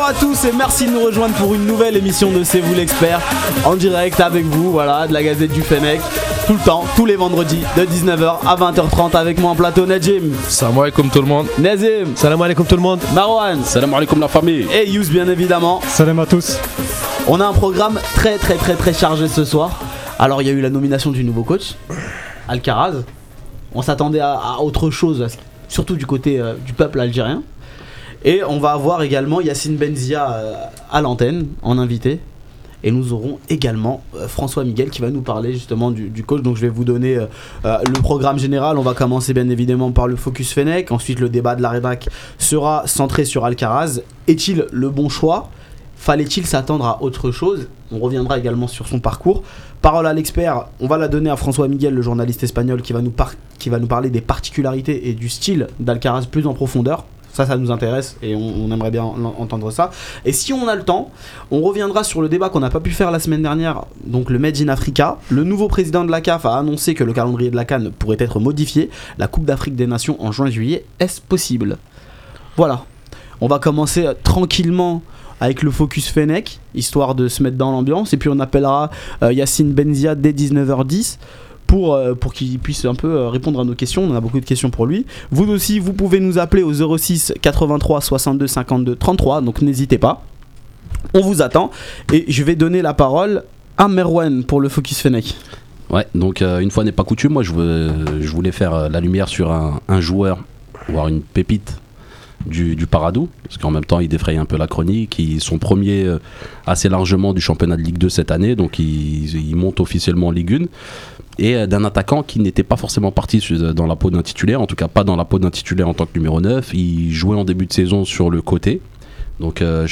Bonjour à tous et merci de nous rejoindre pour une nouvelle émission de C'est vous l'expert en direct avec vous, voilà, de la Gazette du Fennec, tout le temps, tous les vendredis de 19h à 20h30 avec moi en plateau Najim, Salam alaikum tout le monde. Nazim, Salam alaikum tout le monde. Marwan Salam alaikum la famille. et Yous bien évidemment. Salam à tous. On a un programme très très très très chargé ce soir. Alors il y a eu la nomination du nouveau coach, Alcaraz. On s'attendait à, à autre chose, surtout du côté euh, du peuple algérien. Et on va avoir également Yacine Benzia euh, à l'antenne en invité. Et nous aurons également euh, François Miguel qui va nous parler justement du, coach. Donc je vais vous donner euh, le programme général. On va commencer bien évidemment par le Focus Fennec. Ensuite le débat de la rédac sera centré sur Alcaraz. Est-il le bon choix? Fallait-il s'attendre à autre chose? On reviendra également sur son parcours. Parole à l'expert, on va la donner à François Miguel, le journaliste espagnol, qui va nous, qui va nous parler des particularités et du style d'Alcaraz plus en profondeur. Ça, ça nous intéresse et on, aimerait bien en- entendre ça. Et si on a le temps, on reviendra sur le débat qu'on n'a pas pu faire la semaine dernière, donc le Made in Africa. Le nouveau président de la CAF a annoncé que le calendrier de la Cannes pourrait être modifié. La Coupe d'Afrique des Nations en juin-juillet, est-ce possible? Voilà. On va commencer euh, tranquillement avec le focus Fennec, histoire de se mettre dans l'ambiance. Et puis on appellera euh, Yacine Benzia dès 19h10 pour, euh, pour qu'il puisse un peu euh, répondre à nos questions. On a beaucoup de questions pour lui. Vous aussi, vous pouvez nous appeler au 06 83 62 52 33, donc n'hésitez pas. On vous attend. Et je vais donner la parole à Merwan pour le focus Fennec. Ouais, donc euh, une fois n'est pas coutume, moi je, veux- je voulais faire la lumière sur un joueur, voire une pépite du, Paradou, parce qu'en même temps il défraye un peu la chronique, ils sont premiers euh, assez largement du championnat de Ligue 2 cette année, donc ils, ils montent officiellement en Ligue 1, et euh, d'un attaquant qui n'était pas forcément parti su- dans la peau d'un titulaire, en tout cas pas dans la peau d'un titulaire en tant que numéro 9, il jouait en début de saison sur le côté, donc euh,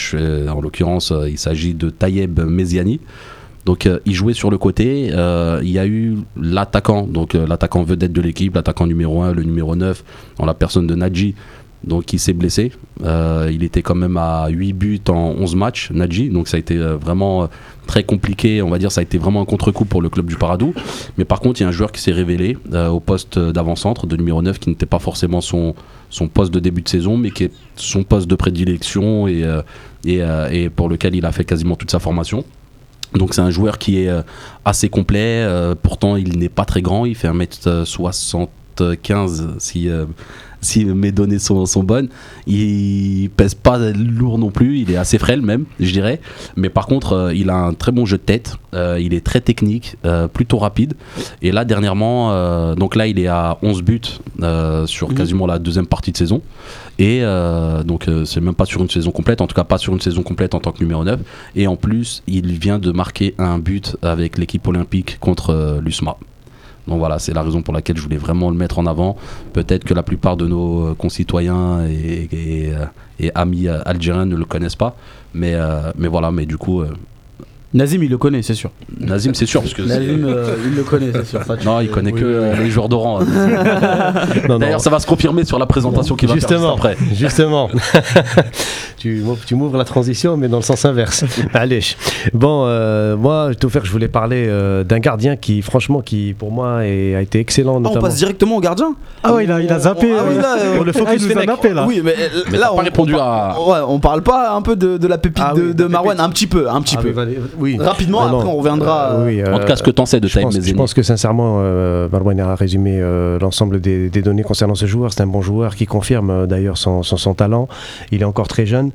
en l'occurrence euh, il s'agit de Tayeb Meziani, donc euh, il jouait sur le côté. euh, il y a eu l'attaquant, donc euh, l'attaquant vedette de l'équipe, l'attaquant numéro 1, le numéro 9, dans la personne de Nadji, donc qui s'est blessé. Euh, il était quand même à 8 buts en 11 matchs, Nadji, donc ça a été euh, vraiment euh, très compliqué, on va dire, ça a été vraiment un contre-coup pour le club du Paradou. Mais par contre, il y a un joueur qui s'est révélé au poste d'avant-centre, de numéro 9, qui n'était pas forcément son, son poste de début de saison, mais qui est son poste de prédilection et, et, et pour lequel il a fait quasiment toute sa formation. Donc c'est un joueur qui est assez complet, pourtant il n'est pas très grand, il fait 1m75 si, si mes données sont, sont bonnes. Il pèse pas lourd non plus, il est assez frêle même, je dirais. Mais par contre, euh, il a un très bon jeu de tête, euh, il est très technique, euh, plutôt rapide. Et là dernièrement, donc là il est à 11 buts sur Mhm. quasiment la deuxième partie de saison. Et donc c'est même pas sur une saison complète, en tout cas pas sur une saison complète en tant que numéro 9. Et en plus, il vient de marquer un but avec l'équipe olympique contre l'USMA. Donc voilà, c'est la raison pour laquelle je voulais vraiment le mettre en avant. Peut-être que la plupart de nos euh, concitoyens et, euh, amis euh, algériens ne le connaissent pas. Mais, mais voilà, mais du coup, Nazim, il le connaît, c'est sûr. Nazim, c'est sûr. Parce que Nazim, euh, il le connaît, c'est sûr. Ça, non, il connaît que euh, les joueurs d'oran. Non. D'ailleurs, ça va se confirmer sur la présentation qu'il va faire juste Justement, après. justement. tu m'ouvres- tu m'ouvres la transition, mais dans le sens inverse. Allez. Bon, euh, moi, tout faire, je voulais parler euh, d'un gardien qui, franchement, qui pour moi est- a été excellent. Ah, on passe directement au gardien Ah ouais, il a, il a zappé. Ah oui, euh, là, euh, Pour le ah, focus il nous a nappé là. Oui, mais, euh, Mais là, t'as pas on, répondu on, à- ouais, on parle pas un peu de, de la pépite Ah de, oui, de de Marwan, un petit peu, un petit Ah, peu. Oui. Rapidement, non. après on reviendra. Euh, oui, En tout cas, ce que t'en sais de Taïb je pense que sincèrement, euh, Marouane a résumé euh, l'ensemble des, des données concernant ce joueur. C'est un bon joueur qui confirme euh, d'ailleurs son, son- son talent. Il est encore très jeune.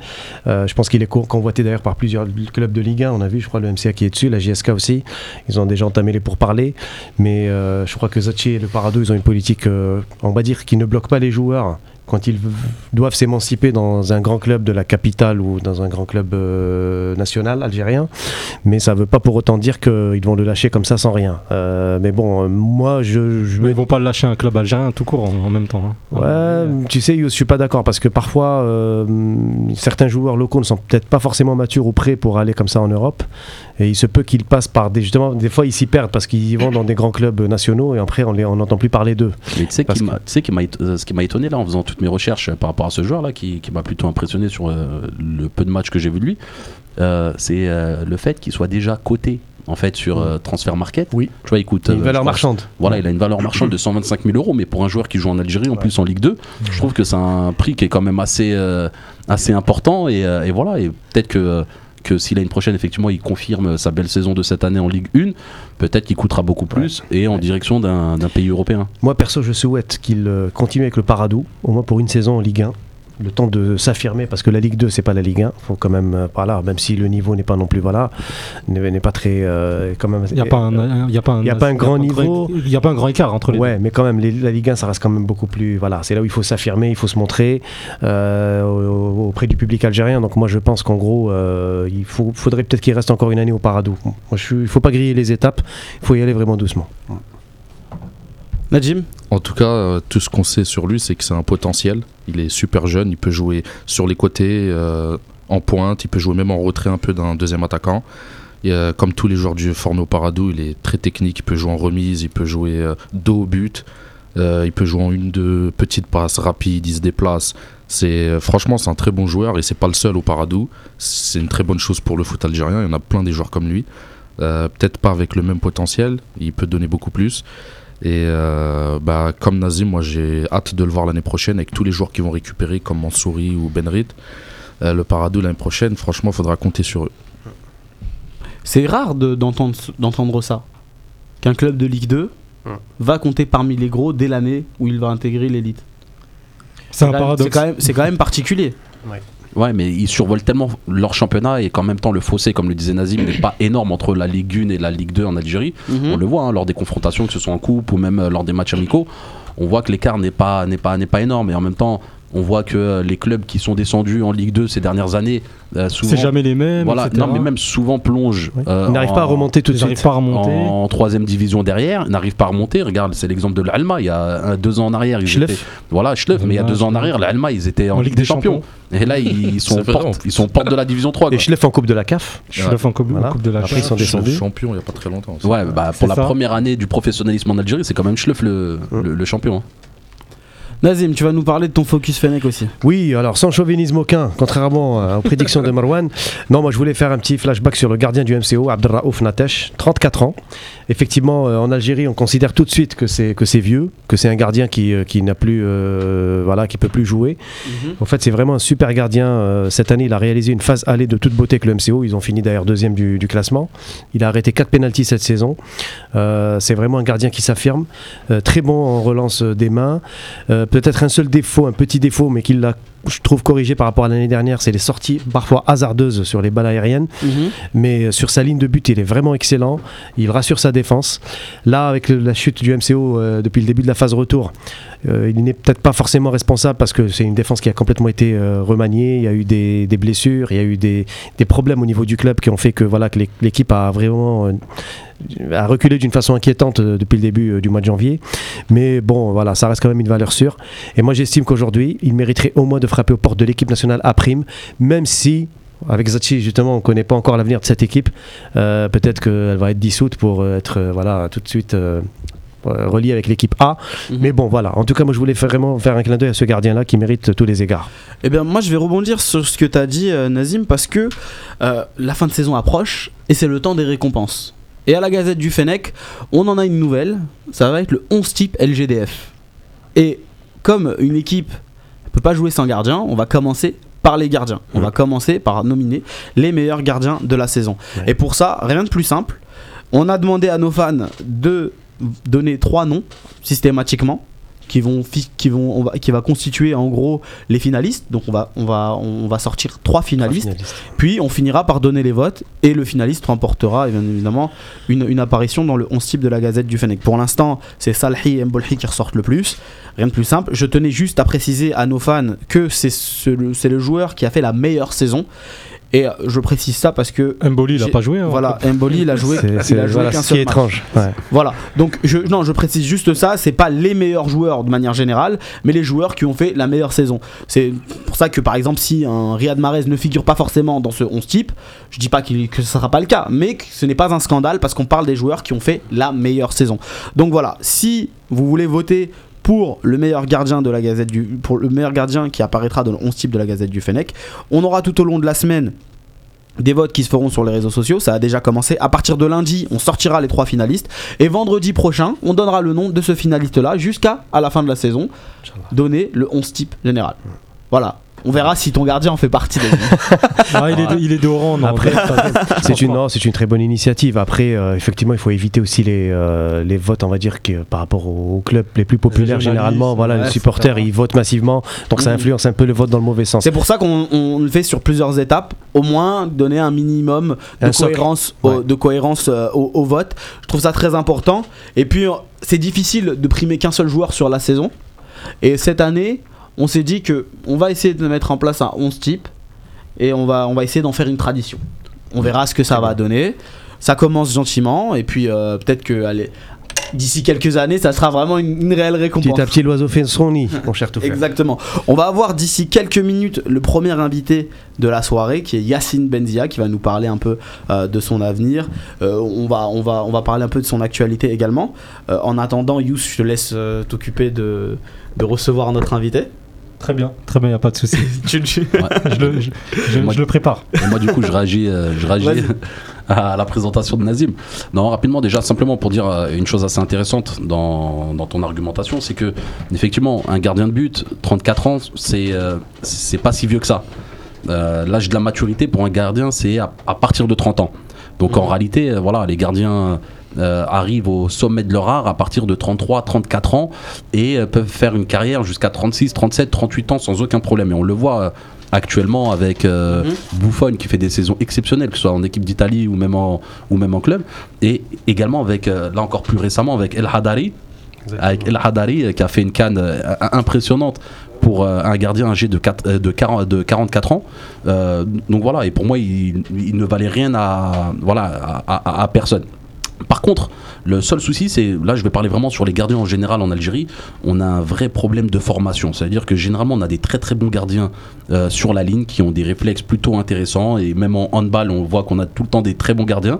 Euh, je pense qu'il est co- convoité d'ailleurs par plusieurs clubs de Ligue 1. On a vu, je crois, le MCA qui est dessus, la JSK aussi. Ils ont déjà entamé les pourparlers. Mais euh, je crois que Zachi et le Parado, ils ont une politique, euh, on va dire, qui ne bloque pas les joueurs quand ils doivent s'émanciper dans un grand club de la capitale ou dans un grand club euh, national algérien. Mais ça ne veut pas pour autant dire qu'ils vont le lâcher comme ça sans rien. Euh, mais bon, euh, moi, je, je Mais ils vont pas le lâcher un club algérien tout court en, en même temps. hein. Ouais, tu sais, je suis pas d'accord parce que parfois certains joueurs locaux ne sont peut-être pas forcément matures ou prêts pour aller comme ça en Europe et il se peut qu'ils passent par des justement des fois ils s'y perdent parce qu'ils y vont dans des grands clubs nationaux et après on les on n'entend plus parler d'eux. Mais tu sais, qui que- m'a- tu sais qui m'a éto- euh, ce qui m'a étonné là en faisant toutes mes recherches euh, par rapport à ce joueur là qui, qui m'a plutôt impressionné sur euh, le peu de matchs que j'ai vu de lui, euh, c'est euh, le fait qu'il soit déjà coté en fait sur euh, Transfer Market. Oui. Tu vois, il coûte. Une euh, valeur crois- marchande. Voilà, il a une valeur marchande de 125 000 euros, mais pour un joueur qui joue en Algérie, en plus en Ligue 2, je trouve que c'est un prix qui est quand même assez, euh, assez important. Et, euh, et voilà, et peut-être que, que s'il a une prochaine, effectivement, il confirme sa belle saison de cette année en Ligue 1, peut-être qu'il coûtera beaucoup plus et en direction d'un d'un pays européen. Moi, perso, je souhaite qu'il euh, continue avec le Paradou, au moins pour une saison en Ligue 1. Le temps de s'affirmer, parce que la Ligue 2, c'est pas la Ligue 1. Faut quand même, euh, voilà, même si le niveau n'est pas non plus, voilà, n'est pas très. euh, quand même, Il n'y a pas un, il y a pas un, Il y a pas un grand niveau. Il n'y a pas un grand écart entre les Ouais, mais quand même, les- la Ligue 1, ça reste quand même beaucoup plus. Voilà, c'est là où il faut s'affirmer, il faut se montrer euh, au- auprès du public algérien. Donc moi, je pense qu'en gros, euh, il faut, faudrait peut-être qu'il reste encore une année au Paradou. Moi, je suis- il faut pas griller les étapes, il faut y aller vraiment doucement. Najim En tout cas, euh, tout ce qu'on sait sur lui, c'est que c'est un potentiel. Il est super jeune, il peut jouer sur les côtés, euh, en pointe, il peut jouer même en retrait un peu d'un deuxième attaquant. Euh, comme tous les joueurs du au Paradou, il est très technique, il peut jouer en remise, il peut jouer dos au but, il peut jouer en une, deux petites passes rapides, il se déplace. C'est franchement c'est un très bon joueur et c'est pas le seul au Paradou. C'est une très bonne chose pour le foot algérien. Il y en a plein des joueurs comme lui. Peut-être pas avec le même potentiel, il peut donner beaucoup plus. Et euh, bah, comme Nazim, moi j'ai hâte de le voir l'année prochaine avec tous les joueurs qui vont récupérer comme Mansouri ou Benrit. Euh, le Paradou l'année prochaine, franchement, il faudra compter sur eux. C'est rare de- d'entendre d'entendre ça. Qu'un club de Ligue 2 va compter parmi les gros dès l'année où il va intégrer l'élite. C'est un quand même- paradoxe. C'est quand, même- c'est quand même particulier. Ouais, mais ils survolent tellement leur championnat et qu'en même temps, le fossé, comme le disait Nazim, n'est pas énorme entre la Ligue 1 et la Ligue 2 en Algérie. Mhm. On le voit hein, lors des confrontations, que ce soit en coupe ou même euh, lors des matchs amicaux. On voit que l'écart n'est pas, n'est pas, n'est pas énorme. Et en même temps, on voit que euh, les clubs qui sont descendus en Ligue 2 ces dernières années, euh, souvent, C'est jamais les mêmes. voilà, etc. non, mais même souvent plongent. Oui. euh, il n'arrive pas à en- remonter tout de Ils suite. n'arrivent pas à remonter. en troisième division derrière, ils n'arrivent pas à remonter. Regarde, c'est l'exemple de l'Alma. Il y a un- deux ans en arrière, ils Schleff. étaient, voilà, Schleff, mais il y a deux ans en arrière, l'Alma, ils étaient en, Ligue des Champions. Et là, ils sont, en porte, ils sont porte de la division 3. Et. Schleff en Coupe de la CAF. Là en coupe, Voilà. coupe de la Après, ils CAF. sont descendus. champion il n'y a pas très longtemps. Ouais, bah, pour la première année du professionnalisme en Algérie, c'est quand même Schleff le, Hum. le, le champion. Nazim, tu vas nous parler de ton focus Fennec aussi. Oui, alors sans chauvinisme aucun, contrairement euh, aux prédictions de Marwan. Non, moi je voulais faire un petit flashback sur le gardien du MCO, Abdelraouf Natesh, 34 ans. Effectivement, euh, en Algérie, on considère tout de suite que c'est que c'est vieux, que c'est un gardien qui, euh, qui n'a plus, euh, voilà, qui peut plus jouer. En fait, c'est vraiment un super gardien. Cette année, il a réalisé une phase allée de toute beauté avec le MCO. Ils ont fini d'ailleurs deuxième du, du classement. Il a arrêté 4 pénalties cette saison. Euh, c'est vraiment un gardien qui s'affirme. Euh, très bon en relance des mains. Peut-être un seul défaut, un petit défaut, mais qu'il l'a, je trouve, corrigé par rapport à l'année dernière, c'est les sorties parfois hasardeuses sur les balles aériennes. Mais euh, sur sa ligne de but, il est vraiment excellent. Il rassure sa défense. Là, avec la chute du MCO euh, depuis le début de la phase retour, euh, il n'est peut-être pas forcément responsable parce que c'est une défense qui a complètement été euh, remaniée. Il y a eu des, des blessures, il y a eu des, des problèmes au niveau du club qui ont fait que voilà que l'é- l'équipe a vraiment a reculé d'une façon inquiétante depuis le début du mois de janvier. Mais bon, voilà, ça reste quand même une valeur sûre. Et moi, j'estime qu'aujourd'hui, il mériterait au moins de frapper aux portes de l'équipe nationale à prime, même si. Avec Zachi, justement, on ne connaît pas encore l'avenir de cette équipe. Euh, Peut-être qu'elle va être dissoute pour euh, être euh, voilà, tout de suite euh, reliée avec l'équipe A. Mhm. Mais bon, voilà. En tout cas, moi, je voulais vraiment faire un clin d'œil à ce gardien-là qui mérite tous les égards. Eh bien, moi, je vais rebondir sur ce que tu as dit, Nazim, parce que la fin de saison approche et c'est le temps des récompenses. Et à la Gazette du Fennec, on en a une nouvelle. Ça va être le 11 type LGDF. Et comme une équipe peut pas jouer sans gardien, on va commencer par les gardiens. On Ouais. va commencer par nominer les meilleurs gardiens de la saison. Ouais. Et pour ça, rien de plus simple. On a demandé à nos fans de donner trois noms systématiquement qui vont qui vont on va, qui va constituer en gros les finalistes. Donc on va on va on va sortir trois finalistes. Finaliste. Puis on finira par donner les votes et le finaliste remportera bien évidemment une, une apparition dans le 11 type de la Gazette du Fennec. Pour l'instant, c'est Salhi et Mbolhi qui ressortent le plus. Rien de plus simple. Je tenais juste à préciser à nos fans que c'est ce- le, c'est le joueur qui a fait la meilleure saison. Et je précise ça parce que Mboli, il a pas joué. hein, voilà, Mboli il a joué, C'est- voilà ce qui est match. étrange. Ouais. Voilà. Donc je non, je précise juste ça, c'est pas les meilleurs joueurs de manière générale, mais les joueurs qui ont fait la meilleure saison. C'est pour ça que par exemple si un Riyad Mahrez ne figure pas forcément dans ce 11 type, je dis pas que ce sera pas le cas, mais que ce n'est pas un scandale parce qu'on parle des joueurs qui ont fait la meilleure saison. Donc voilà, si vous voulez voter pour le meilleur gardien de la Gazette du pour le meilleur gardien qui apparaîtra dans le 11 type de la Gazette du Fennec, on aura tout au long de la semaine des votes qui se feront sur les réseaux sociaux, ça a déjà commencé. À partir de lundi, on sortira les trois finalistes. Et vendredi prochain, on donnera le nom de ce finaliste-là jusqu'à à la fin de la saison. Donner le 11 type général. Voilà. On verra si ton gardien en fait partie. Ah, il, est de, il est de rang, non. Après, pas- C'est une, non, c'est une très bonne initiative. Après, euh, effectivement, il faut éviter aussi les, euh, les votes, on va dire, que, par rapport aux, clubs les plus populaires. Généralement, voilà, ouais, les supporters, ils votent massivement. Donc ça Mhm. influence un peu le vote dans le mauvais sens. C'est pour ça qu'on on le fait sur plusieurs étapes, au moins donner un minimum de Un cohérence, au, Ouais. de cohérence euh, au, au vote. Je trouve ça très important. Et puis, euh, c'est difficile de primer qu'un seul joueur sur la saison. Et cette année, on s'est dit que on va essayer de mettre en place un 11 type et on va, on va essayer d'en faire une tradition. On verra ce que ça va donner. Ça commence gentiment et puis euh, peut-être que allez, d'ici quelques années, ça sera vraiment une, une réelle récompense. Petit à petit, l'oiseau fait son nid, mon cher Toufel. Exactement. On va avoir d'ici quelques minutes le premier invité de la soirée qui est Yacine Benzia qui va nous parler un peu euh, de son avenir. Euh, on, va, on, va, on va parler un peu de son actualité également. Euh, en attendant, Yous, je te laisse t'occuper de, de recevoir notre invité. Très bien, très bien, y a pas de souci. Tu le- je, le, je, je- Moi, je le prépare. Et moi, du coup, je réagis, euh, je réagis à la présentation de Nazim. Non, rapidement, déjà, simplement pour dire euh, une chose assez intéressante dans, dans ton argumentation, c'est que, effectivement, un gardien de but, 34 ans, c'est euh, c'est pas si vieux que ça. Euh, L'âge de la maturité pour un gardien, c'est à, à partir de 30 ans. Donc, en réalité, euh, voilà, les gardiens. Euh, arrivent au sommet de leur art à partir de 33, 34 ans et euh, peuvent faire une carrière jusqu'à 36, 37, 38 ans sans aucun problème. Et on le voit euh, actuellement avec euh, Mhm. Buffon qui fait des saisons exceptionnelles, que ce soit en équipe d'Italie ou même en ou même en club, et également avec euh, là encore plus récemment avec El Hadari, avec El Hadari qui a fait une canne euh, impressionnante pour un gardien âgé de, 4, euh, de, 40, de 44 ans. Donc voilà, et pour moi, il, il ne valait rien à, voilà, à, à- à personne. Par contre, le seul souci, c'est là, je vais parler vraiment sur les gardiens en général en Algérie. On a un vrai problème de formation. C'est-à-dire que généralement, on a des très très bons gardiens euh, sur la ligne qui ont des réflexes plutôt intéressants. Et même en handball, on voit qu'on a tout le temps des très bons gardiens.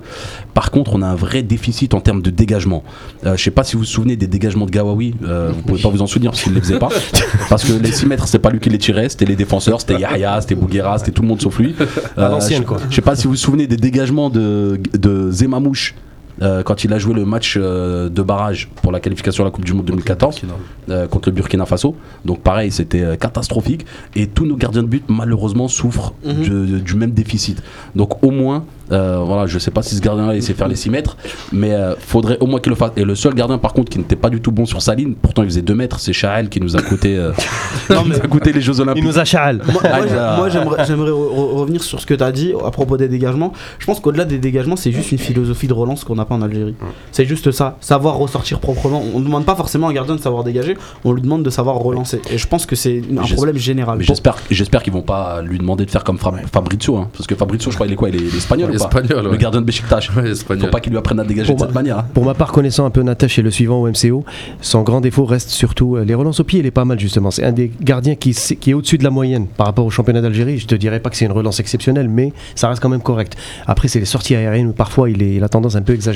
Par contre, on a un vrai déficit en termes de dégagement. Euh, je sais pas si vous vous souvenez des dégagements de Gawawi. euh, vous pouvez pas vous en souvenir parce qu'il ne les faisait pas. parce que les 6 mètres, c'est pas lui qui les tirait, c'était les défenseurs, c'était Yahya, c'était Bouguera, c'était tout le monde sauf lui. À l'ancienne, je- quoi. Je sais pas si vous vous souvenez des dégagements de, de Zemamouche. Euh, quand il a joué le match euh, de barrage pour la qualification à la Coupe du Monde 2014 euh, contre le Burkina Faso. Donc pareil, c'était euh, catastrophique. Et tous nos gardiens de but, malheureusement, souffrent Mhm. du même déficit. Donc au moins, euh, voilà, je sais pas si ce gardien-là il sait faire les 6 mètres, mais euh, faudrait au moins qu'il le fasse. Et le seul gardien, par contre, qui n'était pas du tout bon sur sa ligne, pourtant il faisait 2 mètres, c'est Chael qui nous a coûté, euh, nous a coûté les Jeux Il Olympiques. nous a chal. Moi, Ah, moi, il a- j'aimerais, j'aimerais re- re- revenir sur ce que tu as dit à propos des dégagements. Je pense qu'au-delà des dégagements, c'est juste une philosophie de relance qu'on n'a pas en Algérie. C'est juste ça, savoir ressortir proprement. On ne demande pas forcément à un gardien de savoir dégager, on lui demande de savoir relancer. Et je pense que c'est un problème général. Mais j'espère, j'espère qu'ils vont pas lui demander de faire comme Fab- Fabrizio, hein, parce que Fabrizio, je crois, il est quoi? Il est, il est espagnol ou pas? Espagnol, Le gardien de Besiktas. Ouais, Faut pas qu'il lui apprenne à dégager Pour de cette manière. hein. Pour ma part, connaissant un peu Natache et le suivant au MCO, son grand défaut reste surtout euh, les relances au pied. Il est pas mal justement. C'est un des gardiens qui, est au-dessus de la moyenne par rapport au championnat d'Algérie. Je te dirais pas que c'est une relance exceptionnelle, mais ça reste quand même correct. Après, c'est les sorties aériennes où parfois il, est, il a tendance un peu exagérée.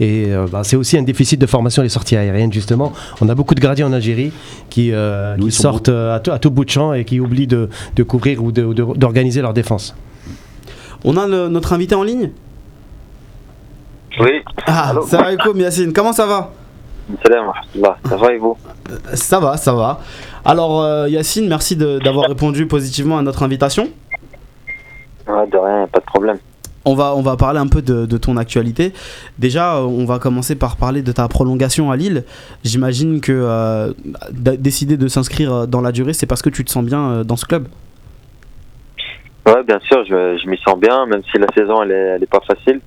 Et euh, bah, c'est aussi un déficit de formation les sorties aériennes justement. On a beaucoup de gardiens en Algérie qui, euh, qui sortent euh, à, tout, à tout bout de champ et qui oublient de, de couvrir ou de- de- d'organiser leur défense. On a le- notre invité en ligne? Oui, Ah, Allô salam alaikum Yacine, comment ça va? Salam, ça va et vous? Ça va, ça va. Alors euh, Yacine, merci d'avoir répondu positivement à notre invitation. Ouais, de rien, pas de problème. On va, on va parler un peu de, de ton actualité. Déjà, euh, on va commencer par parler de ta prolongation à Lille. J'imagine que euh, décider de s'inscrire euh, dans la durée, c'est parce que tu te sens bien dans ce club. Ouais, bien sûr, je, je m'y sens bien, même si la saison elle est, elle est pas facile.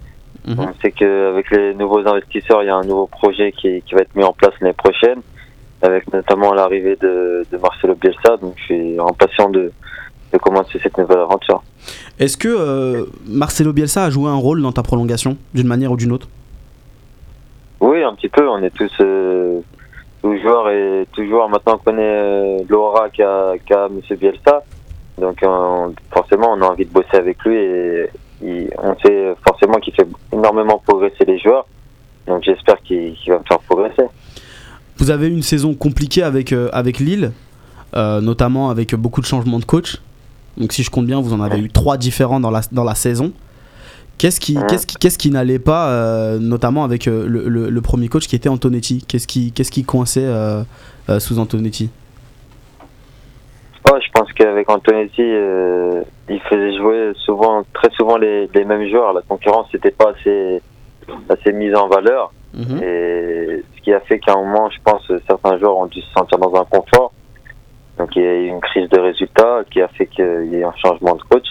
Mhm. On sait qu'avec les nouveaux investisseurs, il y a un nouveau projet qui, qui va être mis en place l'année prochaine, avec notamment l'arrivée de, de Marcelo Bielsa. Donc je suis impatient de, de commencer cette nouvelle aventure. Est-ce que euh, Marcelo Bielsa a joué un rôle dans ta prolongation, d'une manière ou d'une autre? Oui, un petit peu. On est tous, euh, tous joueurs et tous joueurs maintenant on connaît euh, l'aura qu'a qu'a M. Bielsa. Donc euh, forcément, on a envie de bosser avec lui et on sait forcément qu'il fait énormément progresser les joueurs. Donc j'espère qu'il va me faire progresser. Vous avez eu une saison compliquée avec, avec Lille, notamment avec beaucoup de changements de coach. Donc si je compte bien, vous en avez eu trois différents dans la, dans la saison. Qu'est-ce qui, qu'est-ce qui, qu'est-ce qui n'allait pas, euh, notamment avec euh, le, le- le premier coach qui était Antonetti? Qu'est-ce qui, qu'est-ce qui coinçait euh, sous Antonetti? Ouais, je pense qu'avec Antonetti, il faisait jouer souvent, très souvent les, les mêmes joueurs. La concurrence n'était pas assez, assez mise en valeur. Mhm. Et ce qui a fait qu'à un moment, je pense, certains joueurs ont dû se sentir dans un confort. Donc il y a eu une crise de résultats qui a fait qu'il y a eu un changement de coach.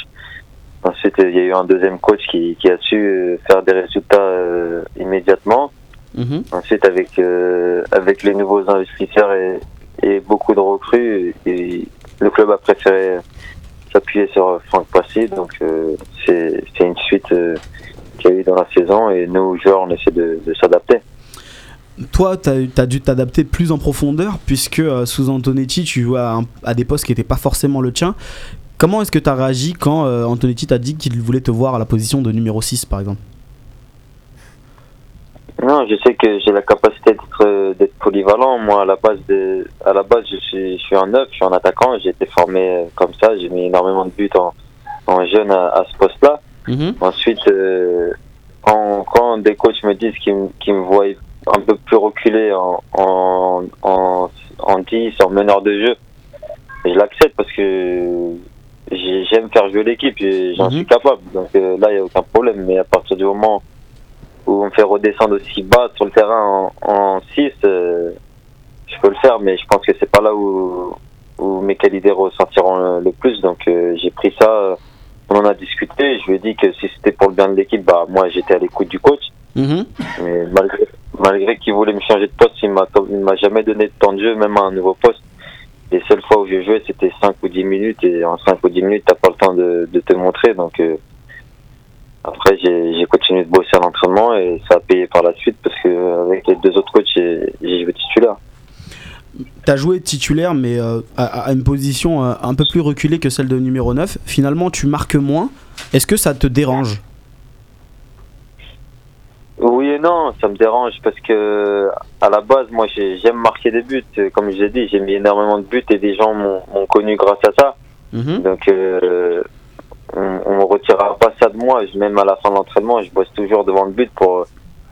Ensuite, il y a eu un deuxième coach qui, qui a su euh, faire des résultats euh, immédiatement. Mhm. Ensuite, avec euh, avec les nouveaux investisseurs et, et beaucoup de recrues, et le club a préféré s'appuyer sur Franck Passy. Donc euh, c'est c'est une suite euh, qu'il y a eu dans la saison et nous joueurs on essaie de, de s'adapter. Toi, tu as, dû t'adapter plus en profondeur, puisque euh, sous Antonetti, tu jouais à, un- à des postes qui n'étaient pas forcément le tien. Comment est-ce que tu as réagi quand euh, Antonetti t'a dit qu'il voulait te voir à la position de numéro 6, par exemple? Non, je sais que j'ai la capacité d'être euh, polyvalent. Moi, à la base de, à la base, je suis je suis un neuf, je suis un attaquant. J'ai été formé comme ça. J'ai mis énormément de buts en en jeune à, à ce poste-là. Mhm. Ensuite, euh, quand, quand des coachs me disent qu'ils qu'ils me voient un peu plus reculé en, en, en, en 10, en meneur de jeu, je l'accepte parce que j'ai- j'aime faire jouer l'équipe et j'en Mhm. suis capable. Donc euh, là, il n'y a aucun problème. Mais à partir du moment où on me fait redescendre aussi bas sur le terrain en, en 6, euh, je peux le faire, mais je pense que c'est pas là où, où mes qualités ressortiront le, plus. Donc euh, j'ai pris ça. on en a discuté. Je lui ai dit que si c'était pour le bien de l'équipe, bah moi j'étais à l'écoute du coach. Mhm. Mais malgré, malgré qu'il voulait me changer de poste, il m'a m'a jamais donné de temps de jeu, même à un nouveau poste. Les seules fois où j'ai joué, c'était 5 ou 10 minutes, et en 5 ou 10 minutes, t'as pas le temps de, te montrer. Donc euh, après, j'ai continué de bosser à l'entraînement et ça a payé par la suite parce que avec les deux autres coachs, j'ai joué titulaire. Tu joué titulaire, mais euh, à, à une position euh, un peu plus reculée que celle de numéro 9. Finalement, tu marques moins. Est-ce que ça te dérange? Oui et non, ça me dérange parce que à la base, moi, j'ai- j'aime marquer des buts. Comme je l'ai dit, j'ai mis énormément de buts et des gens m'ont connu grâce à ça. Mhm. Donc, euh, on, me retirera pas ça de moi. Je- Même à la fin de l'entraînement, je bosse toujours devant le but pour,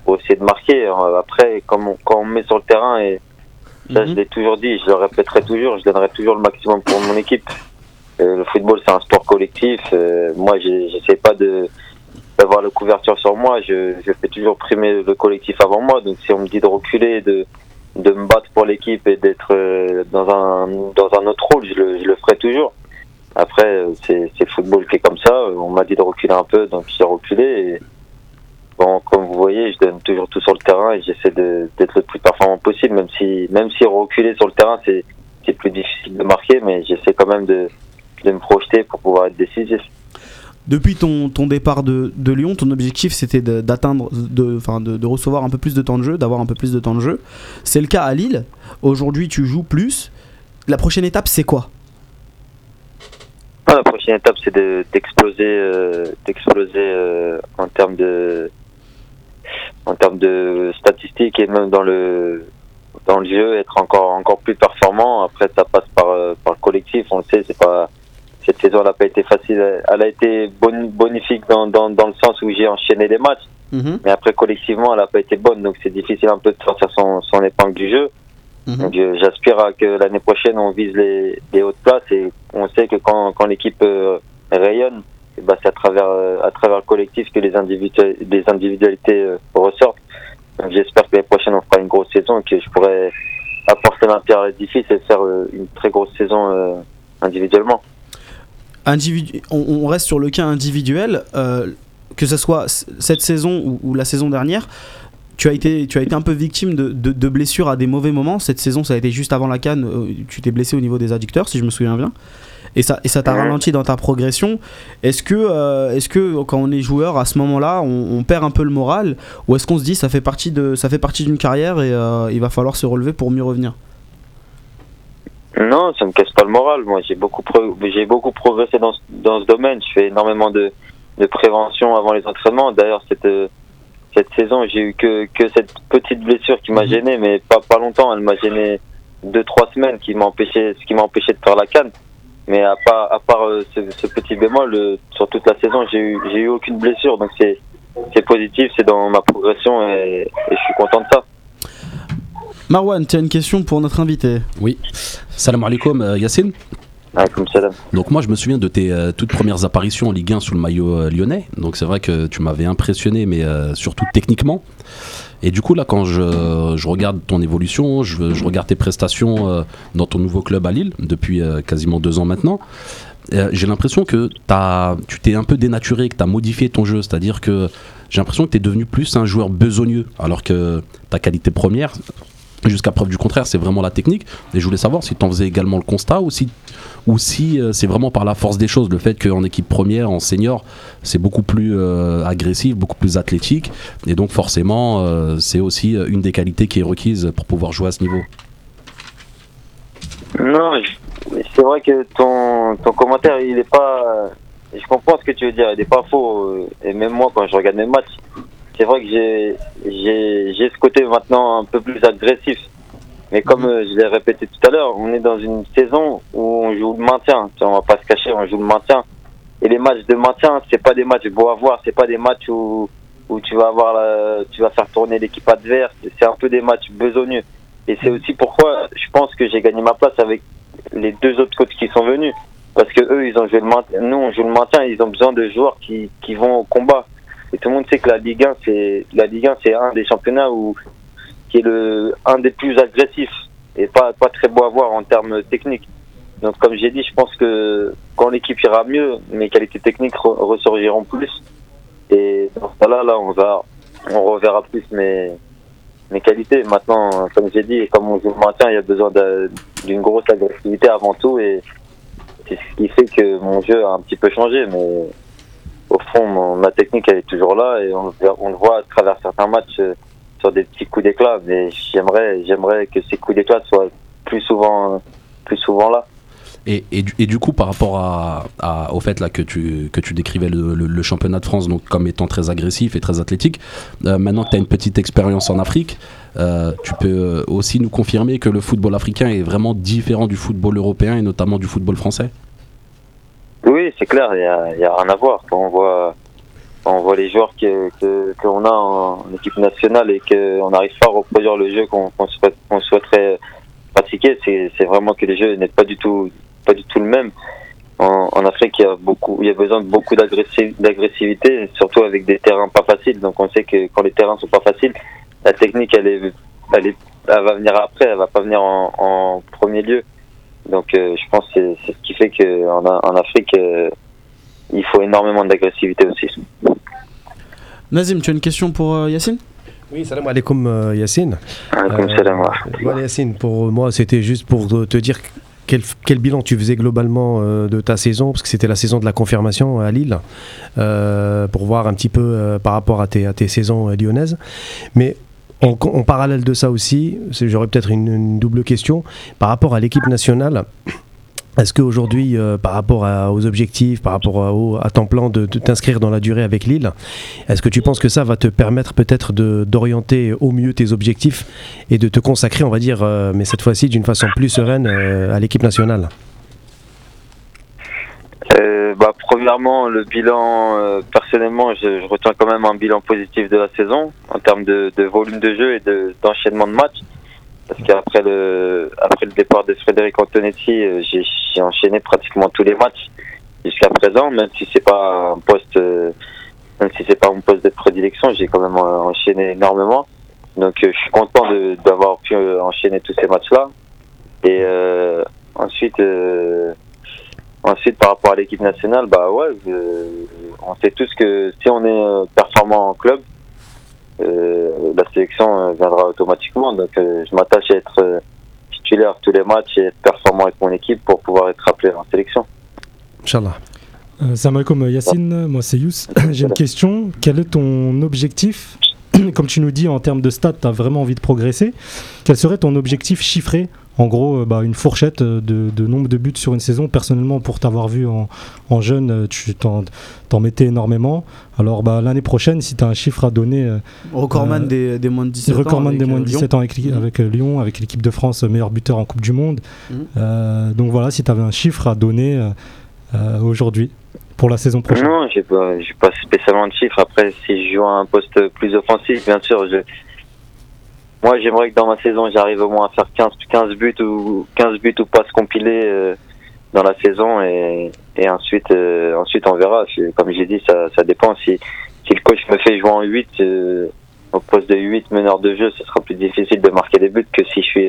pour essayer de marquer. Euh, Après, comme on- quand on me met sur le terrain, et ça, je Mhm. l'ai toujours dit, je le répéterai toujours, je donnerai toujours le maximum pour mon équipe. Euh, le football, c'est un sport collectif. Euh, moi, j'essaie pas de d'avoir la couverture sur moi. Je, je fais toujours primer le collectif avant moi. Donc, si on me dit de reculer, de de me battre pour l'équipe et d'être euh, dans un dans un autre rôle, je le, je le ferai toujours. Après, euh, c'est le football qui est comme ça. On m'a dit de reculer un peu, donc j'ai reculé. Bon, comme vous voyez, je donne toujours tout sur le terrain et j'essaie d'être le plus performant possible, même si même si reculer sur le terrain, c'est c'est plus difficile de marquer, mais j'essaie quand même de de me projeter pour pouvoir être décisif. Depuis ton, ton départ de, Lyon, ton objectif c'était d'atteindre, de, de, recevoir un peu plus de temps de jeu, d'avoir un peu plus de temps de jeu. C'est le cas à Lille. Aujourd'hui, tu joues plus. La prochaine étape, c'est quoi? Ah, la prochaine étape, c'est de- d'exploser, euh, euh, en termes de, en termes de statistiques et même dans le, dans le jeu, être encore, encore plus performant. Après, ça passe par, euh, par le collectif. On le sait, c'est pas, cette saison, elle n'a pas été facile. Elle a été boni- bonifique dans, dans, dans le sens où j'ai enchaîné les matchs. Mhm, Mais après, collectivement, elle n'a pas été bonne. Donc, c'est difficile un peu de sortir son, son épingle du jeu. mhm. Donc j'aspire à que l'année prochaine on vise les, les hautes places et on sait que quand, quand l'équipe euh, rayonne, ben, c'est à travers euh, à travers le collectif que les, individu- les individualités euh, ressortent. Donc j'espère que l'année prochaine on fera une grosse saison et que je pourrai apporter ma pierre à l'édifice et faire une très grosse saison euh, individuellement. Individu- on, on reste sur le cas individuel, euh, que ce soit cette saison ou, ou la saison dernière. Tu as été, tu as été un peu victime de, de- de blessures à des mauvais moments. Cette saison, ça a été juste avant la canne. euh, tu t'es blessé au niveau des adducteurs, si je me souviens bien. Et ça, et ça t'a ralenti dans ta progression. Est-ce que, euh, est-ce que quand on est joueur à ce moment-là, on, on perd un peu le moral, ou est-ce qu'on se dit ça fait partie de, ça fait partie d'une carrière et euh, il va falloir se relever pour mieux revenir? Non, ça me casse pas le moral. Moi, j'ai beaucoup, pro- j'ai beaucoup progressé dans, ce- dans ce domaine. Je fais énormément de, de prévention avant les entraînements. D'ailleurs, cette, cette saison, j'ai eu que, que cette petite blessure qui m'a Mhm. gêné, mais pas, pas longtemps. Elle m'a gêné deux, trois semaines, qui m'a empêché, ce qui m'a empêché de faire la canne. Mais à part, à part euh, ce, ce petit bémol, euh, sur toute la saison, j'ai eu, j'ai eu aucune blessure. Donc c'est, c'est positif, c'est dans ma progression et, et je suis content de ça. Marwan, tu as une question pour notre invité Oui. Salam alaikum, euh, Yacine. Ah. Donc moi je me souviens de tes euh, toutes premières apparitions en Ligue 1 sous le maillot euh, lyonnais. Donc c'est vrai que tu m'avais impressionné, mais euh, surtout techniquement. Et du coup là quand je, je regarde ton évolution, je, je regarde tes prestations euh, dans ton nouveau club à Lille depuis euh, quasiment deux ans maintenant. euh, j'ai l'impression que tu t'es un peu dénaturé, que tu as modifié ton jeu. C'est-à-dire que j'ai l'impression que tu es devenu plus un joueur besogneux, alors que ta qualité première, jusqu'à preuve du contraire, c'est vraiment la technique. Et je voulais savoir si tu en faisais également le constat ou si, ou si euh, c'est vraiment par la force des choses, le fait qu'en équipe première, en senior, c'est beaucoup plus euh, agressif, beaucoup plus athlétique. Et donc forcément, euh, c'est aussi une des qualités qui est requise pour pouvoir jouer à ce niveau. Non, c'est vrai que ton, ton commentaire, il est pas. Je comprends ce que tu veux dire, il est pas faux. Et même moi, quand je regarde mes matchs, c'est vrai que j'ai, j'ai, j'ai ce côté maintenant un peu plus agressif. Mais comme euh, je l'ai répété tout à l'heure, on est dans une saison où on joue le maintien. On va pas se cacher, on joue le maintien. Et les matchs de maintien, c'est pas des matchs beaux à voir, c'est pas des matchs où, où tu vas avoir la- tu vas faire tourner l'équipe adverse. C'est un peu des matchs besogneux. Et c'est aussi pourquoi je pense que j'ai gagné ma place avec les deux autres coachs qui sont venus. Parce que eux, ils ont joué le maintien. Nous, on joue le maintien. Ils ont besoin de joueurs qui, qui vont au combat. Et tout le monde sait que la Ligue 1, c'est la Ligue 1, c'est un des championnats où qui est le un des plus agressifs et pas pas très beau à voir en termes techniques. Donc, comme j'ai dit, je pense que quand l'équipe ira mieux, mes qualités techniques re- ressurgiront plus. Et dans ce cas-là, là, on va on reverra plus mes mes qualités. Maintenant, comme j'ai dit, comme on joue le il y a besoin d'une grosse agressivité avant tout et c'est ce qui fait que mon jeu a un petit peu changé. Mais au fond, ma technique, elle est toujours là et on, le voit- à travers certains matchs euh, sur des petits coups d'éclat. Mais j'aimerais, j'aimerais que ces coups d'éclat soient plus souvent, plus souvent là. Et, et, du, coup, par rapport à, au fait là, que, tu, que tu décrivais le, championnat de France donc, comme étant très agressif et très athlétique, euh, maintenant tu as une petite expérience en Afrique, euh, tu peux euh, aussi nous confirmer que le football africain est vraiment différent du football européen et notamment du football français? Oui, c'est clair, il y a, y a rien à voir. Quand on voit, on voit les joueurs que que- qu'on a en, équipe nationale et qu'on n'arrive pas à reproduire le jeu qu'on qu'on souhaite- qu'on souhaiterait pratiquer, c'est vraiment que les jeux n'est pas du tout pas du tout le même. En, en Afrique, il y a beaucoup, il y a besoin de beaucoup d'agressi- d'agressivité, surtout avec des terrains pas faciles. Donc on sait que quand les terrains sont pas faciles, la technique, elle est, elle est, elle va venir après, elle va pas venir en, en premier lieu. Donc euh, je pense que c'est ce qui fait qu'en en Afrique, euh, il faut énormément d'agressivité aussi. Nazim, tu as une question pour euh, Yacine? Oui, salam alaikum euh, Yacine. Euh, là, moi. Voilà, Yacine, pour moi, c'était juste pour te dire quel, quel bilan tu faisais globalement euh, de ta saison, parce que c'était la saison de la confirmation à Lille, euh, pour voir un petit peu euh, par rapport à tes, à tes saisons euh, lyonnaises. Mais en, parallèle de ça aussi, j'aurais peut-être une, double question, par rapport à l'équipe nationale. Est-ce qu'aujourd'hui, euh, par rapport aux objectifs, par rapport à, ton plan de, t'inscrire dans la durée avec Lille, est-ce que tu penses que ça va te permettre peut-être d'orienter au mieux tes objectifs et de te consacrer, on va dire, euh, mais cette fois-ci d'une façon plus sereine euh, à l'équipe nationale? Euh, bah, premièrement, le bilan, euh, personnellement, je, je retiens quand même un bilan positif de la saison en termes de, de volume de jeu et de- d'enchaînement de, matchs. Parce qu'après le, après le départ de Frédéric Antonetti, euh, j'ai enchaîné pratiquement tous les matchs jusqu'à présent, même si c'est pas un poste, euh, même si c'est pas mon poste de prédilection, j'ai quand même euh, enchaîné énormément. Donc euh, je suis content d'avoir pu enchaîner tous ces matchs-là. Et ensuite. Ensuite, par rapport à l'équipe nationale, bah ouais, euh, on sait tous que si on est euh, performant en club, euh, la sélection euh, viendra automatiquement. Donc, euh, je m'attache à être titulaire tous les matchs et être performant avec mon équipe pour pouvoir être appelé en sélection. Inch'Allah. Salam alaikum Yacine, moi c'est Yous. J'ai une question. Quel est ton objectif Comme tu nous dis en termes de stats, tu as vraiment envie de progresser. Quel serait ton objectif chiffré en gros, euh, bah, une fourchette euh, de, de nombre de buts sur une saison. Personnellement, pour t'avoir vu en, en jeune, euh, tu t'en, t'en mettais énormément. Alors bah, l'année prochaine, si tu as un chiffre à donner, Recordman Euh, des, des moins de 17 ans. des moins de euh, Lyon. 17 ans avec, euh, Lyon, avec l'équipe de France, meilleur buteur en Coupe du Monde. Euh, donc voilà, si tu avais un chiffre à donner euh, aujourd'hui pour la saison prochaine. Non, pas, j'ai pas spécialement de chiffres. Après, si je joue à un poste plus offensif, bien sûr, je... moi, j'aimerais que dans ma saison, j'arrive au moins à faire 15, 15 buts ou 15 buts ou passes compilées euh, dans la saison et, ensuite, euh, ensuite, on verra. Comme j'ai dit, ça, ça dépend. Si, si le coach me fait jouer en 8, euh, au poste de 8 meneur de jeu, ce sera plus difficile de marquer des buts que si je suis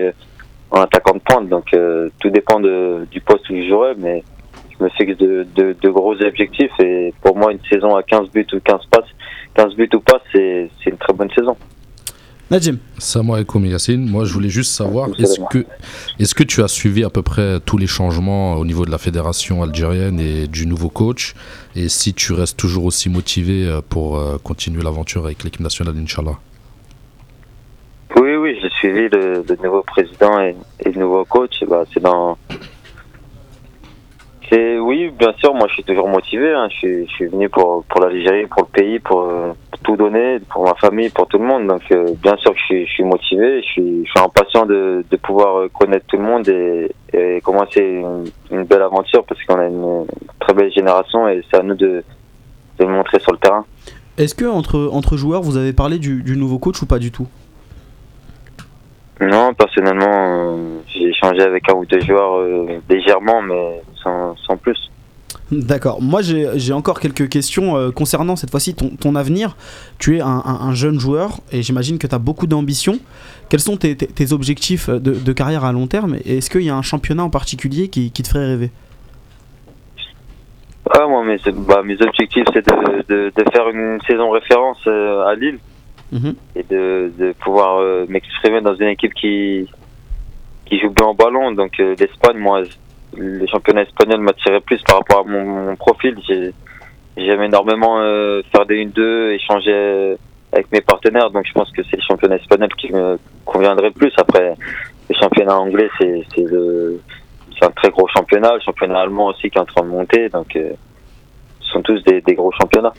en attaquant de pointe. Donc, tout dépend de, du poste où je jouerai, mais je me fixe de, de, de gros objectifs et pour moi une saison à 15 buts ou 15 passes 15 buts ou passes c'est une très bonne saison Najim, Salam alaikum Yacine. Moi, je voulais juste savoir, est-ce que, est-ce que tu as suivi à peu près tous les changements au niveau de la fédération algérienne et du nouveau coach? Et si tu restes toujours aussi motivé euh, pour euh, continuer l'aventure avec l'équipe nationale, Inch'Allah? Oui oui j'ai suivi le, le nouveau président et, et le nouveau coach. Bah, c'est dans c'est oui bien sûr moi je suis toujours motivé hein. je, suis, je suis venu pour pour l'Algérie pour le pays pour, euh, pour tout donner pour ma famille pour tout le monde. Donc euh, bien sûr que je suis, je suis motivé je suis, je suis impatient de, de pouvoir euh, connaître tout le monde et, et commencer une, une belle aventure parce qu'on a une très belle génération et c'est à nous de de le montrer sur le terrain. Est-ce que entre, entre joueurs, vous avez parlé du, du nouveau coach ou pas du tout? Non, personnellement, euh, j'ai échangé avec un ou deux joueurs euh, légèrement, mais sans, sans plus. D'accord. Moi, j'ai encore quelques questions euh, concernant cette fois-ci ton, ton avenir. Tu es un, un- un jeune joueur et j'imagine que tu as beaucoup d'ambition. Quels sont tes, tes- tes objectifs de, de carrière à long terme? Et est-ce qu'il y a un championnat en particulier qui, qui te ferait rêver? Ah, moi, mes, bah, mes objectifs, c'est de, de, de faire une saison référence euh, à Lille Mhm. et de, pouvoir euh, m'exprimer dans une équipe qui, qui joue bien au ballon. Donc, l'Espagne, moi, le championnat espagnol m'attirait plus par rapport à mon, profil. J'ai- J'aime énormément euh, faire des 1-2, échanger avec mes partenaires. Donc, je pense que c'est le championnat espagnol qui me conviendrait le plus. Après, le championnat anglais, c'est un très gros championnat. Le championnat allemand aussi qui est en train de monter. Donc, euh, ce sont tous des gros championnats.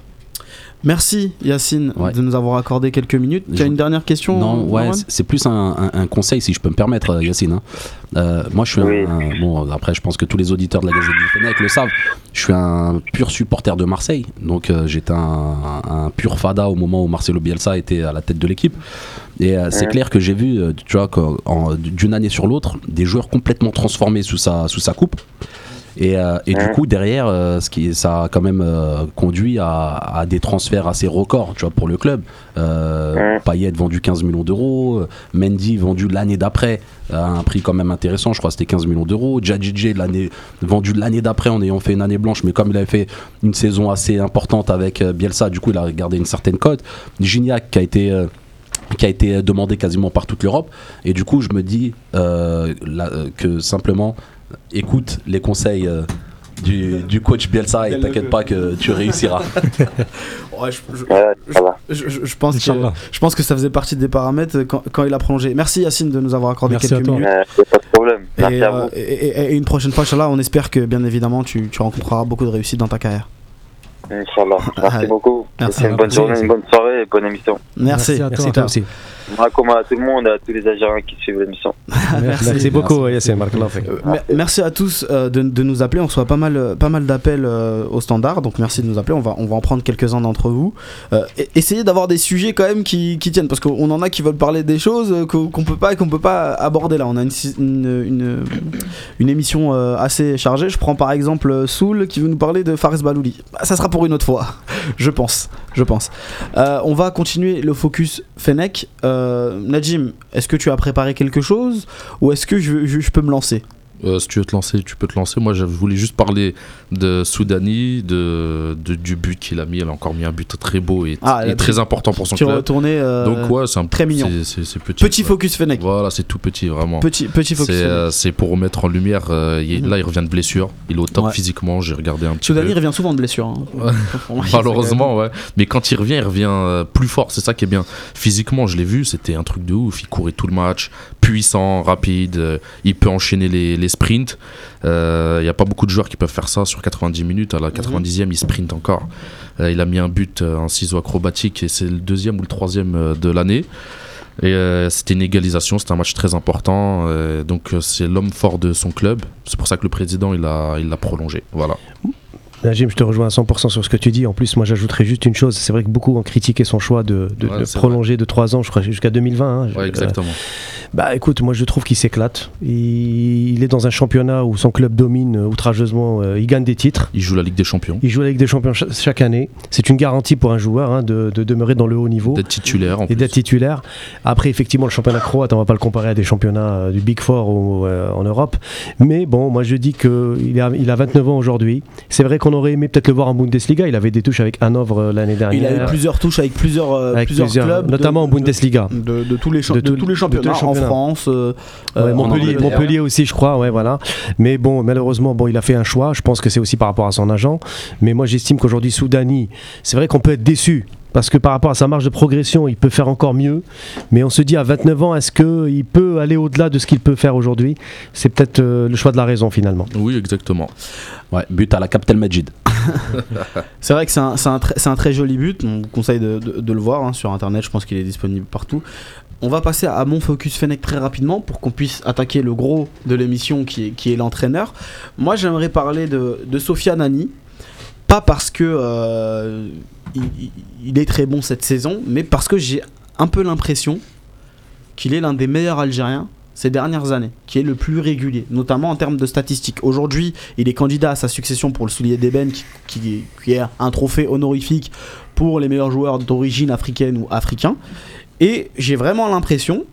Merci Yacine Ouais. de nous avoir accordé quelques minutes. Tu as une dernière question Non, ouais, c'est- plus un, un- un conseil si je peux me permettre, euh, Yacine. hein. Euh, moi, je suis Oui. un, bon. Après, je pense que tous les auditeurs de la Gazette du Fennec le savent. Je suis un pur supporter de Marseille. Donc, euh, j'étais un, un pur fada au moment où Marcelo Bielsa était à la tête de l'équipe. Et euh, c'est Ouais. clair que j'ai vu, tu vois, d'une année sur l'autre, des joueurs complètement transformés sous sa, sous sa coupe. Et, euh, et du coup, derrière, euh, ce qui, ça a quand même euh, conduit à, à des transferts assez records tu vois, pour le club. Ouais. Payet vendu 15 millions d'euros, Mendy vendu l'année d'après à un prix quand même intéressant, je crois que c'était 15 millions d'euros. Jadjidje l'année vendu l'année d'après en ayant fait une année blanche, mais comme il avait fait une saison assez importante avec Bielsa, du coup il a gardé une certaine cote. Gignac qui a été qui a été demandé quasiment par toute l'Europe. Et du coup, je me dis euh, là, que simplement, écoute les conseils euh, du, du coach Bielsa et t'inquiète pas que tu réussiras. Ouais, je, je- pense que, Inch'Allah. je pense que ça faisait partie des paramètres quand, quand il a prolongé. Merci Yacine de nous avoir accordé Merci quelques à toi. minutes. Euh, pas de problème. Merci Et, à euh, vous. et- et- et une prochaine fois, Inch'Allah, on espère que bien évidemment tu, tu rencontreras beaucoup de réussite dans ta carrière. Inch'Allah. Merci Allez. beaucoup. Merci. Une bonne Merci. journée, une bonne soirée et bonne émission. Merci. Merci à Merci toi. aussi. Comme à tout le monde et à tous les Algériens qui suivent l'émission. Merci. Merci beaucoup, Yassine. Fik. Euh, merci à tous euh, de, de nous appeler. On reçoit pas mal, euh, pas mal d'appels euh, au standard, donc merci de nous appeler. On va, on va en prendre quelques-uns d'entre vous. Euh, essayez d'avoir des sujets quand même qui, qui tiennent, parce qu'on en a qui veulent parler des choses qu'on qu'on peut pas, qu'on peut pas aborder là. On a une, une, une, une émission assez chargée. Je prends par exemple Soul qui veut nous parler de Fares Balouli. Bah, ça sera pour une autre fois, je pense. Je pense. Euh, on va continuer le focus Fennec. Euh, Najim, est-ce que tu as préparé quelque chose ou est-ce que je, peux me lancer? Euh, si tu veux te lancer, tu peux te lancer. Moi, je voulais juste parler de Soudani, de, de- du but qu'il a mis. Il a encore mis un but très beau et, Ah, et très important pour son club. retourné. euh, Donc, ouais, c'est un très mignon. c'est- petit. Petit focus Fennec. Voilà, c'est tout petit, vraiment. Petit, petit focus. C'est euh, c'est pour remettre en lumière. euh, il- Mhm. Là, il revient de blessure. Il est au top Ouais. physiquement. J'ai regardé un petit Soudani peu. revient souvent de blessure. hein. Malheureusement, ouais. Mais quand il revient, il revient plus fort. C'est ça qui est bien. Physiquement, je l'ai vu, c'était un truc de ouf. Il courait tout le match, puissant, rapide. il peut enchaîner les, les sprints. Euh, Il n'y a pas beaucoup de joueurs qui peuvent faire ça sur 90 minutes. À la 90e, il sprint encore. Euh, il a mis un but euh, en ciseau acrobatique et c'est le deuxième ou le troisième de l'année. Et euh, c'était une égalisation, c'était un match très important. euh, donc c'est l'homme fort de son club. C'est pour ça que le président il l'a prolongé. Voilà. Najim, je te rejoins à 100% sur ce que tu dis. En plus, moi, j'ajouterais juste une chose. C'est vrai que beaucoup ont critiqué son choix de, de- Ouais, de c'est prolonger de 3 ans, je crois, jusqu'à 2020. hein. Ouais, Euh, exactement. Bah écoute, moi je trouve qu'il s'éclate. Il, il est dans un championnat où son club domine euh, outrageusement. euh, il gagne des titres. Il joue la Ligue des Champions. Il joue avec des champions cha- chaque année. C'est une garantie pour un joueur hein, de, de demeurer dans le haut niveau D'être titulaire en et d'être titulaire. Après, effectivement, le championnat croate, on va pas le comparer à des championnats euh, du Big Four ou, euh, en Europe. Mais bon, moi je dis qu'il a, il a 29 ans aujourd'hui. C'est vrai qu'on aurait aimé peut-être le voir en Bundesliga. Il avait des touches avec Hanovre euh, l'année dernière. Il a eu plusieurs touches avec plusieurs, euh, avec plusieurs, plusieurs- clubs, de- notamment en de- Bundesliga. De, de tous les, De de tous- tous les de tous les championnats, en championnats. France, euh, Ouais, euh, en Montpellier, aussi, je crois, ouais, voilà. Mais bon, malheureusement, bon, il a fait un choix. Je pense que c'est aussi par rapport à son agent. Mais moi, j'estime qu'aujourd'hui, Soudani, c'est vrai qu'on peut être déçu. Parce que par rapport à sa marge de progression, il peut faire encore mieux. Mais on se dit à 29 ans, est-ce qu'il peut aller au-delà de ce qu'il peut faire aujourd'hui? C'est peut-être euh, le choix de la raison finalement. Oui, exactement. Ouais, but à la Captain Majid. C'est vrai que c'est un, très- c'est un très joli but. On vous conseille de, de- de le voir hein, sur internet. Je pense qu'il est disponible partout. On va passer à mon focus Fennec très rapidement pour qu'on puisse attaquer le gros de l'émission qui est, qui est l'entraîneur. Moi, j'aimerais parler de, de Sofia Nani. Pas parce que euh, il, est très bon cette saison, mais parce que j'ai un peu l'impression qu'il est l'un des meilleurs Algériens ces dernières années, qui est le plus régulier, notamment en termes de statistiques. Aujourd'hui, il est candidat à sa succession pour le soulier d'ébène, qui, qui- qui est un trophée honorifique pour les meilleurs joueurs d'origine africaine ou africain. Et j'ai vraiment l'impression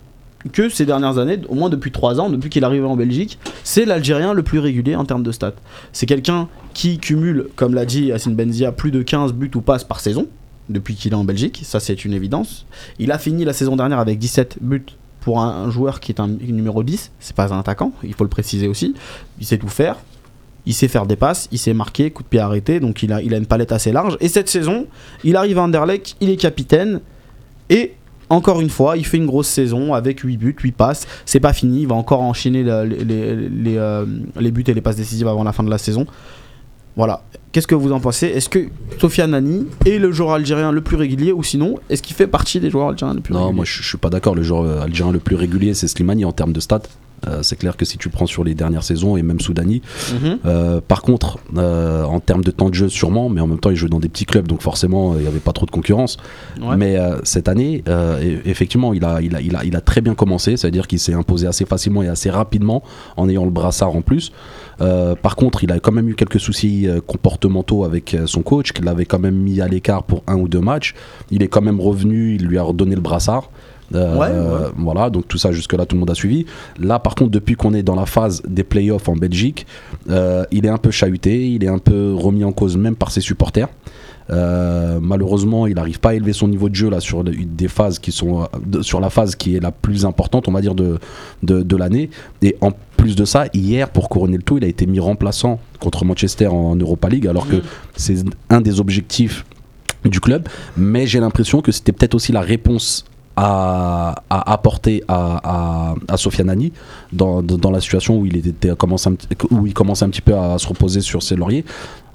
que ces dernières années, au moins depuis 3 ans, depuis qu'il est arrivé en Belgique, c'est l'Algérien le plus régulier en termes de stats. C'est quelqu'un qui cumule, comme l'a dit Yacine Benzia, plus de 15 buts ou passes par saison, depuis qu'il est en Belgique, ça c'est une évidence. Il a fini la saison dernière avec 17 buts pour un, un joueur qui est un numéro 10, c'est pas un attaquant, il faut le préciser aussi. Il sait tout faire, il sait faire des passes, il sait marquer, coup de pied arrêté, donc il a, il a une palette assez large. Et cette saison, il arrive à Anderlecht, il est capitaine, et encore une fois, il fait une grosse saison avec 8 buts, 8 passes. C'est pas fini, il va encore enchaîner la- les, les, les, euh, les buts et les passes décisives avant la fin de la saison. Voilà. Qu'est-ce que vous en pensez? Est-ce que Sofiane Nani est le joueur algérien le plus régulier ou sinon, est-ce qu'il fait partie des joueurs algériens les plus Non, réguliers? moi je, je suis pas d'accord. Le joueur euh, algérien le plus régulier, c'est Slimani en termes de stats. Euh, c'est clair que si tu prends sur les dernières saisons et même Soudani. Mhm. Euh, par contre, euh, en termes de temps de jeu, sûrement, mais en même temps, il joue dans des petits clubs, donc forcément, il n'y avait pas trop de concurrence. Ouais. Mais cette année, e- effectivement, il a, il, a, il, a, il a très bien commencé, c'est-à-dire qu'il s'est imposé assez facilement et assez rapidement en ayant le brassard en plus. Euh, par contre, il a quand même eu quelques soucis euh, comportementaux avec euh, son coach, qu'il avait quand même mis à l'écart pour un ou deux matchs. Il est quand même revenu, il lui a redonné le brassard. Euh, Ouais, ouais. Voilà, donc tout ça jusque-là, tout le monde a suivi. Là, par contre, depuis qu'on est dans la phase des playoffs en Belgique, euh, il est un peu chahuté, il est un peu remis en cause même par ses supporters. Euh, malheureusement, il n'arrive pas à élever son niveau de jeu là sur des phases qui sont de- sur la phase qui est la plus importante, on va dire de de, de l'année. Et en plus de ça, hier pour couronner le tout, il a été mis remplaçant contre Manchester en Europa League, alors que c'est un des objectifs du club. Mais j'ai l'impression que c'était peut-être aussi la réponse à, apporter à, à, à Sofiane Nani dans, la situation où il, était, commence où il commençait un petit peu à se reposer sur ses lauriers.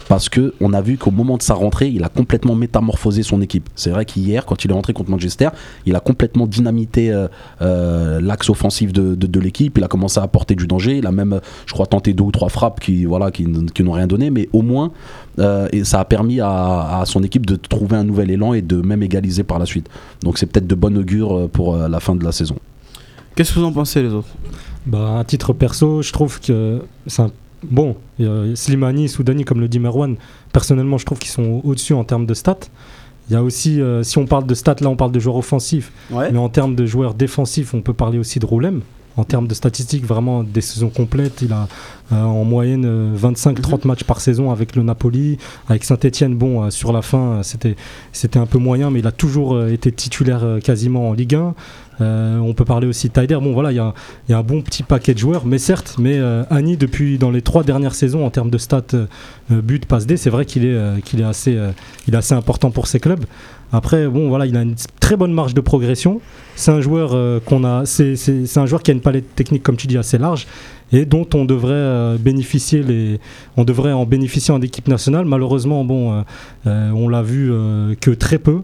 Parce que on a vu qu'au moment de sa rentrée, il a complètement métamorphosé son équipe. C'est vrai qu'hier, quand il est rentré contre Manchester, il a complètement dynamité euh, euh, l'axe offensif de, de, de l'équipe. Il a commencé à apporter du danger. Il a même, je crois, tenté deux ou trois frappes qui, voilà, qui, n'ont rien donné. Mais au moins, euh, et ça a permis à, à son équipe de trouver un nouvel élan et de même égaliser par la suite. Donc c'est peut-être de bon augure pour euh, la fin de la saison. Qu'est-ce que vous en pensez les autres? Bah, à titre perso, je trouve que c'est un... Bon, euh, Slimani, Soudani, comme le dit Merwan, personnellement, je trouve qu'ils sont au-dessus en termes de stats. Il y a aussi, euh, si on parle de stats, là, on parle de joueurs offensifs. Ouais. Mais en termes de joueurs défensifs, on peut parler aussi de Roulem en termes de statistiques, vraiment des saisons complètes. Il a euh, en moyenne 25-30 matchs par saison avec le Napoli. Avec Saint-Etienne, bon, euh, sur la fin, c'était, c'était un peu moyen, mais il a toujours euh, été titulaire euh, quasiment en Ligue 1. Euh, on peut parler aussi de Taider. Bon, voilà, il y, a- il y a un bon petit paquet de joueurs, mais certes, mais euh, Annie, depuis dans les trois dernières saisons, en termes de stats, euh, euh, but, passe D, c'est vrai qu'il est, euh, qu'il est, assez, euh, il est assez important pour ses clubs. Après, bon, voilà, il a une très bonne marge de progression. C'est un joueur euh, qu'on a, c'est, un joueur qui a une palette technique, comme tu dis, assez large et dont on devrait euh, bénéficier les, on devrait en bénéficier en équipe nationale. Malheureusement, bon, euh, on l'a vu que très peu.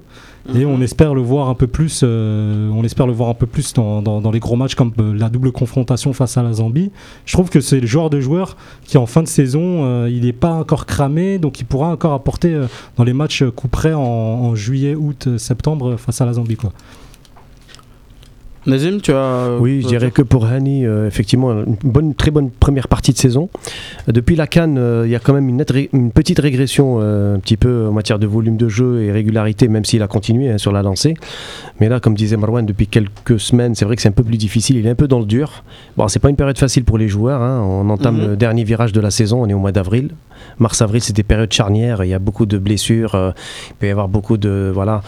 Et on espère le voir un peu plus, euh, on espère le voir un peu plus dans, dans- les gros matchs comme euh, la double confrontation face à la Zambie. Je trouve que c'est le genre de joueur qui en fin de saison, euh, il n'est pas encore cramé, donc il pourra encore apporter dans les matchs coup près en, en juillet, août, septembre face à la Zambie. Quoi. Nazim, tu as. Oui, je dirais que pour Hani, euh, effectivement, une bonne, très bonne première partie de saison. Euh, Depuis la Cannes, euh, il y a quand même une, nette ré- une petite régression euh, un petit peu en matière de volume de jeu et régularité, même s'il a continué hein, sur la lancée. Mais là, comme disait Marwan, depuis quelques semaines, c'est vrai que c'est un peu plus difficile. Il est un peu dans le dur. Bon, c'est pas une période facile pour les joueurs. hein. On entame Mhm. le dernier virage de la saison. On est au mois d'avril. Mars-avril, c'est des périodes charnières. Il y a beaucoup de blessures. euh, il peut y avoir beaucoup de voilà.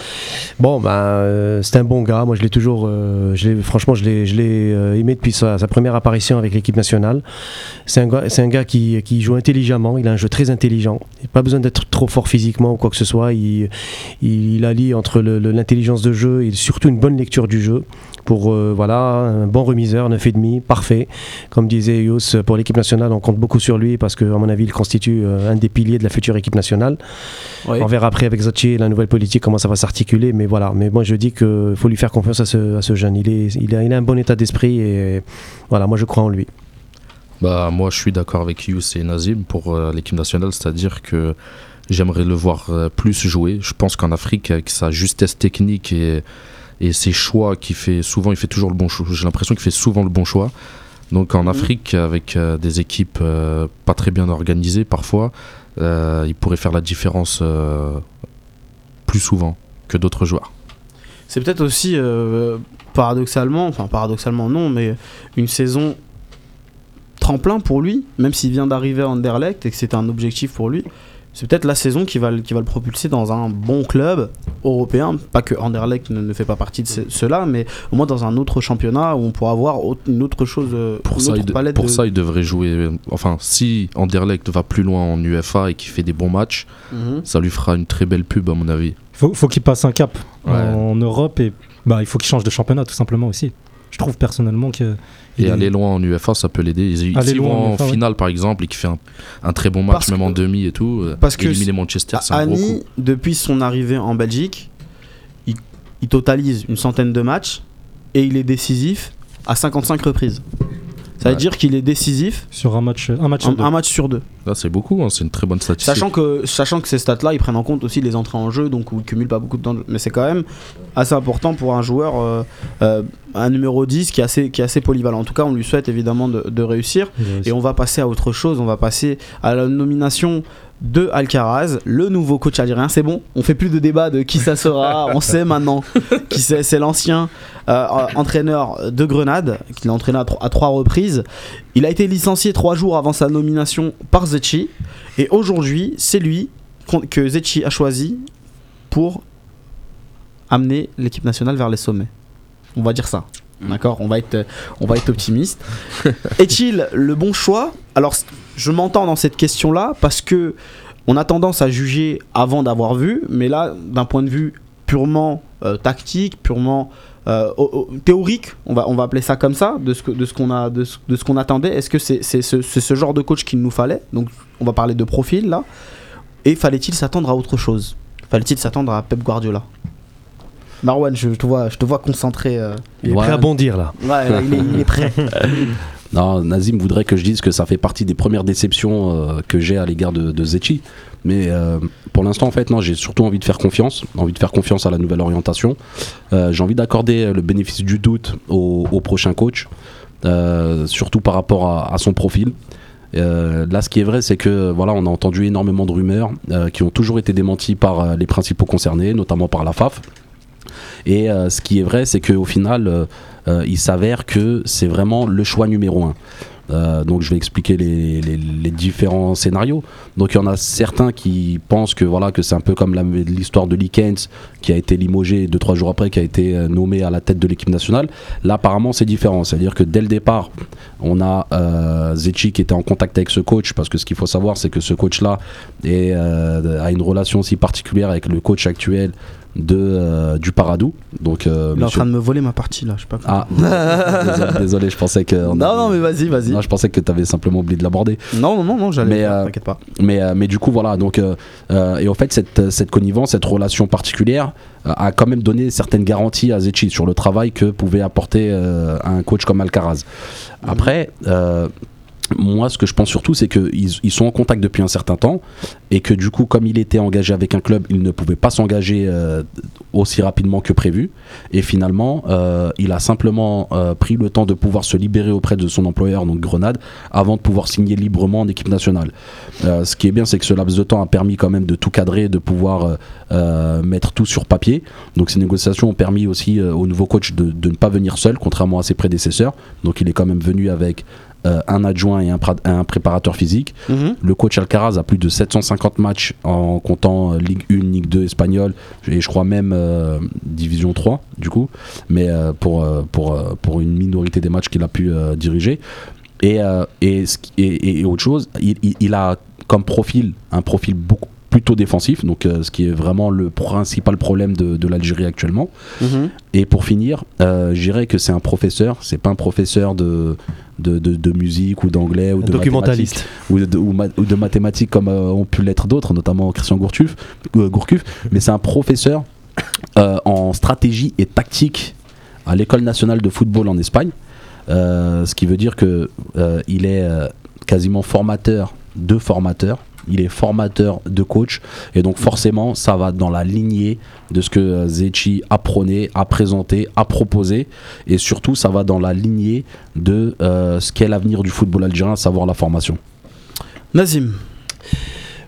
Bon, ben, euh, c'est un bon gars. Moi, je l'ai toujours, euh, franchement, je l'ai, euh, aimé depuis sa, première apparition avec l'équipe nationale. C'est un gars, qui, joue intelligemment. Il a un jeu très intelligent. Il n'a pas besoin d'être trop fort physiquement ou quoi que ce soit. Il, il, allie entre l'intelligence de jeu et surtout une bonne lecture du jeu. Pour euh, voilà, un bon remiseur, 9,5, parfait. Comme disait Yous, pour l'équipe nationale, on compte beaucoup sur lui parce qu'à mon avis, il constitue euh, un des piliers de la future équipe nationale. Oui. On verra après avec Zachi la nouvelle politique comment ça va s'articuler, mais voilà. Mais moi je dis qu'il faut lui faire confiance à ce, à ce jeune. Il, est, il, a, il a un bon état d'esprit et voilà, moi je crois en lui. Bah, moi, je suis d'accord avec Yous et Nazim pour euh, l'équipe nationale, c'est-à-dire que j'aimerais le voir euh, plus jouer. Je pense qu'en Afrique, avec sa justesse technique et, et ses choix, qui fait souvent, il fait toujours le bon choix. J'ai l'impression qu'il fait souvent le bon choix. Donc en Mhm. Afrique, avec euh, des équipes euh, pas très bien organisées parfois, euh, il pourrait faire la différence plus souvent que d'autres joueurs. C'est peut-être aussi paradoxalement, enfin paradoxalement non, mais une saison tremplin pour lui, même s'il vient d'arriver à Anderlecht et que c'était un objectif pour lui. C'est peut-être la saison qui va, le- qui va le propulser dans un bon club européen. Pas que Anderlecht ne, ne fait pas partie de ce- cela, mais au moins dans un autre championnat où on pourra avoir autre- une autre chose, euh, Pour, une ça, autre il, de- palette pour de- ça, il devrait jouer. euh, Enfin, si Anderlecht va plus loin en UFA et qu'il fait des bons matchs, Mhm. ça lui fera une très belle pub, à mon avis. faut, faut qu'il passe un cap Ouais. en Europe et bah, il faut qu'il change de championnat tout simplement aussi. Je trouve personnellement que. Et est- aller loin en UFA, ça peut l'aider. S'ils loin vont en en UFA, ouais. finale, par exemple, et qu'il fait un, un très bon match, Parce même que- en demi et tout, euh, parce que éliminer Manchester, c'est un gros Annie, coup. depuis son arrivée en Belgique, il, il totalise une centaine de matchs et il est décisif à 55 reprises. Ça veut Ouais. dire qu'il est décisif Sur un match, un match sur un, deux. un match sur deux. Là, c'est beaucoup, hein, c'est une très bonne statistique. Sachant que, sachant que ces stats-là, ils prennent en compte aussi les entrées en jeu, donc où ils cumulent pas beaucoup de temps. de- Mais c'est quand même assez important pour un joueur, euh, euh, un numéro 10 qui est, assez, qui est assez polyvalent. En tout cas, on lui souhaite évidemment de, de réussir. Et on va passer à autre chose, on va passer à la nomination de Alcaraz, le nouveau coach algérien. C'est bon, on fait plus de débat de qui ça sera, on sait maintenant qui c'est. C'est l'ancien euh, entraîneur de Grenade, qui l'a entraîné à trois reprises. Il a été licencié trois jours avant sa nomination par Zetchi. Et aujourd'hui, c'est lui que Zetchi a choisi pour amener l'équipe nationale vers les sommets. On va dire ça. D'accord? On, va être, on va être optimiste. Est-il le bon choix? Alors, je m'entends dans cette question-là parce que on a tendance à juger avant d'avoir vu, mais là, d'un point de vue purement euh, tactique, purement euh, théorique, on va, on va appeler ça comme ça, de ce que- de ce qu'on a, de ce, de ce qu'on attendait. Est-ce que c'est c'est ce, ce genre de coach qu'il nous fallait? Donc, on va parler de profil là. Et fallait-il s'attendre à autre chose? Fallait-il s'attendre à Pep Guardiola? Marwan, je te vois, je te vois concentré. euh. Il est Ouais. prêt à bondir là. Ouais, il, est, il est prêt. Non, Nazim voudrait que je dise que ça fait partie des premières déceptions euh, que j'ai à l'égard de, de. Mais euh, pour l'instant, en fait, non, j'ai surtout envie de faire confiance, envie de faire confiance à la nouvelle orientation. Euh, j'ai envie d'accorder le bénéfice du doute au, prochain coach, surtout par rapport à, son profil. Là, ce qui est vrai, c'est que voilà, on a entendu énormément de rumeurs qui ont toujours été démenties par les principaux concernés, notamment par la FAF. Et ce qui est vrai, c'est qu'au final, il s'avère que c'est vraiment le choix numéro un. Euh, donc je vais expliquer les, différents scénarios. Donc il y en a certains qui pensent que voilà que c'est un peu comme l'histoire de Likens qui a été limogé deux trois jours après, qui a été euh, nommé à la tête de l'équipe nationale. Là apparemment c'est différent, c'est-à-dire que dès le départ on a euh, Zetchi qui était en contact avec ce coach parce que ce qu'il faut savoir c'est que ce coach là euh, a une relation aussi particulière avec le coach actuel de, euh, du Paradou. Donc euh, Il est en train de me voler ma partie là, je sais pas. ah, désolé, désolé, je pensais que. on non, avait- non, mais vas-y, vas-y. non, je pensais que tu avais simplement oublié de l'aborder. Non, non, non, non, j'allais. Mais, euh, T'inquiète pas. Mais, euh, mais du coup, voilà. Donc, et en fait, cette, cette connivence, cette relation particulière a quand même donné certaines garanties à Zetchi sur le travail que pouvait apporter un coach comme Alcaraz. Après, euh, moi, ce que je pense surtout, c'est qu'ils ils sont en contact depuis un certain temps et que du coup, comme il était engagé avec un club, il ne pouvait pas s'engager euh, aussi rapidement que prévu. Et finalement, euh, il a simplement euh, pris le temps de pouvoir se libérer auprès de son employeur, donc Grenade, avant de pouvoir signer librement en équipe nationale. Ce qui est bien, c'est que ce laps de temps a permis quand même de tout cadrer, de pouvoir mettre tout sur papier. Donc ces négociations ont permis aussi au nouveau coach de ne pas venir seul, contrairement à ses prédécesseurs. Donc il est quand même venu avec euh, un adjoint et un, préparateur physique. Mhm. Le coach Alcaraz a plus de 750 matchs en comptant euh, Ligue 1, Ligue 2 espagnole et je crois même euh, Division 3 du coup, mais euh, pour, pour, pour une minorité des matchs qu'il a pu diriger. Et, et, autre chose, il, il- il a comme profil un profil beaucoup plutôt défensif, donc euh, ce qui est vraiment le principal problème de, de l'Algérie actuellement. Mhm. Et pour finir, euh, je dirais que c'est un professeur, c'est pas un professeur de, de, de- de musique ou d'anglais ou de documentaliste. mathématiques ou de, ou ma- ou de mathématiques comme euh, ont pu l'être d'autres, notamment Christian Gourcuff, euh, Gourcuff, mais c'est un professeur euh, en stratégie et tactique à l'école nationale de football en Espagne, ce qui veut dire que il est quasiment formateur de formateurs. Il est formateur de coach et donc forcément ça va dans la lignée de ce que euh, Zetchi a prôné, a présenté, a proposé et surtout ça va dans la lignée de euh, ce qu'est l'avenir du football algérien, à savoir la formation. Nazim.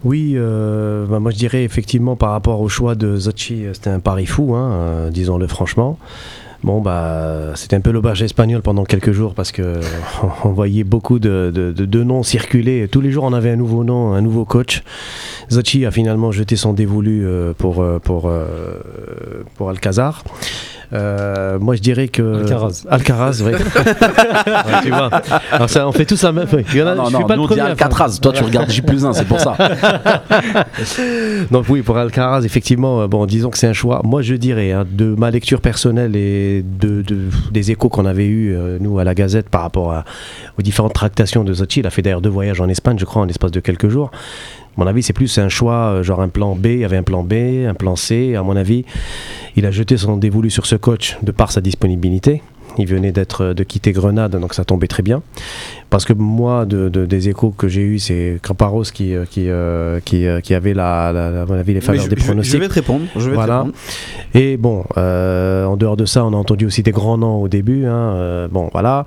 Oui, euh, bah, moi je dirais effectivement par rapport au choix de Zocchi, euh, c'était un pari fou, hein, euh, disons-le franchement. Bon, bah, c'était un peu l'auberge espagnole pendant quelques jours parce que on voyait beaucoup de, de- noms circuler. Tous les jours, on avait un nouveau nom, un nouveau coach. Zocchi a finalement jeté son dévolu euh, pour, euh, pour, euh, pour Alcazar. Euh, moi, je dirais que. Alcaraz. Alcaraz, oui. Ouais, tu vois. Alors, ça, on fait tous la même. Il y en a- non, je non, suis pas nous, le premier Alcatraz, toi tu regardes J plus 1, c'est pour ça. Donc oui, pour Alcaraz, effectivement, euh, bon, disons que c'est un choix. Moi, je dirais, hein, de ma lecture personnelle et de, de- des échos qu'on avait eus, euh, nous, à la Gazette, par rapport à- aux différentes tractations de Zocchi, il a fait d'ailleurs deux voyages en Espagne, je crois, en l'espace de quelques jours. Mon avis, c'est plus un choix, euh, genre un plan B, il y avait un plan B, un plan C. À mon avis, il a jeté son dévolu sur ce coach de par sa disponibilité. Il venait d'être de quitter Grenade, donc ça tombait très bien. Parce que moi, de, de- des échos que j'ai eus, c'est Craparos qui, euh, qui, euh, qui, euh, qui avait, la, la- à mon avis, les faveurs je, des pronostics. je vais te répondre. Je vais Voilà. te répondre. Et bon, euh, en dehors de ça, on a entendu aussi des grands noms au début. hein, euh, bon, voilà.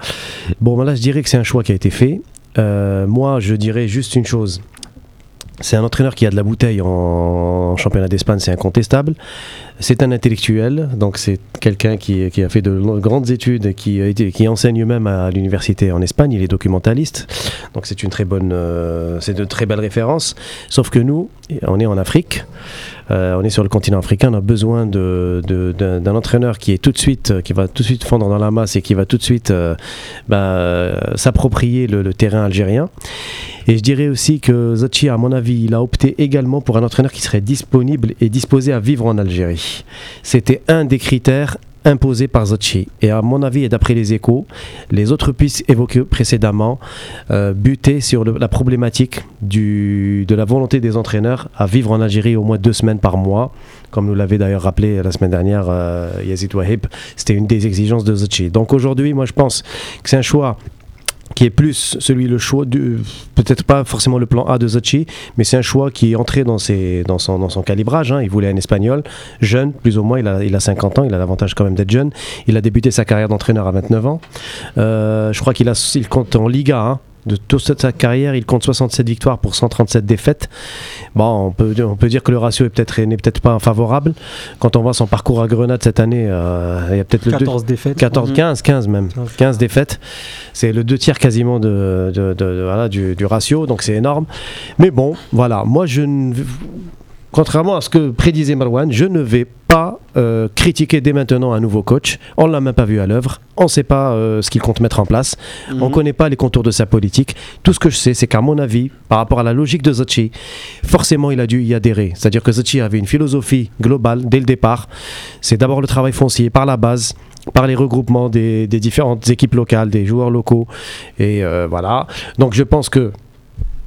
Bon, ben là, je dirais que c'est un choix qui a été fait. Euh, moi, je dirais juste une chose. C'est un entraîneur qui a de la bouteille en, championnat d'Espagne, c'est incontestable. C'est un intellectuel, donc c'est quelqu'un qui, a fait de grandes études, et été- qui enseigne même à l'université en Espagne. Il est documentaliste, donc c'est une très bonne, euh, c'est de très belles références. Sauf que nous, on est en Afrique. Euh, on est sur le continent africain, on a besoin d'un entraîneur qui est tout de suite, euh, qui va tout de suite fondre dans la masse et qui va tout de suite euh, bah, euh, s'approprier le, terrain algérien. Et je dirais aussi que Zotchi, à mon avis, il a opté également pour un entraîneur qui serait disponible et disposé à vivre en Algérie. C'était un des critères imposés par Zotchi. Et à mon avis, et d'après les échos, les autres pistes évoquées précédemment euh, butaient sur la problématique de la volonté des entraîneurs à vivre en Algérie au moins deux semaines par mois. Comme nous l'avait d'ailleurs rappelé la semaine dernière euh, Yazid Wahib, c'était une des exigences de Zotchi. Donc aujourd'hui, moi je pense que c'est un choix qui est plus celui le choix du peut-être pas forcément le plan A de Zocchi mais c'est un choix qui est entré dans ses dans son dans son calibrage hein. il voulait un espagnol jeune plus ou moins il a il a 50 ans il a l'avantage quand même d'être jeune il a débuté sa carrière d'entraîneur à 29 ans Euh, je crois qu'il a il compte en Liga hein. De toute sa carrière, il compte 67 victoires pour 137 défaites. Bon, on peut, on peut dire que le ratio est peut-être n'est peut-être pas favorable. Quand on voit son parcours à Grenade cette année, euh, il y a peut-être le deux- 14 défaites. 14, Mhm. 15, 15 même. 15. 15 défaites. C'est le deux tiers quasiment de, de- de- de- voilà, du, du ratio, donc c'est énorme. Mais bon, voilà. Moi, je ne. Contrairement à ce que prédisait Marwan, je ne vais pas euh, critiquer dès maintenant un nouveau coach. On ne l'a même pas vu à l'œuvre. On ne sait pas euh, ce qu'il compte mettre en place. On ne Mhm. connaît pas les contours de sa politique. Tout ce que je sais, c'est qu'à mon avis, par rapport à la logique de Zachi, forcément, il a dû y adhérer. C'est-à-dire que Zachi avait une philosophie globale dès le départ. C'est d'abord le travail foncier par la base par les regroupements des, des différentes équipes locales, des joueurs locaux. Et euh, voilà. Donc je pense que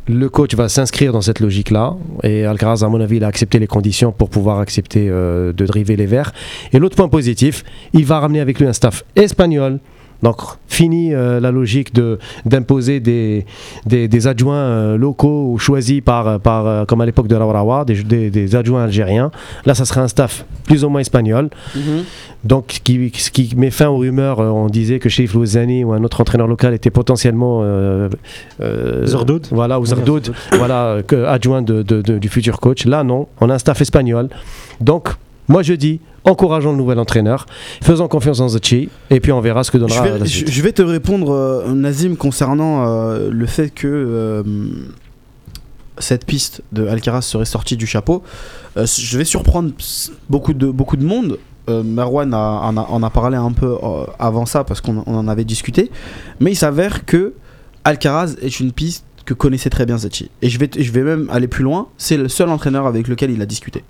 le coach va s'inscrire dans cette logique-là. Et Alcaraz, à mon avis, a accepté les conditions pour pouvoir accepter euh, de driver les Verts. Et l'autre point positif, il va ramener avec lui un staff espagnol. Donc, fini euh, la logique de d'imposer des, des, des adjoints euh, locaux ou choisis par, par euh, comme à l'époque de Rawa, des, des, des adjoints algériens. Là, ça sera un staff plus ou moins espagnol. Mhm. Donc, qui, ce qui met fin aux rumeurs, euh, on disait que Sheikh Louzani ou un autre entraîneur local était potentiellement. Euh, euh, Zerdoud. Voilà, ou Oui, Zerdoud, voilà, que- adjoint de- de- de- du futur coach. Là, non, on a un staff espagnol. Donc, moi je dis, encourageons le nouvel entraîneur, faisons confiance en Zachi, et puis on verra ce que Je donnera la vais, je, suite. je vais te répondre, euh, Nazim, concernant euh, le fait que euh, cette piste de Alcaraz serait sortie du chapeau. Je vais surprendre beaucoup de, beaucoup de monde. Merwan a- en, a, en a parlé un peu avant ça parce qu'on on en avait discuté. Mais il s'avère que Alcaraz est une piste que connaissait très bien Zachi. Et je vais, je vais même aller plus loin. C'est le seul entraîneur avec lequel il a discuté.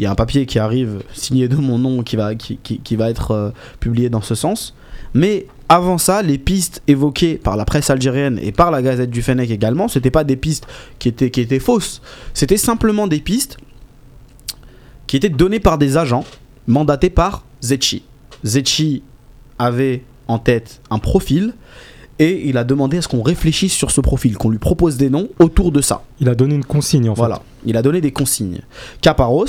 Il y a un papier qui arrive signé de mon nom qui va, qui, qui- qui va être euh, publié dans ce sens. Mais avant ça, les pistes évoquées par la presse algérienne et par la Gazette du Fennec également, c'était pas des pistes qui étaient, qui étaient fausses. C'était simplement des pistes qui étaient données par des agents mandatés par Zetchi. Zetchi avait en tête un profil et il a demandé à ce qu'on réfléchisse sur ce profil, qu'on lui propose des noms autour de ça. Il a donné une consigne en fait. Voilà, il a donné des consignes. Caparros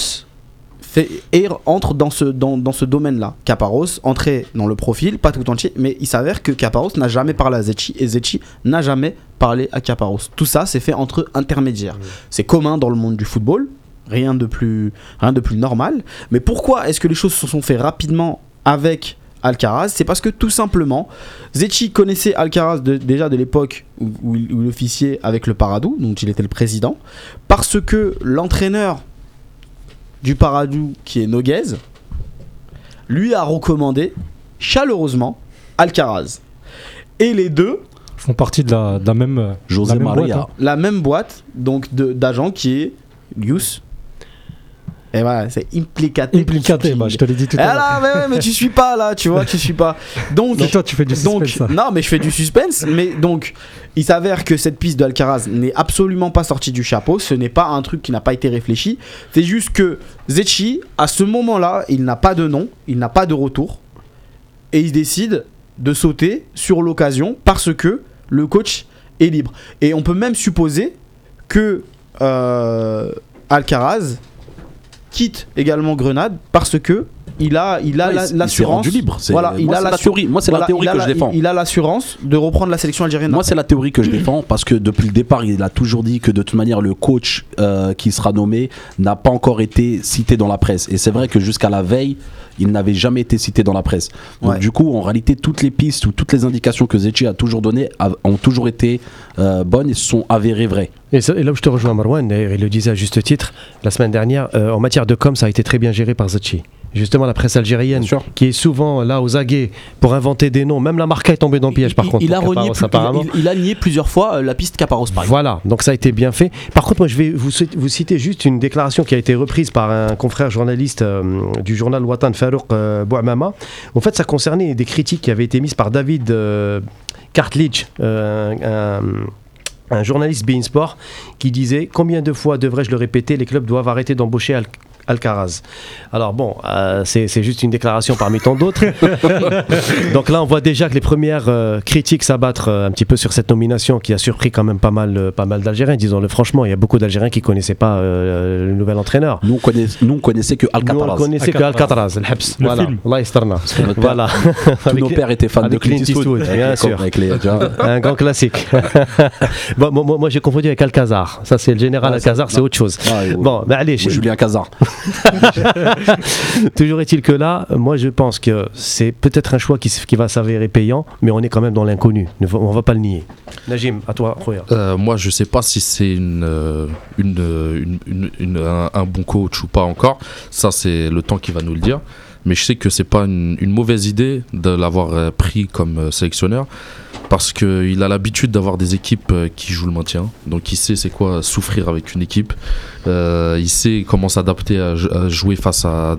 fait, et entre dans ce, dans, dans ce domaine-là. Caparros entrait dans le profil, pas tout entier, mais il s'avère que Caparros n'a jamais parlé à Zetchi et Zetchi n'a jamais parlé à Caparros. Tout ça, c'est fait entre intermédiaires. C'est commun dans le monde du football, rien de plus, rien de plus normal. Mais pourquoi est-ce que les choses se sont faites rapidement avec Alcaraz? C'est parce que tout simplement, Zetchi connaissait Alcaraz de- déjà de l'époque où, où il officiait avec le Paradou, dont il était le président, parce que l'entraîneur du Paradou, qui est Noguez, lui a recommandé chaleureusement Alcaraz. Et les deux, Ils font partie de la, de la même. euh, José la même Maria. boîte, hein. la même boîte donc de- d'agents qui est Lius. Et voilà, c'est implicaté. Implicaté, bah, je te l'ai dit tout à l'heure. là, mais, ouais, mais tu suis pas là, tu vois, tu suis pas. Donc, Donc toi, tu fais du donc, suspense. ça. non, mais je fais du suspense. Mais donc, il s'avère que cette piste de Alcaraz n'est absolument pas sortie du chapeau. Ce n'est pas un truc qui n'a pas été réfléchi. C'est juste que Zetchi, à ce moment-là, il n'a pas de nom, il n'a pas de retour. Et il décide de sauter sur l'occasion parce que le coach est libre. Et on peut même supposer que euh, Alcaraz quitte également Grenade parce que il a, il a Ouais, l'assurance. libre. C'est- Voilà, il moi, a c'est la théorie. Moi, c'est la théorie que la- je défends. Il, a l'assurance de reprendre la sélection algérienne. Moi, c'est la théorie que je défends parce que depuis le départ, il a toujours dit que de toute manière, le coach euh, qui sera nommé n'a pas encore été cité dans la presse. Et c'est vrai que jusqu'à la veille, il n'avait jamais été cité dans la presse. Donc, Ouais. du coup, en réalité, toutes les pistes ou toutes les indications que Zetchi a toujours données ont toujours été euh, bonnes et se sont avérées vraies. Et, ça- et là où je te rejoins, Marwan, d'ailleurs, il le disait à juste titre la semaine dernière, euh, en matière de com, ça a été très bien géré par Zachi. Justement, la presse algérienne, qui est souvent là aux aguets pour inventer des noms, même la marca est tombée dans le piège par il, contre. il a pour renié Caparros, plus- apparemment. il- il a nié plusieurs fois euh, la piste par exemple. Voilà, donc ça a été bien fait. Par contre, moi, je vais vous, cit- vous citer juste une déclaration qui a été reprise par un confrère journaliste euh, du journal Watan Farouk euh, Bouamama. En fait, ça concernait des critiques qui avaient été mises par David euh, Kartlich, euh, un, un journaliste Bein Sport, qui disait Combien de fois devrais-je le répéter? Les clubs doivent arrêter d'embaucher Alcaraz. Alors bon, euh, c'est juste une déclaration parmi tant d'autres. Donc là, on voit déjà que les premières euh, critiques s'abattre euh, un petit peu sur cette nomination qui a surpris quand même pas mal, euh, pas mal d'Algériens. Disons-le franchement, il y a beaucoup d'Algériens qui connaissaient pas euh, le nouvel entraîneur. Nous, on connaissait, nous, on connaissait que Nous, on connaissait que Alcatraz, le Habs. Le Voilà, film. Voilà. Tous Avec nos pères étaient fans de avec Clint Clint Eastwood. Bien Avec- sûr. Un grand classique. bon, moi, moi, j'ai confondu avec Alcazar. Ça, c'est le général Ouais, Alcazar, c'est- autre chose. Ah, Bon, mais allez, Ou Julien Cazard. toujours est-il que là, moi, je pense que c'est peut-être un choix qui, va s'avérer payant, mais on est quand même dans l'inconnu. Ne On va pas le nier. Najim, à toi. Euh, moi, je sais pas si c'est euh, un, un bon coach ou pas encore. Ça, c'est le temps qui va nous le dire. Mais je sais que c'est pas une, mauvaise idée de l'avoir euh, pris comme euh, sélectionneur parce qu'il a l'habitude d'avoir des équipes euh, qui jouent le maintien. Donc, il sait c'est quoi souffrir avec une équipe. Il sait comment s'adapter à jouer face à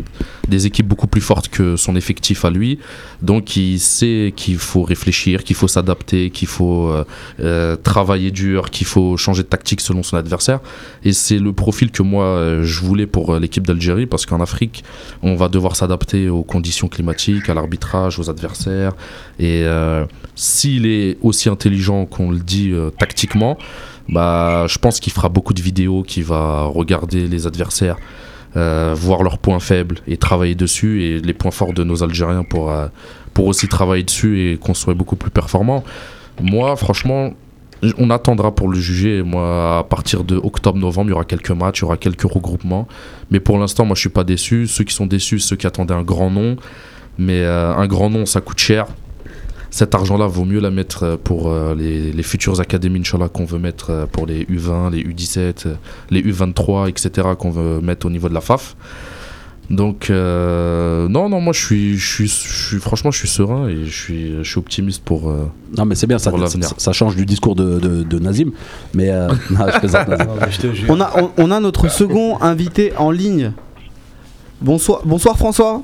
des équipes beaucoup plus fortes que son effectif à lui. Donc, il sait qu'il faut réfléchir, qu'il faut s'adapter, qu'il faut euh, euh, travailler dur, qu'il faut changer de tactique selon son adversaire. Et c'est le profil que moi euh, je voulais pour l'équipe d'Algérie parce qu'en Afrique, on va devoir s'adapter aux conditions climatiques, à l'arbitrage, aux adversaires. Et s'il est aussi intelligent qu'on le dit tactiquement, bah, je pense qu'il fera beaucoup de vidéos, qu'il va regarder les adversaires. Euh, voir leurs points faibles et travailler dessus et les points forts de nos Algériens pour, euh, pour aussi travailler dessus et qu'on soit beaucoup plus performant. Moi, franchement, on attendra pour le juger. Moi, à partir de octobre-novembre, il y aura quelques matchs, il y aura quelques regroupements. Mais pour l'instant, moi, je suis pas déçu. Ceux qui sont déçus, ceux qui attendaient un grand nom. Mais euh, un grand nom, ça coûte cher. Cet argent-là, vaut mieux la mettre euh, pour euh, les, les futures académies, Inch'Allah, qu'on veut mettre euh, pour les U20, les U17, euh, les U23, etc., qu'on veut mettre au niveau de la FAF. Donc, euh, non, non, moi, je suis, je suis, je suis, franchement, je suis serein et je suis, je suis optimiste pour, euh, Non, mais c'est bien, ça, ça, ça change du discours de, de, de Nazim. Mais euh, non, je Nazim. On a, on, on a notre second invité en ligne. Bonsoir, bonsoir François.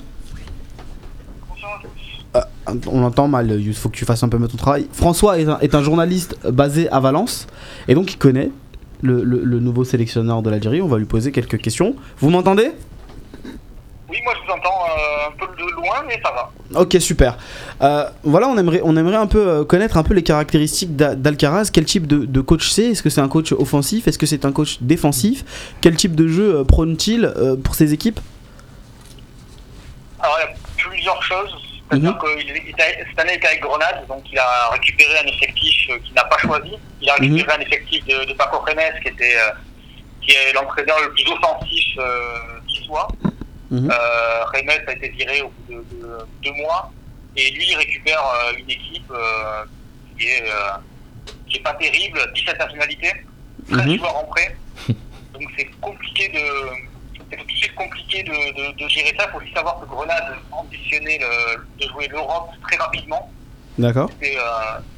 Euh, on entend mal, il faut que tu fasses un peu mieux ton travail. François est un, est un journaliste basé à Valence et donc il connaît le, le- le nouveau sélectionneur de l'Algérie. On va lui poser quelques questions. Vous m'entendez? Oui, moi je vous entends euh, un peu de loin, mais ça va. Ok, super. Euh, voilà, on aimerait, on aimerait un peu euh, connaître un peu les caractéristiques d'A- d'Alcaraz. Quel type de, de coach c'est? Est-ce que c'est un coach offensif? Est-ce que c'est un coach défensif? Quel type de jeu euh, prône-t-il euh, pour ses équipes? Alors il y a plusieurs choses. C'est-à-dire Mhm. que cette année il était avec Grenade, donc il a récupéré un effectif euh, qu'il n'a pas choisi. Il a récupéré un effectif de, de Paco Renes, qui était euh, qui est l'entraîneur le plus offensif euh, qui soit. Mhm. Euh, Renes a été viré au bout de, de deux mois, et lui il récupère une équipe euh, qui est qui est pas terrible, 17 nationalités, 13 Mhm. joueurs en prêt. Donc c'est compliqué de c'est tout de suite compliqué de, de, de gérer ça. Il faut aussi savoir que Grenade ambitionnait le- de jouer l'Europe très rapidement. D'accord. C'est euh,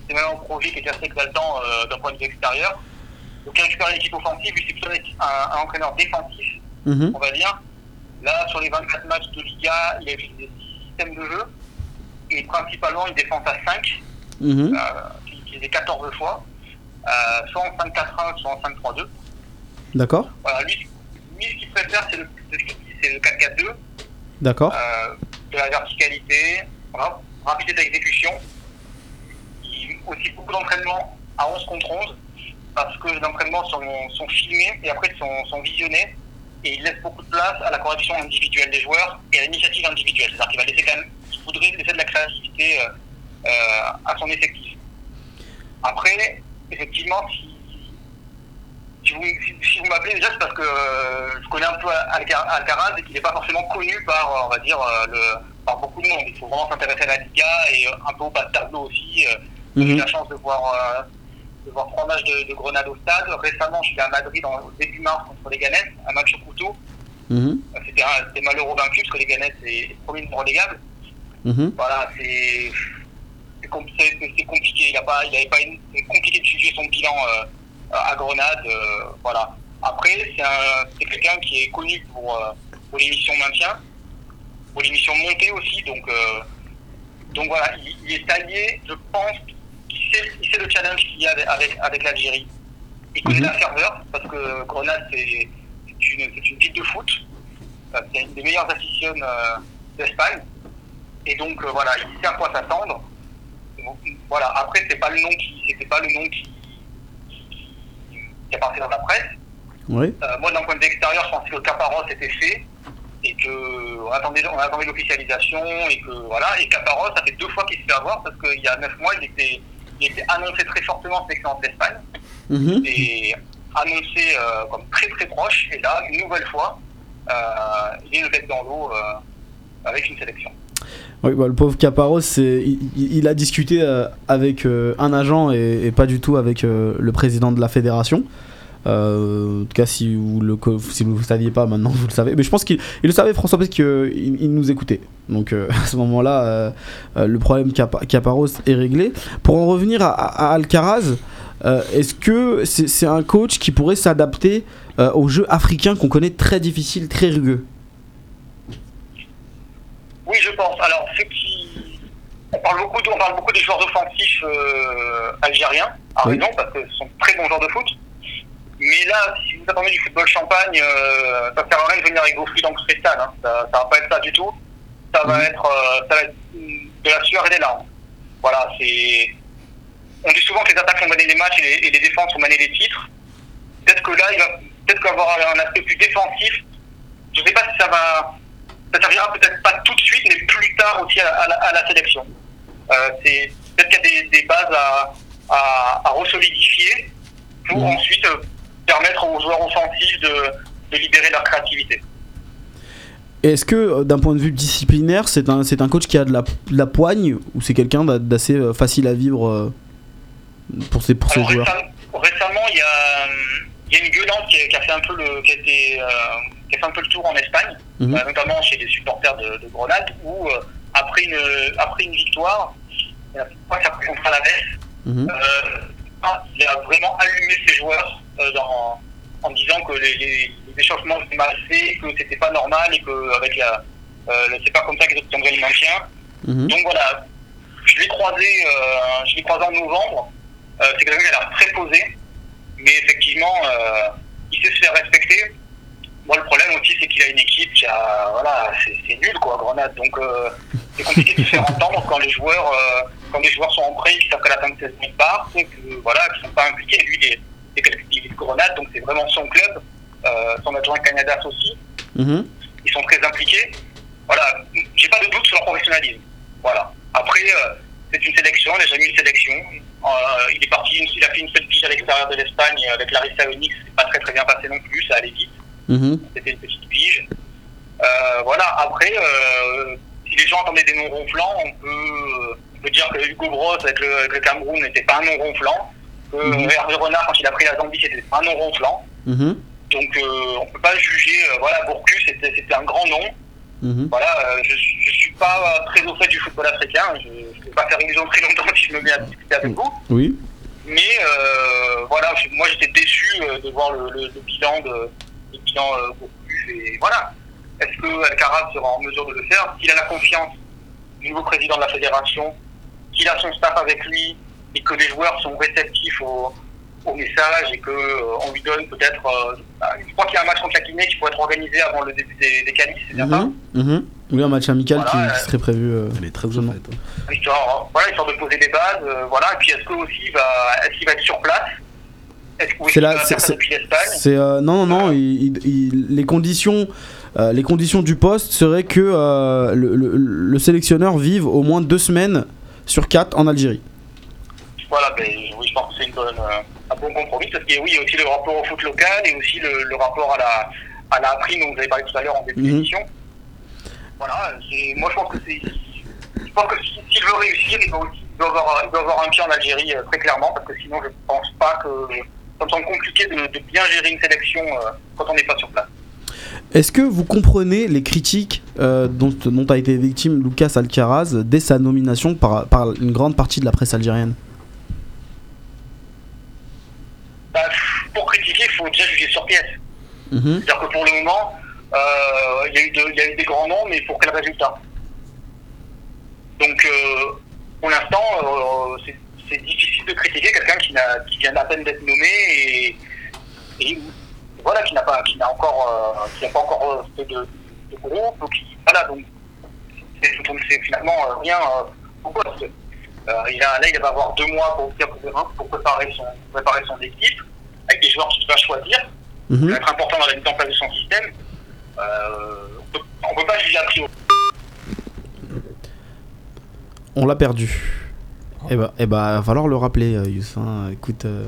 même un projet qui était assez exaltant euh, d'un point de vue extérieur. Donc il récupère une équipe offensive, lui c'est plutôt un, un entraîneur défensif, Mhm. on va dire. Là, sur les 24 matchs de Liga, il a utilisé 6 systèmes de jeu. Et principalement une défense à 5, Mhm. euh, qu'il utilisait 14 fois. Euh, soit en 5-4-1, soit en 5-3-2. D'accord. Voilà, lui, lui, ce qu'il préfère, c'est le, c'est le 4-4-2. D'accord. euh, de la verticalité, ra- rapidité d'exécution, aussi beaucoup d'entraînements à 11 contre 11, parce que les entraînements sont, sont filmés et après sont, sont visionnés, et il laisse beaucoup de place à la correction individuelle des joueurs et à l'initiative individuelle. C'est-à-dire qu'il va laisser quand même, il voudrait laisser de la créativité euh, euh, à son effectif. Après, effectivement, si, si vous, si, si vous m'appelez déjà, c'est parce que euh, je connais un peu Alca- Alcaraz et qu'il n'est pas forcément connu par, euh, on va dire, euh, le, par beaucoup de monde. Il faut vraiment s'intéresser à la Liga et un peu au bas de tableau aussi. J'ai eu Mhm. la chance de voir, euh, de voir trois matchs de, de Grenade au stade. Récemment, je suis à Madrid en, au début mars contre les Ganettes, un match au couteau. Mhm. Euh, C'était malheureux vaincu parce que les Ganettes, c'est premier non relégable. Mhm. Voilà, c'est c'est com- c'est- c'est- c'est compliqué. Il a pas, il avait pas une- c'est compliqué de juger son bilan euh, à Grenade. euh, voilà. Après, c'est un- c'est quelqu'un qui est connu pour, euh, pour l'émission maintien, pour l'émission montée aussi. Donc, euh, donc voilà, il, il est allié, je pense, il sait, il sait le challenge qu'il y a avec, avec, avec l'Algérie. Il connaît Mhm. la ferveur, parce que Grenade, c'est c'est une, c'est une ville de foot. C'est une des meilleures aficionnes euh, d'Espagne. Et donc, euh, voilà, il sait à quoi s'attendre. Voilà, après, c'est pas le nom qui, c'était pas le nom qui, qui, qui apparaissait dans la presse. Oui. Euh, moi, d'un point de vue extérieur, je pensais que le Caparros était fait et que on attendait, on attendait l'officialisation et que voilà. Et Caparros, ça fait deux fois qu'il se fait avoir parce qu'il y a neuf mois, il était, il était annoncé très fortement sélectionneur d'Espagne Mhm. et annoncé euh, comme très très proche. Et là, une nouvelle fois, euh, il est le tête dans l'eau euh, avec une sélection. Oui, bah, le pauvre Caparros, c'est- il, il- a discuté euh, avec euh, un agent et, pas du tout avec euh, le président de la fédération. En tout cas, si vous le ne saviez pas, maintenant vous le savez. Mais je pense qu'il il le savait, François, parce qu'il il nous écoutait. Donc à ce moment-là, le problème Capa- Caparros est réglé. Pour en revenir à, Alcaraz, est-ce que c'est un coach qui pourrait s'adapter au jeu africain qu'on connaît très difficile, très rugueux? Oui, je pense. Alors, ce qui. On parle beaucoup, de- on parle beaucoup des joueurs offensifs euh, algériens, à Oui. raison, parce que ce sont très bons joueurs de foot. Mais là, si vous attendez du football champagne, euh, ça sert à rien de venir avec vos fruits dans le cristal. Hein. Ça, ça va pas être ça du tout. Ça va être, euh, ça va être de la sueur et des larmes. Voilà, c'est. On dit souvent que les attaques vont gagner les matchs et les, et les défenses vont gagner les titres. Peut-être que là, il va peut-être qu'avoir un aspect plus défensif. Je sais pas si ça va ça servira peut-être pas tout de suite, mais plus tard aussi à, à la, à la sélection. Euh, c'est peut-être qu'il y a des, des bases à, à, à resolidifier pour Mhm. ensuite euh, permettre aux joueurs offensifs de, de libérer leur créativité. Est-ce que euh, d'un point de vue disciplinaire, c'est un, c'est un coach qui a de la, de la poigne ou c'est quelqu'un d'a- d'assez facile à vivre pour ses, pour ses joueurs? récem- récemment, il y a, il y a une gueulante qui, a- qui a fait un peu le, qui a été, euh, qui a fait un peu le tour en Espagne, Mhm. euh, notamment chez les supporters de, de Grenade, où euh, après une après une victoire, euh, je crois pris contre la Metz, Mhm. Euh, ah, il a vraiment allumé ses joueurs euh, dans- en disant que les, les, les échauffements étaient mal faits, que c'était pas normal et que avec la, euh, c'est pas comme ça qu'ils obtiendraient le maintien. Mhm. Donc voilà, je l'ai croisé, euh, je l'ai croisé en novembre. Euh, c'est quelqu'un qui a l'air très posé, mais effectivement, euh, il sait se faire respecter. Moi, le problème aussi, c'est qu'il a une équipe qui a, voilà, c'est nul quoi, Grenade. Donc euh, c'est compliqué de se faire entendre quand les joueurs, euh, quand les joueurs sont en prêt, qu'ils savent qu'à la fin de saison ils partent, que voilà, qu'ils sont pas impliqués. Lui, il est, il est quelqu'un qui vit de Grenade, donc c'est vraiment son club. Euh, son adjoint Canadas aussi Mhm. ils sont très impliqués. Voilà, j'ai pas de doute sur leur professionnalisme. Voilà. Après, c'est une sélection, il a jamais eu une sélection. Il est parti, il a fait une seule pige à l'extérieur de l'Espagne avec Larissa Onyx, c'est pas très très bien passé non plus, ça allait vite. Mhm. C'était une petite pige. Euh, voilà, après, euh, si les gens entendaient des noms ronflants, on peut, on peut dire que Hugo Bros avec le, avec le Cameroun n'était pas un nom ronflant. Que. Hervé Renard, quand il a pris la Zambie, c'était un nom ronflant. Mhm. Donc euh, on peut pas juger. euh, voilà, Bourcus, c'était un grand nom. Mhm. Voilà, euh, je, je suis pas euh, très au fait du football africain. Je ne peux pas faire illusion très longtemps si je me mets à discuter avec vous. Oui. Mais euh, voilà, moi j'étais déçu euh, de voir le, le- le bilan de le bilan euh. Et voilà. Est-ce que Alcaraz sera en mesure de le faire S'il a la confiance du nouveau président de la fédération, qu'il a son staff avec lui et que les joueurs sont réceptifs au, au message et que euh, on lui donne peut-être. euh, bah, je crois qu'il y a un match contre la Guinée qui pourrait être organisé avant le début des, des qualifs, c'est bien ça Mhm. Mhm. Oui, un match amical Voilà, qui, euh, qui serait prévu. euh, Elle est très fait. hein. histoire, voilà, histoire de poser des bases, euh, voilà. Et puis est-ce que aussi va, est-ce qu'il va être sur place C'est va c'est- euh, non non non, il- il- les conditions euh, les conditions du poste seraient que euh, le, le- le sélectionneur vive au moins deux semaines sur quatre en Algérie. Voilà, ben, oui, je pense que c'est une bonne, euh, un bon compromis parce qu'il oui, il y a aussi le rapport au foot local et aussi le, le rapport à la, à la prime dont vous avez parlé tout à l'heure en début Mhm. d'émission. Voilà, moi je pense que c'est, je pense que si- s'il veut réussir, il doit, aussi- il doit avoir, il doit avoir un pied en Algérie euh, très clairement parce que sinon je pense pas que ça me semble compliqué de, de bien gérer une sélection euh, quand on n'est pas sur place. Est-ce que vous comprenez les critiques euh, dont, dont a été victime Lucas Alcaraz dès sa nomination par, par une grande partie de la presse algérienne? Bah, pour critiquer, il faut déjà juger sur pièce. Mhm. C'est-à-dire que pour le moment, euh, il y, a eu de- il y a eu des grands noms, mais pour quel résultat? Donc, euh, pour l'instant, c'est- c'est difficile de critiquer quelqu'un qui, qui vient à peine d'être nommé et, et voilà, qui n'a pas, qui n'a encore, euh, qui n'a pas encore euh, fait de, de groupe. Qui, voilà, donc c'est donc finalement euh, rien. Euh, il a, là, il va avoir deux mois pour, pour, pour préparer, son, préparer son équipe, avec des joueurs qu'il va choisir. Ça Mhm. va être important dans la mise en place de son système. Euh, on on peut pas juger a priori. On l'a perdu. Eh bah, eh bah, va falloir le rappeler, euh, hein. Écoute, euh,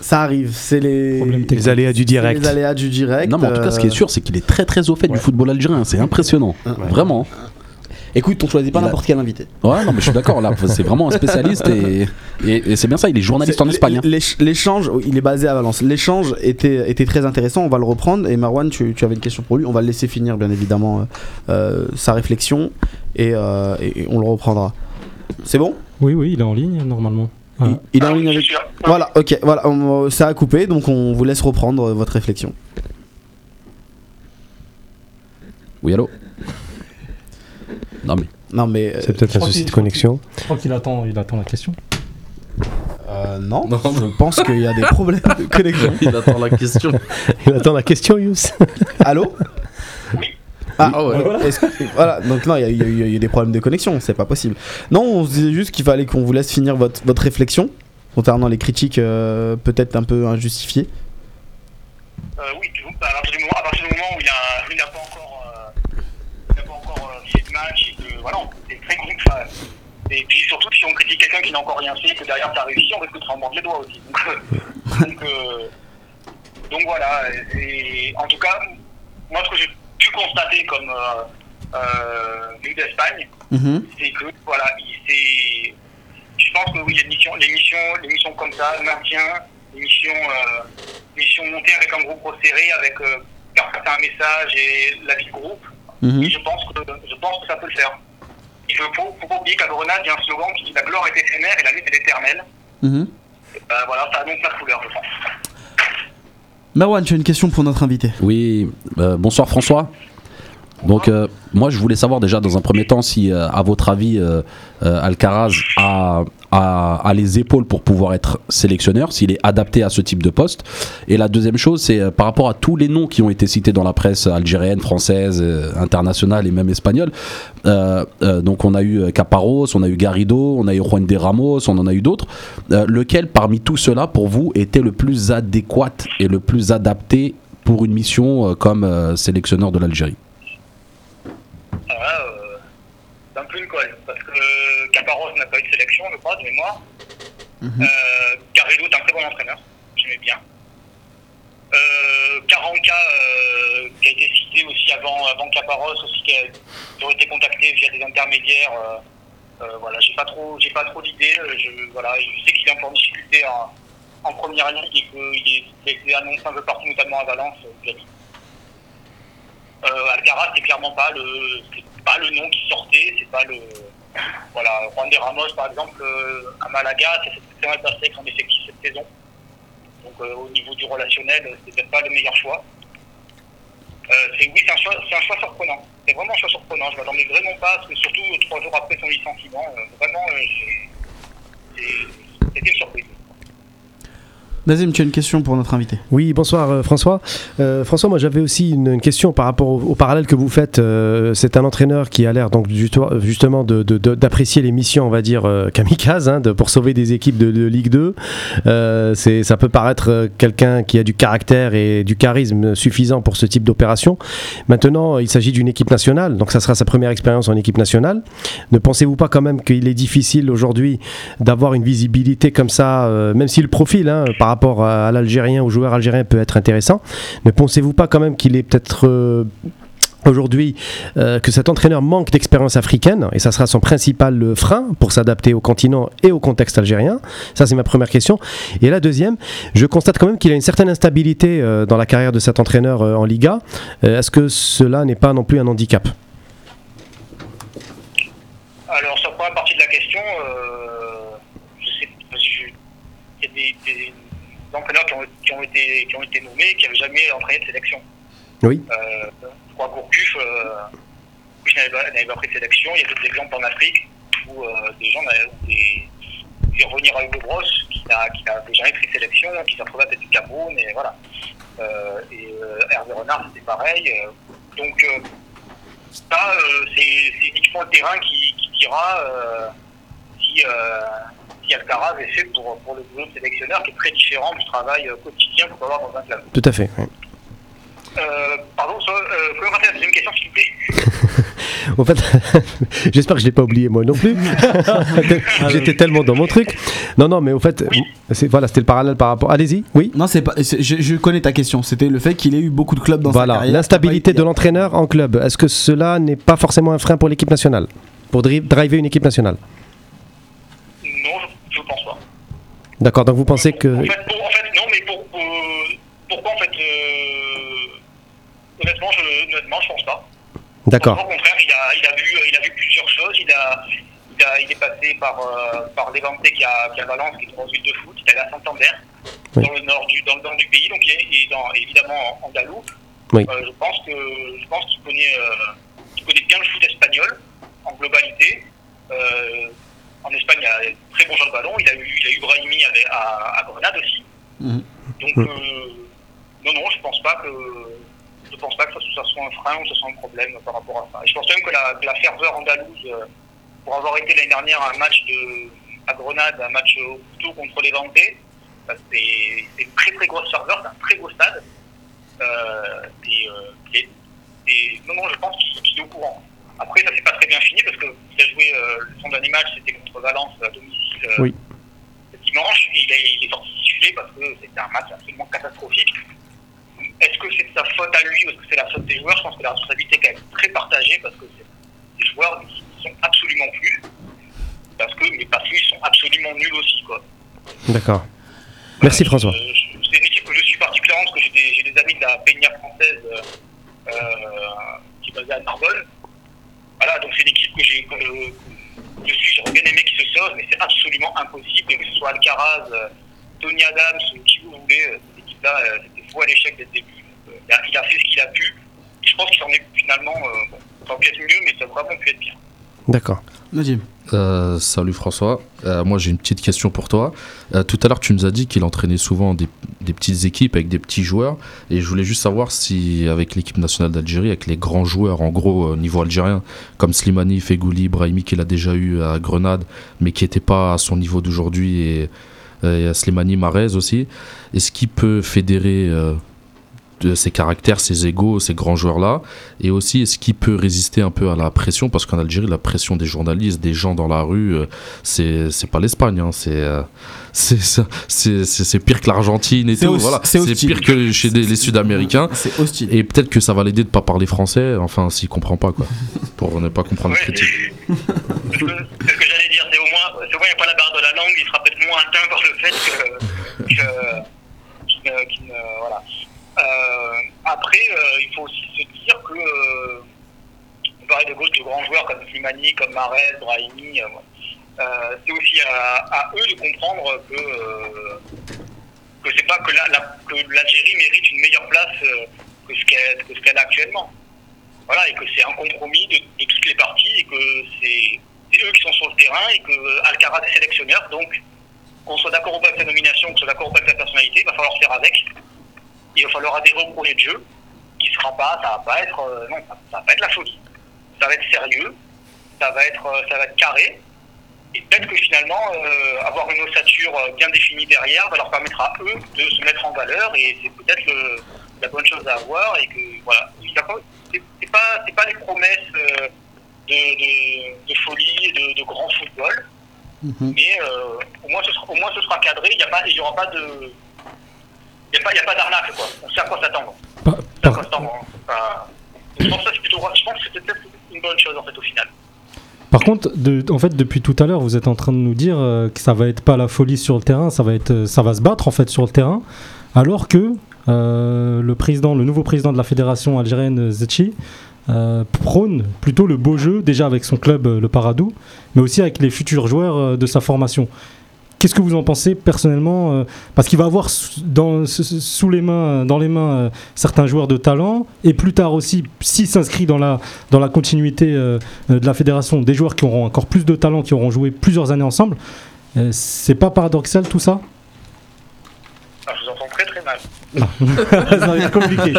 ça arrive. C'est les... Aléas du direct. les aléas du direct. Non, mais en tout cas, ce qui est euh, sûr, c'est qu'il est très très au fait du football algérien. C'est impressionnant. Ouais. Vraiment. Écoute, on choisit pas n'importe quel invité. Ouais, non, mais je suis d'accord. Là, c'est vraiment un spécialiste et, et- et c'est bien ça. Il est journaliste en Espagne. hein. l'éch- L'échange, il est basé à Valence. L'échange était, était très intéressant. On va le reprendre. Et Marwan, tu, tu avais une question pour lui. On va le laisser finir, bien évidemment, euh, sa réflexion. Et, euh, et- et on le reprendra. C'est bon? Oui, oui, il est en ligne normalement. Ah. il, il est en Ah, ligne avec. sûr. Voilà, ok, voilà, on- ça a coupé, donc on vous laisse reprendre euh, votre réflexion. Oui, allô? Non, mais Non, mais. euh, C'est peut-être un souci de connexion. Je crois qu'il attend, il attend la question. euh, non, Non. je pense qu'il y a des problèmes de connexion. il attend la question. Il attend la question, Yous. Allô? Ah, Ah ouais. voilà. Que- voilà, donc non, il y, a- y a eu- il y a eu des problèmes de connexion, c'est pas possible. Non, on se disait juste qu'il fallait qu'on vous laisse finir votre, votre réflexion concernant les critiques euh, peut-être un peu injustifiées. Euh, oui, à, partir du moment, à partir du moment où il a- il n'a pas encore, euh, il n'a pas encore euh, fait de match, et que, voilà, c'est très compliqué. enfin, Et puis surtout, si on critique quelqu'un qui n'a encore rien fait, et que derrière ça a réussi, on risque de se mordre les doigts aussi. Donc, euh, donc, euh, donc voilà, et en tout cas, moi ce que j'ai pu constater comme euh, euh, venu d'Espagne, Mhm. c'est que voilà, il s'est- je pense que oui, l'émission, l'émission, l'émission comme ça, le maintien, l'émission, euh, l'émission montée avec un groupe resserré, avec euh, faire passer un message et la vie de groupe. Mhm. Et je pense que je pense que ça peut le faire. Il ne faut, faut pas oublier qu'à Grenade, il y a un slogan qui dit la gloire est éphémère et la lutte est éternelle. Mhm. Euh, voilà, ça annonce la couleur, je pense. Marwan, tu as une question pour notre invité Oui, euh, bonsoir François. Donc euh, moi je voulais savoir déjà dans un premier temps si euh, à votre avis Alcaraz a, a, les épaules pour pouvoir être sélectionneur, s'il est adapté à ce type de poste. Et la deuxième chose c'est euh, par rapport à tous les noms qui ont été cités dans la presse algérienne, française, euh, internationale et même espagnole. Euh, euh, donc on a eu euh, Caparros, on a eu Garrido, on a eu Juan de Ramos, on en a eu d'autres. Euh, lequel parmi tout cela pour vous était le plus adéquat et le plus adapté pour une mission euh, comme euh, sélectionneur de l'Algérie? Euh, peu une colle. Parce que Caparros n'a pas eu de sélection, je crois, de mémoire. Euh, Garrido est un très bon entraîneur, j'aimais bien. Euh, Caranca, euh, qui a été cité aussi avant, avant Caparros, aussi qui, a, qui aurait été contacté via des intermédiaires. Euh, euh, voilà, j'ai pas trop, j'ai pas trop d'idées. Je, voilà, je sais qu'il est un peu en difficulté en, en première ligue et qu'il est- été annoncé un peu partout, notamment à Valence. Alcaraz, c'est clairement pas le, pas le nom qui sortait, c'est pas le, voilà, Juan de Ramos par exemple euh, à Malaga, ça s'est très mal passé avec son effectif cette saison. Donc euh, au niveau du relationnel, c'est peut-être pas le meilleur choix. Euh, c'est oui, c'est un choix, c'est un choix surprenant. C'est vraiment un choix surprenant. Je m'attendais vraiment pas, surtout euh, trois jours après son licenciement, euh, vraiment, euh, c'est- c'était une surprise. Nazim, tu as une question pour notre invité Oui, bonsoir euh, François. Euh, François, moi j'avais aussi une, question par rapport au, au parallèle que vous faites. Euh, c'est un entraîneur qui a l'air donc justement d'apprécier les missions, on va dire euh, kamikaze, hein, pour sauver des équipes de, Ligue 2. Euh, c'est, ça peut paraître quelqu'un qui a du caractère et du charisme suffisant pour ce type d'opération. Maintenant, il s'agit d'une équipe nationale, donc ça sera sa première expérience en équipe nationale. Ne pensez-vous pas quand même qu'il est difficile aujourd'hui d'avoir une visibilité comme ça, même si le profil hein, par rapport à, l'Algérien, au joueur algérien peut être intéressant, ne pensez-vous pas quand même qu'il est peut-être euh, aujourd'hui euh, que cet entraîneur manque d'expérience africaine et ça sera son principal euh, frein pour s'adapter au continent et au contexte algérien? Ça c'est ma première question. Et la deuxième, je constate quand même qu'il a une certaine instabilité dans la carrière de cet entraîneur en Liga. Est-ce que cela n'est pas non plus un handicap? Alors, sur la partie de la question, euh, je sais, je- il y a des, des entraîneurs qui ont, qui ont été, qui ont été nommés qui n'avaient jamais entraîné de sélection. Oui. Euh, je crois que Gourcuff, euh, n'avait pas, pas pris de sélection. Il y a d'autres exemples en Afrique où euh, des gens des, des revenir à Hugo Bros qui n'a jamais pris de sélection, qui s'est retrouvé à tête du Cameroun, et voilà. Euh, et Hervé Renard, c'était pareil. Donc, ça, c'est uniquement le terrain qui, qui dira si, si Alcaraz est fait pour, pour le boulot de sélectionneur, qui est très différent du travail euh, quotidien qu'on peut avoir dans un club. Tout à fait. Euh, pardon, ça, euh, rappeler la deuxième question, s'il vous plaît En fait, j'espère que je l'ai pas oublié moi non plus. J'étais tellement dans mon truc. Non, non, mais au fait, c'est voilà, c'était le parallèle par rapport. Allez-y. Oui. Non, c'est pas. Je, je connais ta question. C'était le fait qu'il ait eu beaucoup de clubs dans sa Voilà, carrière. l'instabilité Il de l'entraîneur en club. Est-ce que cela n'est pas forcément un frein pour l'équipe nationale? Pour dri- driver une équipe nationale Non, je, je pense pas. D'accord, donc vous pensez que. En fait, pour- en fait, non, mais pour, pour- pourquoi en fait euh, Honnêtement, je, honnêtement, je pense pas. D'accord, Au contraire, il a, il a vu, il a vu plusieurs choses. Il a, il a, il est passé par euh, par Levante qui a, qui a Valence, qui est une grosse ville de foot. Il est allé à Santander, Oui. dans le nord du, dans le nord du pays, donc il est, dans, évidemment en andalou. Oui. Euh, je pense que, je pense qu'il connaît, euh, qu'il connaît bien le foot espagnol en globalité. Euh, en Espagne, il y a un très bon joueur de ballon. Il a eu, il a eu Brahimi avec- à, à Grenade aussi. Mhm. Donc, euh, non, non, je pense pas que, je pense pas que ça, ça soit un frein ou que ce soit un problème par rapport à ça. Et je pense même que la, que la ferveur andalouse, euh, pour avoir été l'année dernière à un match de, à Grenade, un match au couteau contre les Vantés, bah, c'est une très très grosse ferveur, c'est un très beau stade. Euh, et, et- et non, non, je pense qu'il est au courant. Après, ça s'est pas très bien fini parce qu'il a joué euh, son dernier match, c'était contre Valence à domicile euh, Oui. dimanche. Et il, a- il est sorti titulé parce que c'était un match absolument catastrophique. Est-ce que c'est de sa faute à lui ou est-ce que c'est la faute des joueurs? Je pense que la responsabilité est quand même très partagée parce que les joueurs ne sont absolument plus. Parce que, parce qu'ils sont absolument nuls aussi. Quoi. d'accord. Merci Euh, François. C'est une équipe que je suis particulièrement parce que j'ai des, amis de la Peña française euh, euh, qui est basée à Narbonne. Voilà, donc c'est une équipe que, j'ai, que je suis, j'aurais bien aimé qu'ils se sauve, mais c'est absolument impossible. Que ce soit Alcaraz, euh, Tony Adams ou qui vous voulez, euh, cette équipe-là, euh, c'était fou à l'échec dès le début. Euh, il, a, fait ce qu'il a pu. Et je pense qu'il en est finalement, euh, bon, ça aurait être mieux, mais ça aurait vraiment pu être bien. D'accord. Najim. Euh, salut François. Euh, moi j'ai une petite question pour toi. Euh, tout à l'heure tu nous as dit qu'il entraînait souvent des, des petites équipes avec des petits joueurs et je voulais juste savoir si avec l'équipe nationale d'Algérie, avec les grands joueurs en gros au niveau algérien comme Slimani, Fegouli, Brahimi qu'il a déjà eu à Grenade mais qui n'était pas à son niveau d'aujourd'hui et, et Slimani Marez aussi, est-ce qu'il peut fédérer euh, ses caractères, ses égaux, ces grands joueurs-là Et aussi, est-ce qu'il peut résister un peu à la pression? Parce qu'en Algérie, la pression des journalistes, des gens dans la rue, euh, c'est c'est pas l'Espagne. hein, c'est euh, c'est c'est- pire que l'Argentine et C'est tout. Voilà, c'est pire que chez des- les Sud-Américains. C'est hostile. Et peut-être que ça va l'aider de pas parler français, enfin, s'il comprend pas, quoi. Pour ne pas comprendre Ouais, le critique. C'est ce que, j'allais dire. C'est au moins, il n'y a pas la barre de la langue. Il sera peut-être moins atteint par le fait que, ne- ne- voilà. Euh, après, euh, il faut aussi se dire que euh, on parlait de gauche de grands joueurs comme Slimani, comme Marez, Brahimi. c'est aussi à, eux de comprendre que euh, que c'est pas que la- la- que l'Algérie mérite une meilleure place euh, que ce qu'elle a actuellement. Voilà, et que c'est un compromis de, de toutes les parties et que c'est c'est eux qui sont sur le terrain et que Alcaraz est sélectionneur. Donc, qu'on soit d'accord ou pas avec sa nomination, qu'on soit d'accord ou pas avec sa personnalité, il va falloir faire avec. Il va falloir au projet de jeu qui sera pas, ça va pas être, euh, non, ça, ça va pas être la folie. Ça va être sérieux, ça va être, euh, ça va être carré. Et peut-être que finalement, euh, avoir une ossature bien définie derrière va leur permettre à eux de se mettre en valeur et c'est peut-être la bonne chose à avoir et que voilà, c'est pas c'est pas les promesses euh, de, de, de folie de, de grand football, Mhm. mais euh, au moins ce sera au moins ce sera cadré. Il y a pas il y aura pas de il y a pas d'arnaque quoi. On sait à quoi s'attendre. Par- hein. Je pense que c'est plutôt peut-être une bonne chose en fait au final. Par contre, de- en fait, depuis tout à l'heure, vous êtes en train de nous dire euh, que ça va être pas la folie sur le terrain, ça va être, euh, ça va se battre en fait sur le terrain, alors que euh, le président, le nouveau président de la fédération algérienne Zetchi euh, prône plutôt le beau jeu, déjà avec son club le Paradou, mais aussi avec les futurs joueurs de sa formation. Qu'est-ce que vous en pensez personnellement euh, Parce qu'il va avoir dans, sous- les mains, dans les mains euh, certains joueurs de talent, et plus tard aussi, s'il s'inscrit dans la, dans la continuité euh, euh, de la fédération, des joueurs qui auront encore plus de talent, qui auront joué plusieurs années ensemble. Euh, c'est pas paradoxal tout ça? Ah, je vous entends très très mal. Ça va être compliqué.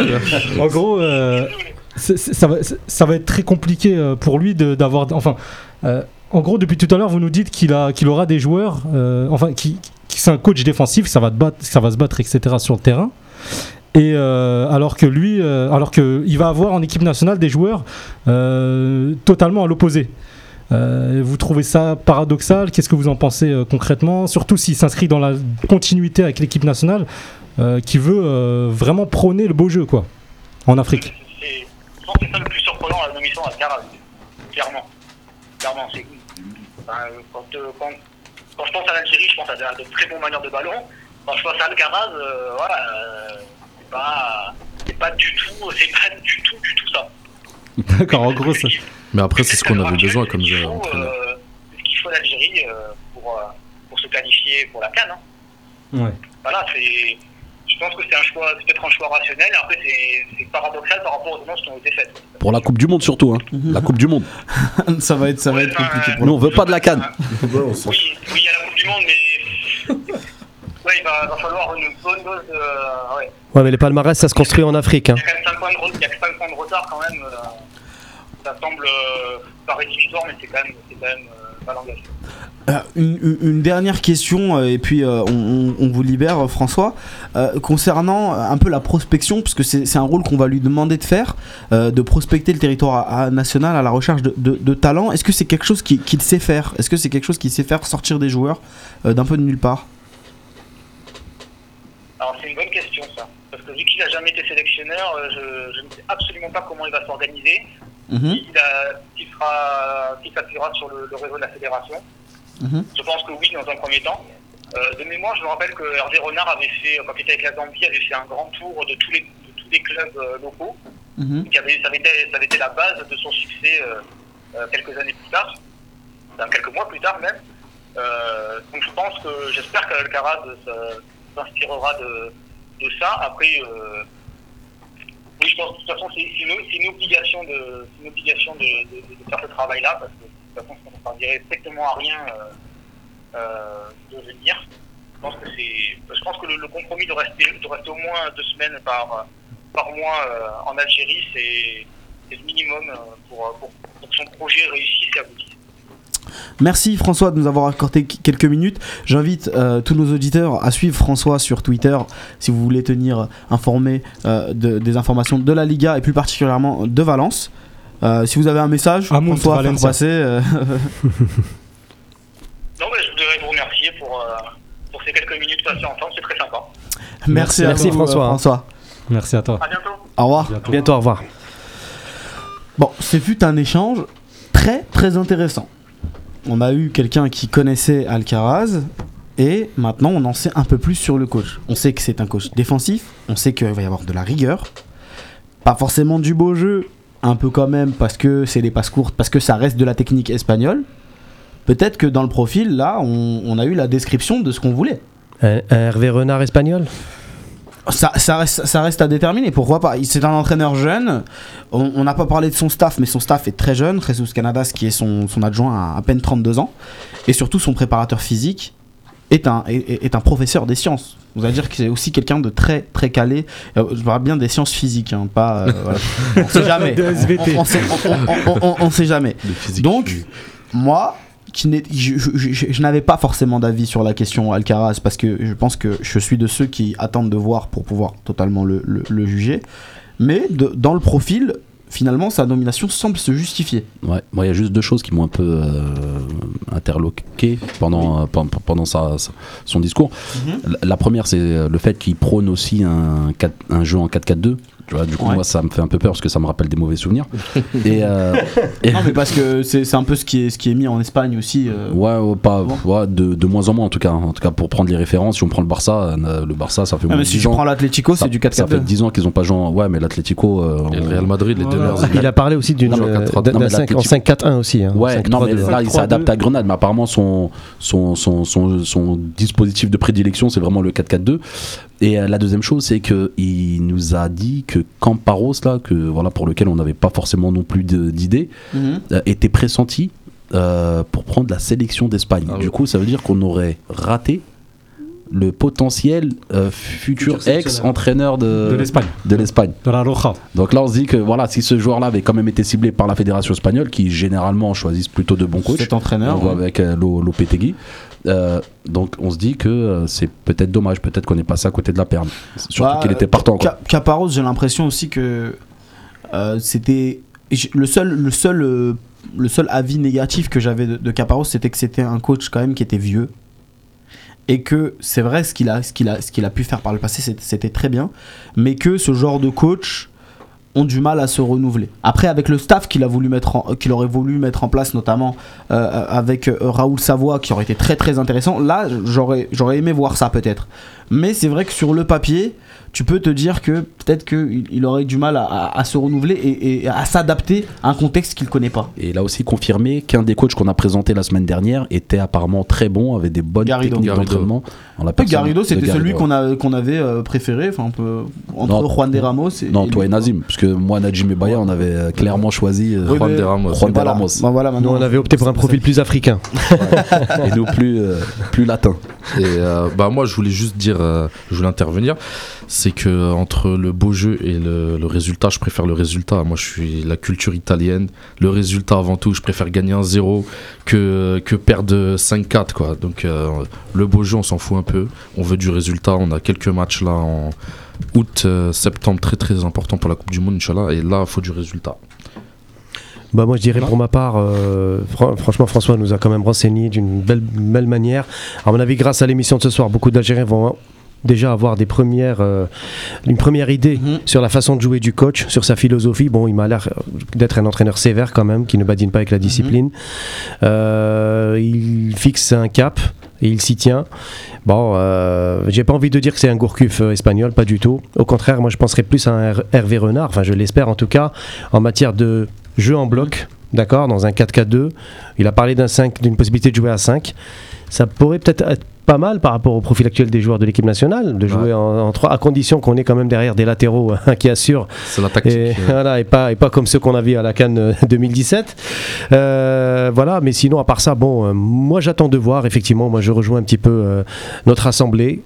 En gros, euh, ça, va, ça va être très compliqué euh, pour lui d'avoir. Enfin, euh, en gros, depuis tout à l'heure, vous nous dites qu'il aura des joueurs, euh, enfin, qui, qui- c'est un coach défensif, ça va, se battre, etc. sur le terrain. Et euh, alors que lui, euh, alors que il va avoir en équipe nationale des joueurs totalement à l'opposé. Vous trouvez ça paradoxal? Qu'est-ce que vous en pensez concrètement? Surtout s'il s'inscrit dans la continuité avec l'équipe nationale qui veut vraiment prôner le beau jeu quoi, en Afrique. C'est- ça le plus surprenant à la nomination d'Alcaraz. Clairement. Clairement, c'est. Enfin, euh, quand, euh, quand, quand je pense à l'Algérie, je pense à de, de très bons manières de ballon. Quand je pense à Alcaraz, euh, voilà, euh, c'est pas, c'est pas du tout, c'est pas du tout, du tout ça. D'accord, en gros, ça- Mais après, c'est ce qu'on avait besoin comme entraîneur. C'est ce qu'il faut l'Algérie pour, pour se qualifier pour la Cannes. hein. ouais. Voilà, c'est. Je pense que c'est un choix, c'est peut-être un choix rationnel. Après, c'est paradoxal par rapport aux annonces qui ont été faites. Pour la Coupe du Monde surtout, hein. la Coupe du Monde. ça va être, ça va être compliqué pour Nous, on veut pas de la canne. Oui, oui, il y a la Coupe du Monde, mais. Ouais, il va, va falloir une bonne dose de. Ouais. Ouais, mais les palmarès, ça se construit en Afrique. hein. Il y a quand même 5 points de, re- il y a que cinq points de retard quand même. euh, ça semble euh, pas rédhibitoire, mais c'est quand même, quand même euh, mal engagé. Euh, une, une- une dernière question, euh, et puis euh, on, on- on vous libère, euh, François. Euh, concernant euh, un peu la prospection, parce que c'est un rôle qu'on va lui demander de faire, euh, de prospecter le territoire à- à- national à la recherche de, de, de talents. Est-ce que c'est quelque chose qu'il sait faire? Est-ce que c'est quelque chose qu'il sait faire sortir des joueurs euh, d'un peu de nulle part? Alors, c'est une bonne question, ça. Parce que vu qu'il n'a jamais été sélectionneur, euh, je, je ne sais absolument pas comment il va s'organiser. Mhm, Il, sera, il s'appuiera sur le, le réseau de la fédération. Mhm. Je pense que oui, dans un premier temps. Euh, de mémoire, je me rappelle que Hervé Renard avait fait, quand il était avec la Zambie, avait fait un grand tour de tous les, de tous les clubs euh, locaux. Mhm. Qui avait, ça, avait été, ça avait été la base de son succès euh, euh, quelques années plus tard, enfin, quelques mois plus tard même. Euh, donc je pense que j'espère qu'Alcaraz euh, s'inspirera de, de ça. Après, euh, oui, je pense que de toute façon c'est une, obligation de, c'est une obligation de, de- de faire ce travail-là parce que de toute façon ça ne servirait strictement à rien euh, euh, de venir. Je pense que je pense que le, compromis de rester, de rester au moins deux semaines par mois euh, en Algérie, c'est le minimum pour, que son projet réussisse et aboutisse. Merci François de nous avoir accordé qu- quelques minutes. J'invite tous nos auditeurs à suivre François sur Twitter si vous voulez tenir informé de- des informations de la Liga et plus particulièrement de Valence. Euh, si vous avez un message, Amunt François, à faire passer. euh, Non, mais je voudrais vous remercier pour, euh, pour ces quelques minutes passées ensemble, c'est très sympa. merci à Merci, vous, François, euh, hein. François. Merci à toi. À bientôt. Au revoir. Bientôt. Bientôt, au revoir. Bon, ce fut un échange très très intéressant. On a eu quelqu'un qui connaissait Alcaraz et maintenant on en sait un peu plus sur le coach. On sait que c'est un coach défensif, on sait qu'il va y avoir de la rigueur, pas forcément du beau jeu, un peu quand même parce que c'est les passes courtes, parce que ça reste de la technique espagnole. Peut-être que dans le profil, là, on, on a eu la description de ce qu'on voulait. Un, un Hervé Renard espagnol Ça, ça, reste, ça reste à déterminer, pourquoi pas C'est un entraîneur jeune, on n'a pas parlé de son staff, mais son staff est très jeune, Jesus Canadas qui est son, son adjoint à à peine 32 ans, et surtout son préparateur physique est un, est, est un professeur des sciences. Vous allez dire que c'est aussi quelqu'un de très très calé, Euh, je parle bien des sciences physiques, hein, pas... euh, voilà. On sait jamais, De SVT. on, on sait, on- on- on- on sait jamais. Donc, moi, qui je, je- je- je n'avais pas forcément d'avis sur la question Alcaraz parce que je pense que je suis de ceux qui attendent de voir pour pouvoir totalement le, le- le juger. Mais de- dans le profil, finalement, sa nomination semble se justifier. Ouais, moi il y a juste deux choses qui m'ont un peu euh, interloqué pendant, euh, pen- pendant sa, sa- son discours. La, la première, c'est euh, le fait qu'il prône aussi un, 4 un jeu en 4-4-2. Tu vois, du coup, Ouais. moi, ça me fait un peu peur parce que ça me rappelle des mauvais souvenirs. et, euh, et- Non, mais parce que c'est c'est un peu ce qui est, ce qui est mis en Espagne aussi. euh. Ouais, ouais, pas, ouais, de, de moins en moins en tout cas. En tout cas, pour prendre les références, si on prend le Barça, le Barça, ça fait Ah, mais de si 10 tu prends l'Atlético, c'est du ça fait 4-4-2. 10 ans qu'ils ont pas joué. Ouais, mais l'Atlético. euh, le Real Madrid, les deux Il a parlé aussi d'une euh, 4-3-2. d'un Non, mais cinq- en l'Atlético- 5-4-1 aussi. hein. Ouais, non, mais 5-3-2. là, il s'est 5-3-2. adapté à Grenade, mais apparemment, son, son, son, son, son dispositif de prédilection, c'est vraiment le 4-4-2. Et euh, la deuxième chose, c'est qu'il nous a dit que Camparos, là, que, voilà, pour lequel on n'avait pas forcément non plus d'idées, Mhm. euh, était pressenti euh, pour prendre la sélection d'Espagne. Ah du oui. coup, ça veut dire qu'on aurait raté le potentiel euh, futur Futur ex-entraîneur de, De l'Espagne. de l'Espagne. De la Roja. Donc là, on se dit que voilà, si ce joueur-là avait quand même été ciblé par la fédération espagnole, qui généralement choisissent plutôt de bons coachs, Cet entraîneur. on voit avec euh, Lo- Lopetegui. Euh, donc on se dit que euh, c'est peut-être dommage, peut-être qu'on est passé à côté de la perle. Surtout Bah, qu'il était partant. quoi. Ca- Caparros, j'ai l'impression aussi que euh, c'était le seul, le seul, euh, le seul avis négatif que j'avais de, de Caparros, c'était que c'était un coach quand même qui était vieux et que c'est vrai ce qu'il a, pu faire par le passé, c'était très bien, mais que ce genre de coach ont du mal à se renouveler. Après, avec le staff qu'il aurait voulu mettre en place, notamment euh, avec euh, Raoul Savoie, qui aurait été très très intéressant. Là, j'aurais aimé voir ça peut-être. Mais c'est vrai que sur le papier, tu peux te dire que peut-être qu'il il aurait du mal à, à- à se renouveler et, et à s'adapter à un contexte qu'il connaît pas. Et il a aussi confirmé qu'un des coachs qu'on a présenté la semaine dernière était apparemment très bon, avait des bonnes Garrido. techniques Garrido. d'entraînement. En la Ouais, personne Garrido, c'était celui Garrido. qu'on a- qu'on avait euh, préféré, enfin, on peut, entre Non, Juan de Ramos et. Non, et toi et lui. Nazim, parce que moi, Najim et Baya, on avait euh, clairement choisi euh, Oui, Juan de Ramos. Juan de Voilà. Ramos. Bah, voilà, Nous, maintenant, on avait opté pour un profil plus africain. et nous plus, euh, plus latin. Et euh, bah moi je voulais juste dire, euh, je voulais intervenir, c'est que euh, entre le beau jeu et le, résultat, je préfère le résultat. Moi je suis la culture italienne, le résultat avant tout, je préfère gagner un 0 que, que perdre 5-4 quoi. Donc euh, le beau jeu on s'en fout un peu, on veut du résultat, on a quelques matchs là en août, septembre très très important pour la Coupe du Monde Inch'Allah et là il faut du résultat. Bah moi je dirais pour ma part, euh, fran- franchement François nous a quand même renseigné d'une belle, belle manière. À mon avis, grâce à l'émission de ce soir, beaucoup d'Algériens vont déjà avoir des premières, euh, une première idée Mhm. sur la façon de jouer du coach, sur sa philosophie. Bon, il m'a l'air d'être un entraîneur sévère quand même, qui ne badine pas avec la discipline. Euh, il fixe un cap et il s'y tient. Bon, euh, j'ai pas envie de dire que c'est un Gourcuff espagnol, pas du tout. Au contraire, moi je penserais plus à un Her- Hervé Renard, enfin je l'espère en tout cas, en matière de jeu en bloc, d'accord, dans un 4-4-2. Il a parlé d'un 5, d'une possibilité de jouer à 5. Ça pourrait peut-être être pas mal par rapport au profil actuel des joueurs de l'équipe nationale, de jouer en, 3, à condition qu'on ait quand même derrière des latéraux hein, qui assurent C'est la tactique. et, euh, voilà, et, pas, et pas comme ceux qu'on a vu à la Cannes euh, 2017. Euh, voilà, mais sinon, à part ça, bon, euh, moi j'attends de voir. Effectivement, moi je rejoins un petit peu euh, notre assemblée.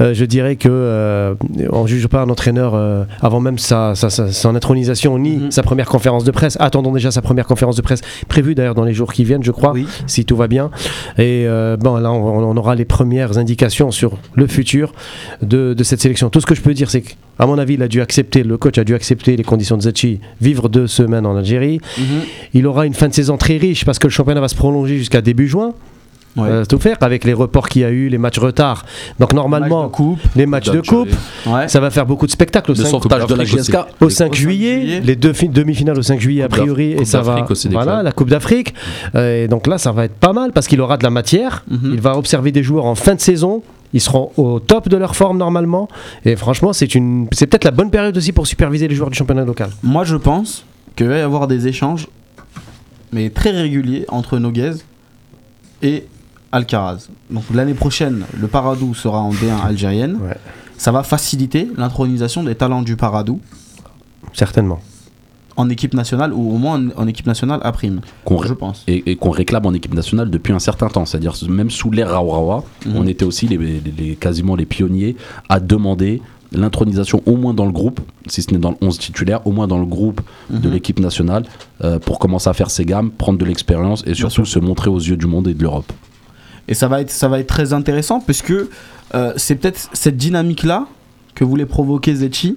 Euh, je dirais que euh, on juge pas un entraîneur euh, avant même sa, sa- sa- son intronisation ni Mhm. sa première conférence de presse. Attendons déjà sa première conférence de presse prévue d'ailleurs dans les jours qui viennent, je crois Oui. si tout va bien. Et euh, bon, là, on, on aura les premières indications sur le futur de, de cette sélection. Tout ce que je peux dire, c'est qu'à mon avis, il a dû accepter, le coach a dû accepter les conditions de Zetchi, vivre deux semaines en Algérie. Mhm. Il aura une fin de saison très riche parce que le championnat va se prolonger jusqu'à début juin. Ouais. Euh, tout faire avec les reports qu'il y a eu, les matchs retard. Donc normalement, Match de coupe. les matchs de coupe, Ouais. ça va faire beaucoup de spectacles au Le 5, sauvetage de la d'Afrique GSK. au 5 5 juillet, juillet. les deux fi- demi-finales au 5 juillet a Coupe priori, et ça va. d'Afrique aussi des Voilà, la Coupe d'Afrique. Euh, et donc là, ça va être pas mal parce qu'il aura de la matière. Mhm. Il va observer des joueurs en fin de saison. Ils seront au top de leur forme normalement. Et franchement, c'est une, c'est peut-être la bonne période aussi pour superviser les joueurs du championnat local. Moi, je pense qu'il va y avoir des échanges, mais très réguliers, entre Noguez et Alcaraz. Donc l'année prochaine, le Paradou sera en D1 algérienne. Ouais. Ça va faciliter l'intronisation des talents du Paradou Certainement. en équipe nationale ou au moins en, en équipe nationale à prime. Qu'on Je pense. et, et qu'on réclame en équipe nationale depuis un certain temps. C'est-à-dire même sous l'ère Raourawa, Mhm. on était aussi les, les- les- quasiment les pionniers à demander l'intronisation au moins dans le groupe, si ce n'est dans le 11 titulaire, au moins dans le groupe de Mhm. l'équipe nationale euh, pour commencer à faire ses gammes, prendre de l'expérience et surtout se montrer aux yeux du monde et de l'Europe. Et ça va être, ça va être très intéressant puisque euh, c'est peut-être cette dynamique-là que voulait provoquer Zetchi.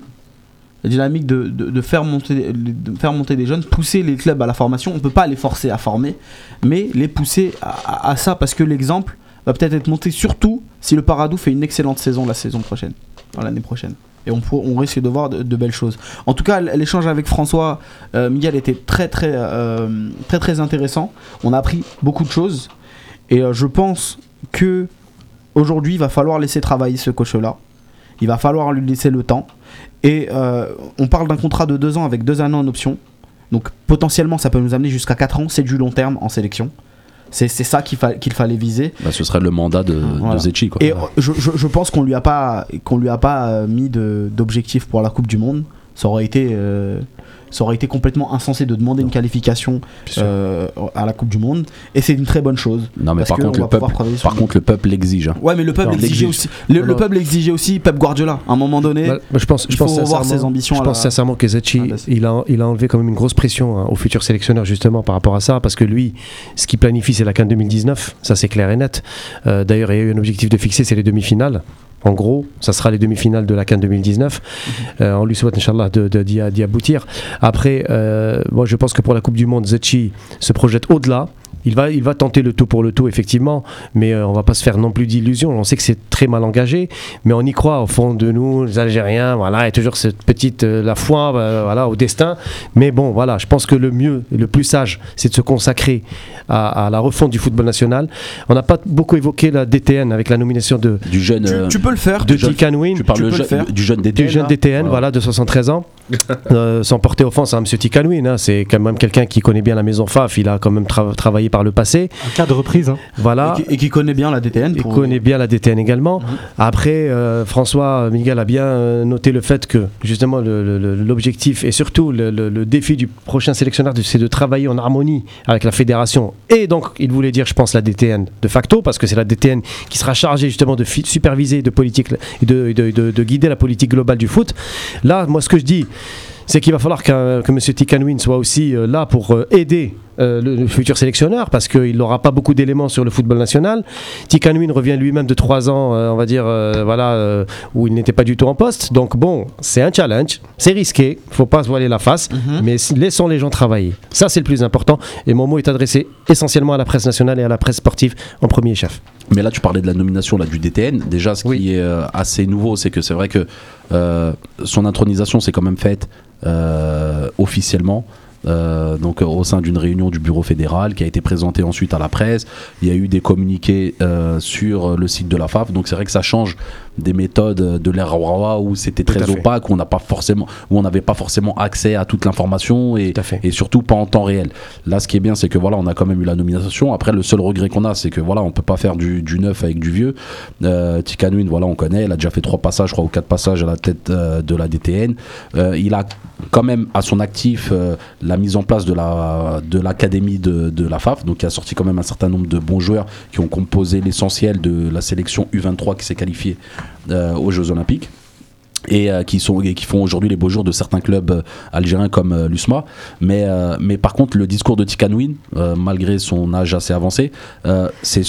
La dynamique de, de- faire monter, faire monter des jeunes, pousser les clubs à la formation. On ne peut pas les forcer à former, mais les pousser à, ça parce que l'exemple va peut-être être monté surtout si le Paradou fait une excellente saison la saison prochaine, l'année prochaine. Et on, on risque de voir de, de belles choses. En tout cas, l'échange avec François euh, Miguel était très très, euh, très très intéressant. On a appris beaucoup de choses. Et euh, je pense que aujourd'hui, il va falloir laisser travailler ce coach-là. Il va falloir lui laisser le temps. Et euh, on parle d'un contrat de deux ans avec deux années en option. Donc potentiellement, ça peut nous amener jusqu'à 4 ans. C'est du long terme en sélection. C'est ça qu'il fa- qu'il fallait viser. Bah, ce serait le mandat de, Voilà. de Zetchi. Quoi. Et euh, je, je- je pense qu'on lui a pas qu'on lui a pas mis d'objectif pour la Coupe du Monde. Ça aurait été euh, ça aurait été complètement insensé de demander une qualification euh, à la Coupe du Monde. Et c'est une très bonne chose. Non, mais Parce par contre, on le peuple, travailler sur par le- contre, le peuple l'exige. hein. Ouais, mais le peuple l'exige. aussi. Le, peuple exigeait aussi Pep Guardiola. À un moment donné, Bah, bah, je pense, il je pense faut revoir ses ambitions Je pense la- sincèrement que la- il a, il a enlevé quand même une grosse pression hein, au futur sélectionneur justement par rapport à ça, parce que lui, ce qu'il planifie, c'est la CAN 2019, ça c'est clair et net. Euh, D'ailleurs, il y a eu un objectif de fixer, c'est les demi-finales. En gros, ça sera les demi-finales de la CAN 2019. Euh, on lui souhaite, Inch'Allah, de- de- d'y d'y aboutir. Après, euh, moi, je pense que pour la Coupe du Monde, Zetchi se projette au-delà. Il va, il va tenter le tout pour le tout, effectivement, mais euh, on va pas se faire non plus d'illusions. On sait que c'est très mal engagé, mais on y croit au fond de nous, les Algériens. Voilà, il y a toujours cette petite euh, la foi, euh, voilà, au destin. Mais bon, voilà, je pense que le mieux, et le plus sage, c'est de se consacrer à, à la refonte du football national. On n'a pas beaucoup évoqué la DTN avec la nomination de Du jeune. tu, tu peux le faire. de tu le- Tikan Win. tu parles tu le peux le jeune- faire. du jeune DTN. Du jeune. DTN, Voilà. voilà, de 73 ans. Euh, sans porter offense à M. Tikanouin, hein, c'est quand même quelqu'un qui connaît bien la maison FAF, il a quand même tra- travaillé par le passé. Un cas de reprise. hein. Voilà. Et, qui, et qui connaît bien la DTN. Il connaît bien la DTN également. Mhm. Après, euh, François Miguel a bien euh, noté le fait que justement l'objectif et surtout le, le- le défi du prochain sélectionneur, c'est de travailler en harmonie avec la fédération. Et donc, il voulait dire, je pense, la DTN de facto, parce que c'est la DTN qui sera chargée justement de superviser, de politique et de, de- de- de guider la politique globale du foot. Là, moi, ce que je dis, c'est qu'il va falloir que M. Tikanwin soit aussi euh, là pour euh, aider euh, le, le futur sélectionneur parce qu'il n'aura pas beaucoup d'éléments sur le football national. Tikanwin revient lui-même de trois ans, on va dire, voilà, où il n'était pas du tout en poste. Donc bon, c'est un challenge, c'est risqué, faut pas se voiler la face, Mhm. mais laissons les gens travailler. Ça, c'est le plus important. Et mon mot est adressé essentiellement à la presse nationale et à la presse sportive en premier chef. Mais là, tu parlais de la nomination là, du DTN. Déjà, ce Oui. qui est euh, assez nouveau, c'est que c'est vrai que euh, son intronisation s'est quand même faite euh, officiellement. euh, donc euh, au sein d'une réunion du bureau fédéral qui a été présentée ensuite à la presse. Il y a eu des communiqués euh, sur le site de la FAF. Donc c'est vrai que ça change des méthodes de l'ère Rawa où c'était très opaque, où on n'a pas forcément, où on n'avait pas forcément accès à toute l'information et, surtout pas en temps réel. Là, ce qui est bien, c'est que voilà, on a quand même eu la nomination. Après, le seul regret qu'on a, c'est que voilà, on peut pas faire du, du neuf avec du vieux. Euh, Tikanouin, voilà, on connaît. Il a déjà fait trois passages, je crois, ou quatre passages à la tête euh, de la DTN. Euh, il a quand même à son actif euh, la mise en place de la de l'académie de, de la FAF, donc qui a sorti quand même un certain nombre de bons joueurs qui ont composé l'essentiel de la sélection U23 qui s'est qualifiée aux Jeux Olympiques et euh, qui sont et qui font aujourd'hui les beaux jours de certains clubs euh, algériens comme euh, l'USMA. Mais euh, mais par contre le discours de Tikanouin euh, malgré son âge assez avancé euh, c'est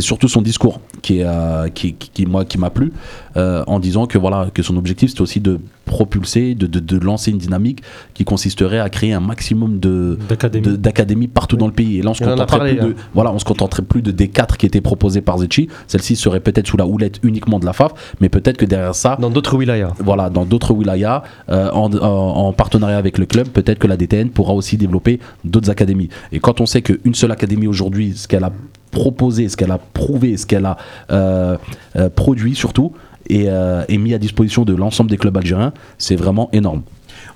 surtout son discours qui est euh, qui, qui, moi qui m'a plu euh, en disant que voilà que son objectif c'était aussi de propulser de, de, de lancer une dynamique qui consisterait à créer un maximum de D'académie. de- d'académies partout dans le pays et là on se contenterait parlé, plus de, hein. voilà on se contenterait plus de D4 qui étaient proposés par Zetchi celle-ci serait peut-être sous la houlette uniquement de la FAF mais peut-être que derrière ça Dans d'autres wilayas. voilà, dans d'autres wilayas, euh, en, en- en partenariat avec le club, peut-être que la DTN pourra aussi développer d'autres académies. Et quand on sait qu'une seule académie aujourd'hui, ce qu'elle a proposé, ce qu'elle a prouvé, ce qu'elle a euh, euh, produit surtout, et, euh, est mis à disposition de l'ensemble des clubs algériens, c'est vraiment énorme.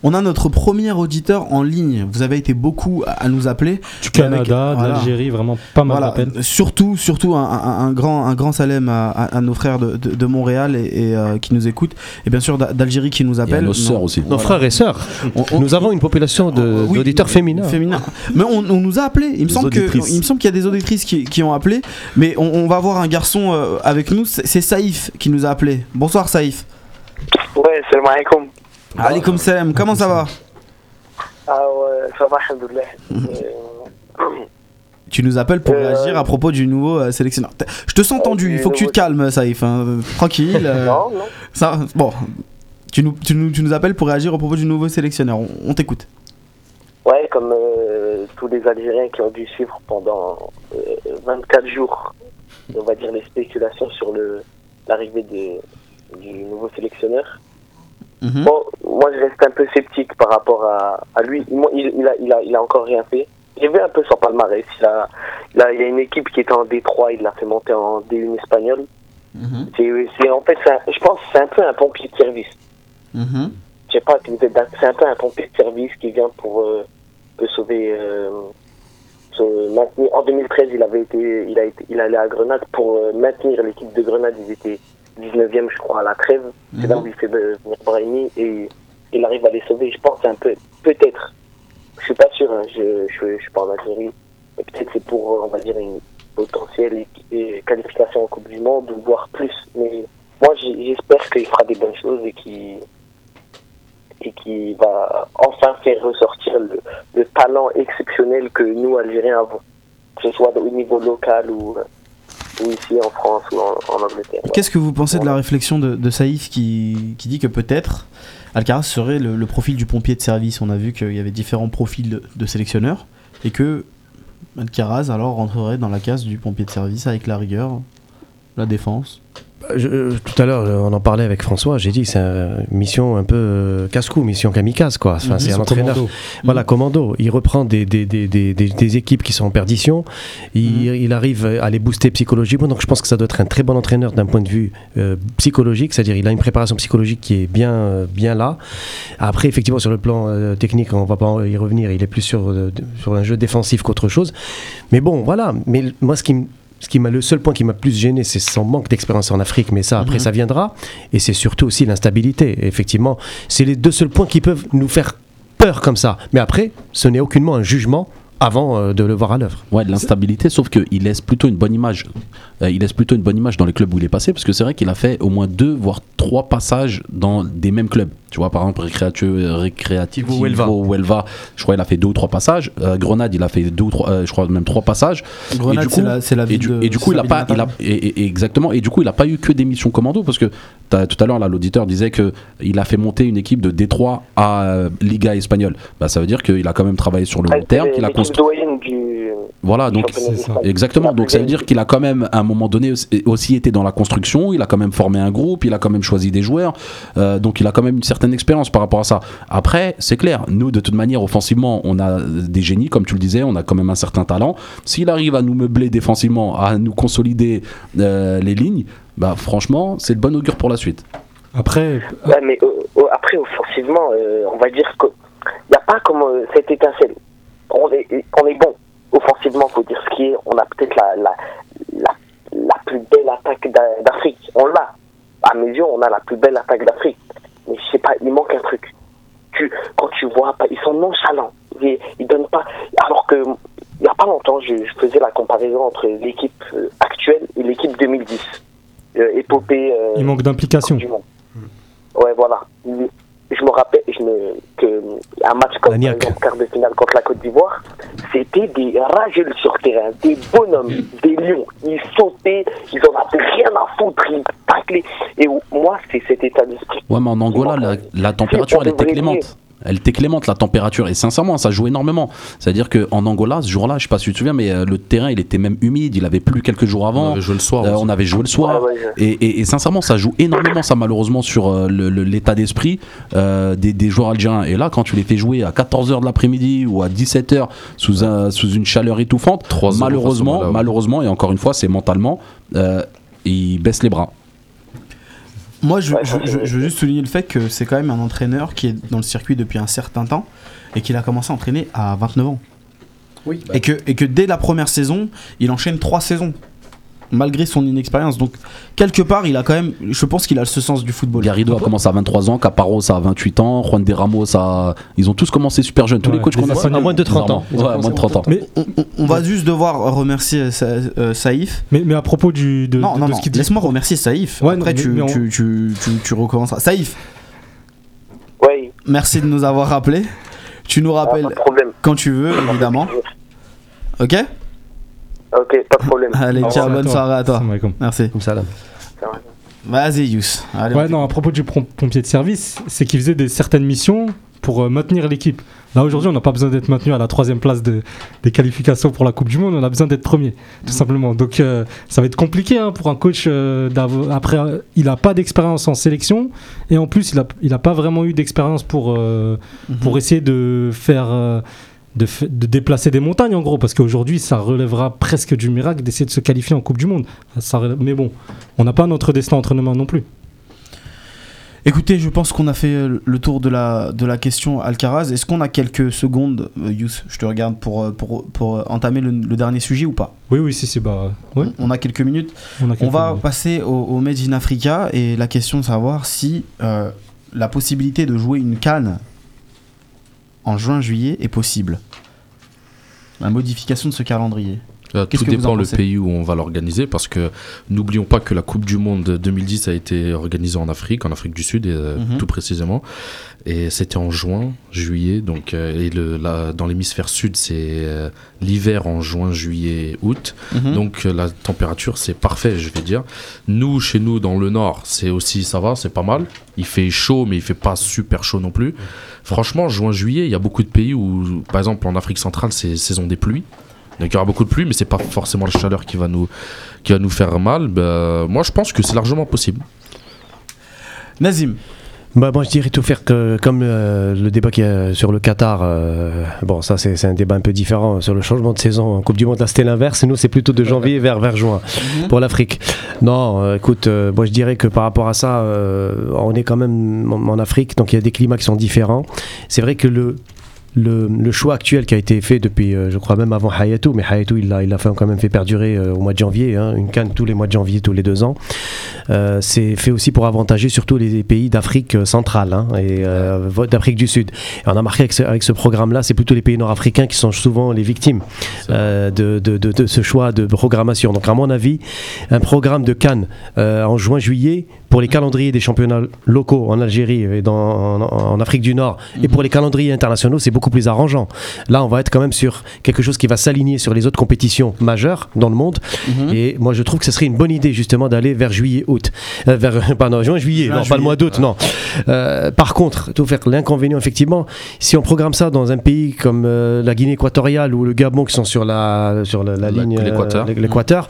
On a notre premier auditeur en ligne. Vous avez été beaucoup à à nous appeler. Du Canada, de voilà. l'Algérie, vraiment pas mal Voilà, d'appels. surtout, surtout un, un- un grand, un grand salem à, à- à nos frères de, de- de Montréal et, et, euh, qui nous écoutent, et bien sûr d'A- d'Algérie qui nous Et à appellent. nos sœurs aussi. Nos frères et sœurs. on- on- Nous avons une population de- Euh, oui, d'auditeurs féminins. féminins. Mais on, on nous a appelés. Il me semble que, auditrices. il me semble qu'il y a des auditrices qui, qui ont appelé. Mais on, on va avoir un garçon euh, avec nous. C'est c'est Saïf qui nous a appelé. Bonsoir Saïf. Ouais, salam alaikum. Alaikum salam. Comment ça va Ah ouais, ça va, alhamdoulilah. Euh, Tu nous appelles pour Euh, réagir à propos du nouveau euh, sélectionneur. Je te sens tendu. du Il faut que tu te calmes, Saïf. hein. Tranquille. euh, non, non. ça, bon. Tu nous, tu, nous, tu nous appelles pour réagir au propos du nouveau sélectionneur. On, on t'écoute. Ouais, comme euh, tous les Algériens qui ont dû suivre pendant euh, 24 jours, on va dire les spéculations sur le l'arrivée de- du nouveau sélectionneur. Mhm. Bon, moi je reste un peu sceptique par rapport à, à lui. Moi, il, il, a, il, a, il a encore rien fait. J'ai vu un peu son palmarès. Il, a, il, a, il y a une équipe qui était en D3, il l'a fait monter en D1 espagnol. Mhm. C'est, en fait, un- je pense que c'est un peu un pompier de service. Mhm. je sais pas, c'est un peu un pompier de service qui vient pour euh, sauver, euh, maintenir. En 2013, il avait été, il a été, il allait à Grenade pour euh, maintenir l'équipe de Grenade. Ils étaient 19e, je crois, à la trêve. C'est là où il fait venir Brahimi et il arrive à les sauver. Je pense un peu, peut-être, je suis pas sûr, hein, je, je, je suis pas en Algérie, mais peut-être c'est pour, euh, on va dire, une potentielle qualification en Coupe du Monde ou voire plus. Mais moi, j'espère qu'il fera des bonnes choses et qu'il et qui va enfin faire ressortir le, le talent exceptionnel que nous, Algériens, avons, que ce soit au niveau local ou, euh, ou ici en France ou en, en Angleterre. Qu'est-ce que vous pensez de la réflexion de, de Saïf qui, qui dit que peut-être Alcaraz serait le, le profil du pompier de service? On a vu qu'il y avait différents profils de, de sélectionneurs et que Alcaraz alors rentrerait dans la case du pompier de service avec la rigueur, la défense. Je- euh, tout à l'heure, euh, on en parlait avec François. J'ai dit c'est une mission un peu euh, casse-cou, mission kamikaze, quoi. Enfin, Mhm. c'est un entraîneur. commando. Voilà, commando. Il reprend des, des, des, des, des- des équipes qui sont en perdition. Il, il arrive à les booster psychologiquement. Donc, je pense que ça doit être un très bon entraîneur d'un point de vue euh, psychologique. C'est-à-dire, il a une préparation psychologique qui est bien, euh, bien là. Après, effectivement, sur le plan euh, technique, on va pas y revenir. Il est plus sur, sur un jeu défensif qu'autre chose. Mais bon, voilà. Mais moi, ce qui me ce qui m'a le seul point qui m'a plus gêné, c'est son manque d'expérience en Afrique, mais ça après Mhm. ça viendra. Et c'est surtout aussi l'instabilité. Effectivement, c'est les deux seuls points qui peuvent nous faire peur comme ça. Mais après, ce n'est aucunement un jugement avant euh, de le voir à l'œuvre. Ouais, de l'instabilité, sauf qu'il laisse plutôt une bonne image. Euh, il laisse plutôt une bonne image dans les clubs où il est passé, parce que c'est vrai qu'il a fait au moins deux, voire trois passages dans des mêmes clubs. Tu vois, par exemple, Récréatio- Récréativo Ou Huelva. ou Huelva, je crois qu'il a fait deux ou trois passages. Euh, Grenade, il a fait deux ou trois, euh, je crois même trois passages. Grenade, Et du c'est coup- la, la Et ville du, de et du coup, il a pas, il a, Natale. et- et- et exactement. Et du coup, il a pas eu que des missions commando parce que tout à l'heure, là, l'auditeur disait que il a fait monter une équipe de Détroit à euh, Liga espagnole. Bah, ça veut dire qu'il a quand même travaillé sur le long Ah, terme, c'est qu'il a. doyenne du Voilà, donc. Exactement, donc ça veut dire qu'il a quand même à un moment donné aussi- été dans la construction, il a quand même formé un groupe, il a quand même choisi des joueurs, euh, donc il a quand même une certaine expérience par rapport à ça. Après, c'est clair, nous de toute manière offensivement, on a des génies, comme tu le disais, on a quand même un certain talent. S'il arrive à nous meubler défensivement, à nous consolider euh, les lignes, bah franchement, c'est le bon augure pour la suite. Après, Ouais, mais euh, après, offensivement, euh, on va dire qu'il n'y a pas comme euh, cette étincelle. On est, on est bon. Offensivement, faut dire ce qui est. On a peut-être la, la, la, la plus belle attaque d'A- d'Afrique. On l'a. À mes yeux, on a la plus belle attaque d'Afrique. Mais je sais pas, il manque un truc. Tu, quand tu vois, pas- ils sont nonchalants. Ils, ils donnent pas. Alors que, il n'y a pas longtemps, je, je faisais la comparaison entre l'équipe euh, actuelle et l'équipe 2010. Euh, épopée. euh, il manque d'implication. Ouais, voilà. Je me rappelle je me, que un match comme par exemple, quart de finale contre la Côte d'Ivoire, c'était des rageux sur terrain, des bonhommes, des lions. Ils sautaient, ils en avaient rien à foutre, ils taclaient. Et moi, c'est cet état d'esprit. Ouais, mais en Angola, la, la température, elle était clémente. Elle était clémente, la température. Et sincèrement, ça joue énormément. C'est-à-dire qu'en Angola, ce jour-là, je sais pas si tu te souviens, mais euh, le terrain, il était même humide. Il avait plu quelques jours On avant. avait joué le soir. Euh, on avait joué le soir. Ouais, ouais, je- Et, et- et sincèrement, ça joue énormément, ça, malheureusement, sur euh, l'état d'esprit euh, des, des joueurs algériens. Et là, quand tu les fais jouer à 14h de l'après-midi ou à 17h sous, un- sous une chaleur étouffante, 3-0 face au malheureusement, malheureusement, et encore une fois, c'est mentalement, euh, ils baissent les bras. Moi, je, Ouais, je- ça, je- c'est- je veux juste souligner le fait que c'est quand même un entraîneur qui est dans le circuit depuis un certain temps et qu'il a commencé à entraîner à 29 ans. Oui. Et, que, et que dès la première saison, il enchaîne trois saisons, malgré son inexpérience. Donc, quelque part, il a quand même. Je pense qu'il a ce sens du football. Garrido a commencé à 23 ans, Caparros a 28 ans, Juan de Ramos a... Ils ont tous commencé super jeunes. Tous Ouais, les coachs qu'on a. À moins de 30 ans. Ouais, moins de 30 ans. Mais, On, on- on va juste devoir remercier Sa- euh, Saïf. mais, mais à propos du, de, non, de- non, de non. ce qu'il dit. Laisse-moi remercier Saïf. Ouais, Après, non, tu, mais- mais on- tu, tu, tu, tu recommenceras. Saïf, Ouais, merci de nous avoir rappelé. Tu nous ah, rappelles quand tu veux, évidemment. Ok? Ok, pas de problème. Allez, Au ciao, bonne soirée à toi. Merci. Comme ça, là. Vas-y, Yous. Allez, Ouais, on non, à propos du pompier de service, c'est qu'il faisait des certaines missions pour euh, maintenir l'équipe. Là, aujourd'hui, on n'a pas besoin d'être maintenu à la troisième place de- des qualifications pour la Coupe du Monde, on a besoin d'être premier, tout simplement. Donc, euh, ça va être compliqué hein, pour un coach. euh, après, euh, il n'a pas d'expérience en sélection et en plus, il n'a il a pas vraiment eu d'expérience pour, euh, Mhm. pour essayer de faire. De, déplacer des montagnes en gros parce qu'aujourd'hui ça relèvera presque du miracle d'essayer de se qualifier en Coupe du Monde Ça mais bon on n'a pas notre destin entre nos mains non plus Écoutez, je pense qu'on a fait euh, le tour de la, de la question Alcaraz. Est-ce qu'on a quelques secondes, euh, Yous Je te regarde pour, euh, pour, pour entamer le, le dernier sujet ou pas? Oui oui si c'est bah ouais On a quelques minutes. on va minutes. passer au, au Made in Africa et la question de savoir si euh, la possibilité de jouer une canne en juin-juillet est possible La modification de ce calendrier. Tout que dépend le pays où on va l'organiser parce que n'oublions pas que la Coupe du Monde 2010 a été organisée en Afrique, en Afrique du Sud et, euh, Mhm. tout précisément. Et c'était en juin, juillet. Donc, euh, et le, dans l'hémisphère sud, c'est euh, l'hiver en juin, juillet, août. Mhm. Donc la température, c'est parfait, je vais dire. Nous, chez nous, dans le nord, c'est aussi, ça va, c'est pas mal. Il fait chaud, mais il fait pas super chaud non plus. Franchement, juin, juillet, il y a beaucoup de pays où, par exemple, en Afrique centrale, c'est saison des pluies. Donc il y aura beaucoup de pluie, mais c'est pas forcément la chaleur qui va nous, qui va nous faire mal. Ben, moi, je pense que c'est largement possible. Nazim, Bah, moi, je dirais tout faire que, comme euh, le débat qui est sur le Qatar. euh, bon, ça, c'est un débat un peu différent. Sur le changement de saison en Coupe du Monde, là, c'était l'inverse. Et nous, c'est plutôt de janvier vers, vers juin pour l'Afrique. Non, euh, écoute, euh, moi, je dirais que par rapport à ça, euh, on est quand même en, en Afrique, donc il y a des climats qui sont différents. C'est vrai que le. Le, le choix actuel qui a été fait depuis, euh, je crois même avant Hayatou, mais Hayatou il l'a il a quand même fait perdurer euh, au mois de janvier, hein, une canne tous les mois de janvier, tous les deux ans. Euh, c'est fait aussi pour avantager surtout les pays d'Afrique centrale hein, et d'Afrique du Sud. Et on a marqué avec ce, programme-là, c'est plutôt les pays nord-africains qui sont souvent les victimes de, de- de- de ce choix de programmation. Donc à mon avis, un programme de Cannes en juin-juillet pour les calendriers des championnats locaux en Algérie et dans, en, en Afrique du Nord et pour les calendriers internationaux, c'est beaucoup plus arrangeant. Là, on va être quand même sur quelque chose qui va s'aligner sur les autres compétitions majeures dans le monde. Mhm. Et moi, je trouve que ce serait une bonne idée justement d'aller vers juillet-août. Euh, vers, pardon, juin, juillet, Juin, non, pas le mois d'août, non. Euh, par contre, tout faire l'inconvénient, effectivement, si on programme ça dans un pays comme euh, la Guinée équatoriale ou le Gabon qui sont sur la, sur la, ligne, euh, l'équateur.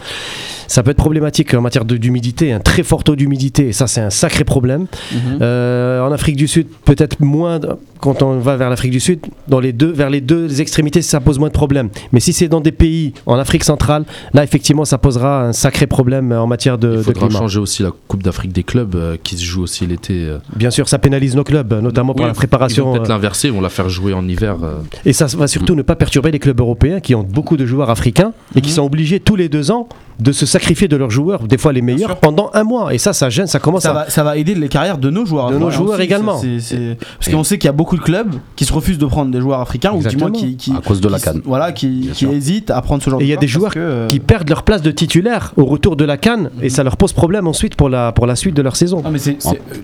ça peut être problématique en matière d'humidité, un très fort taux d'humidité, et ça c'est un sacré problème. Mhm. Euh, en Afrique du Sud, peut-être moins quand on va vers l'Afrique du Sud, dans les deux, vers les deux extrémités, ça pose moins de problèmes. Mais si c'est dans des pays en Afrique centrale, là effectivement, ça posera un sacré problème en matière de, Il de faudra climat. changer aussi la Coupe d'Afrique des clubs euh, qui se joue aussi l'été. euh. Bien sûr, ça pénalise nos clubs, notamment pour la préparation. peut-être euh, l'inverser, vont la faire jouer en hiver. Et ça va surtout ne pas perturber les clubs européens qui ont beaucoup de joueurs africains et qui Mhm. sont obligés tous les deux ans de se sacrifier de leurs joueurs, des fois les meilleurs, pendant un mois. Et ça, ça gêne, ça commence ça à. va, ça va aider les carrières de nos joueurs. De nos joueurs aussi, également. Parce qu'on sait qu'il y a beaucoup de clubs qui se refusent de prendre des joueurs africains ou du moins qui, qui- À cause de la qui- canne. Voilà, qui, hésitent à prendre ce genre Et de il y a des joueurs que, euh, qui perdent leur place de titulaire au retour de la canne et ça leur pose problème ensuite pour la, pour la suite de leur saison. Mais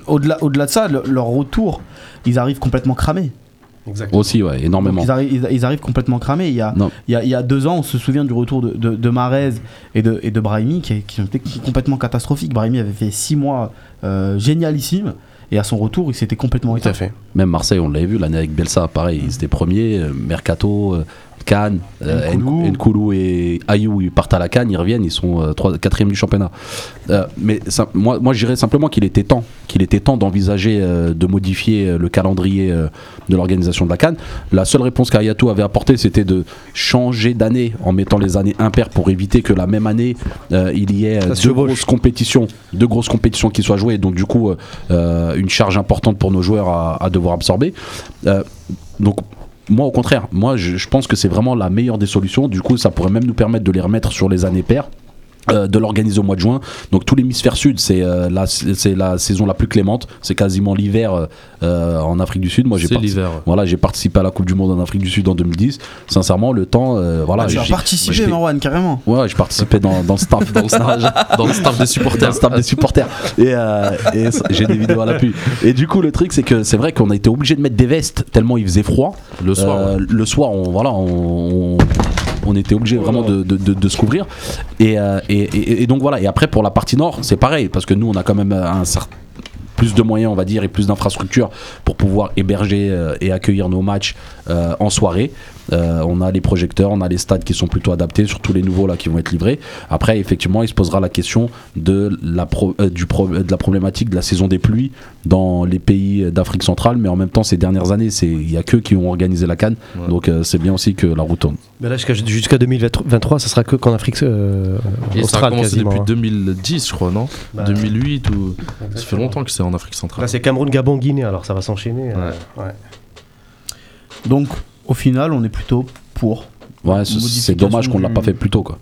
au-delà au-delà de ça, le- leur retour, ils arrivent complètement cramés. Aussi, ouais, énormément. Ils, arri- ils- ils arrivent complètement cramés. Il y, a, il, y a, il y a deux ans, on se souvient du retour de, de, de Marez et de, et de Brahimi qui, qui ont été complètement catastrophiques. Brahimi avait fait six mois euh, génialissimes et à son retour, il s'était complètement éteint. fait. Même Marseille, on l'avait vu l'année avec Bielsa, pareil, ils étaient premiers, euh, Mercato, euh, Cannes, euh, Nkoulou. Nkoulou et Ayou, ils partent à la Cannes, ils reviennent, ils sont euh, trois- quatrième du championnat. Euh, mais ça- moi, moi, je dirais simplement qu'il était temps, qu'il était temps d'envisager euh, de modifier euh, le calendrier euh, de l'organisation de la Cannes. La seule réponse qu'Ayatou avait apportée, c'était de changer d'année en mettant les années impaires pour éviter que la même année euh, il y ait Ça euh, deux grosses compétitions, deux grosses compétitions qui soient jouées. Donc du coup, euh, euh, une charge importante pour nos joueurs à, à devoir absorber. Euh, donc moi au contraire, moi je, pense que c'est vraiment la meilleure des solutions. Du coup, ça pourrait même nous permettre de les remettre sur les années paires. Euh, de l'organiser au mois de juin. Donc tout l'hémisphère sud, c'est euh, la, c'est la saison la plus clémente. C'est quasiment l'hiver euh, en Afrique du Sud. Moi, j'ai l'hiver. Voilà, j'ai participé à la Coupe du Monde en Afrique du Sud en 2010. Sincèrement, le temps, euh, voilà. Ah, tu as j'ai- participé, Marwan, carrément. Ouais, je participais dans, dans le staff, dans le staff, Dans le staff des supporters. dans le staff des supporters. Et, euh, et ça- j'ai des vidéos à l'appui. Et du coup, le truc, c'est que c'est vrai qu'on a été obligé de mettre des vestes tellement il faisait froid. Le soir. Euh, ouais. le soir, on, voilà, on, on- on était obligé vraiment de, de- de- de se couvrir. Et, euh, et- et- et donc voilà. Et après, pour la partie nord, c'est pareil, parce que nous, on a quand même un certain plus de moyens, on va dire, et plus d'infrastructures pour pouvoir héberger euh, et accueillir nos matchs euh, en soirée. Euh, on a les projecteurs, on a les stades qui sont plutôt adaptés, surtout les nouveaux là qui vont être livrés. Après, effectivement, il se posera la question de la, pro- euh, du pro- de la problématique de la saison des pluies dans les pays d'Afrique centrale, mais en même temps, ces dernières années, c'est- il n'y a qu'eux qui ont organisé la canne, Ouais. donc euh, c'est bien aussi que la route tourne. Mais là, jusqu'à jusqu'à 2023, ça sera que qu'en Afrique euh, Et ça a australe commencé quasiment. depuis hein. 2010, je crois, non Bah, 2008 ou. Ça fait longtemps que c'est en Afrique centrale. Là, c'est Cameroun, Gabon, Guinée, alors ça va s'enchaîner. euh, ouais. Donc, au final, on est plutôt pour. Ouais, c'est- dommage qu'on ne l'a pas fait plus tôt. Quoi.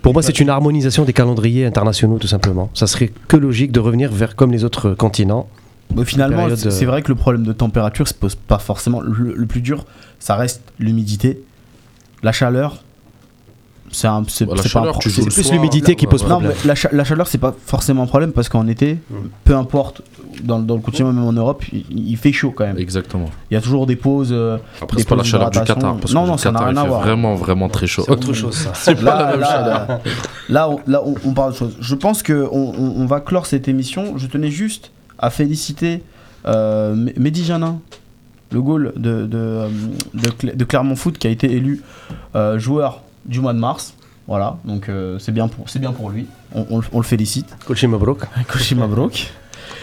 Pour moi, c'est une harmonisation des calendriers internationaux, tout simplement. Ça serait que logique de revenir vers comme les autres continents Bah, finalement, c'est c'est vrai que le problème de température se pose pas forcément. Le, le plus dur, ça reste l'humidité, la chaleur. C'est un, c'est Bah, pas un c'est- plus soir, l'humidité qui pose. Non, problème. mais la, cha- la chaleur, c'est pas forcément un problème parce qu'en été, peu importe, dans, dans le continent, même en Europe, il, il fait chaud quand même. Exactement. Il y a toujours des pauses. euh, Après, Des c'est pas la chaleur du. Qatar. Parce Non, que non, ça n'a Qatar, rien il à fait voir. vraiment, vraiment très chaud. C'est autre chose, ça. C'est pas la là, même là, chaleur. là, là, on, là, on- on parle de choses. Je pense qu'on on, on va clore cette émission. Je tenais juste à féliciter euh, Mehdi Janin, le goal de, de, euh, de, Cl- de Clermont Foot, qui a été élu euh, joueur du mois de mars. Voilà, donc euh, c'est bien, pour- c'est bien pour lui. On, on le- on le félicite. Kochi Mabrouk.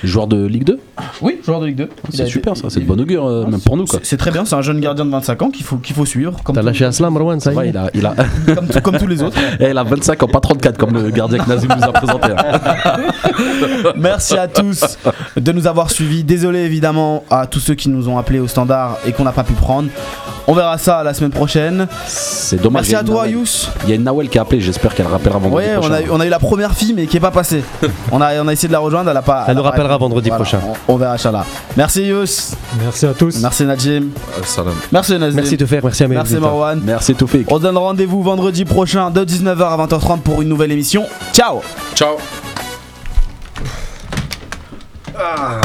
Joueur de Ligue 2 Oui, joueur de Ligue 2. Il a C'est été- super ça, c'est de il- bon augure, euh, même pour nous quoi. C'est très bien, c'est un jeune gardien de 25 ans qu'il faut, qu'il faut suivre. T'as lâché Aslam, Marwan, ça y est il, a, il, a, comme, tout- comme tous les autres. Eh, il a 25 ans, pas 34 comme le gardien que Nazim nous a présenté. hein. Merci à tous de nous avoir suivis. Désolé évidemment à tous ceux qui nous ont appelés au standard et qu'on n'a pas pu prendre. On verra ça la semaine prochaine. C'est dommage. Merci il y a à une toi Nawel- Yous. Il y a une Nawel qui a appelé, j'espère qu'elle rappellera vendredi Ouais, on prochain. a, eu- on a eu la première fille mais qui est pas passée. on, a, on a essayé de la rejoindre, elle a pas. Elle nous pas rappellera vendredi Voilà, prochain. On, on verra Inch'Allah. Merci Yous. Merci à tous. Merci Najim. Euh, Salam. Merci Nazim. Merci de faire, merci à mes Merci. Marwan. Merci Toufik. On se donne rendez-vous vendredi prochain de 19h à 20h30 pour une nouvelle émission. Ciao Ciao. Ah.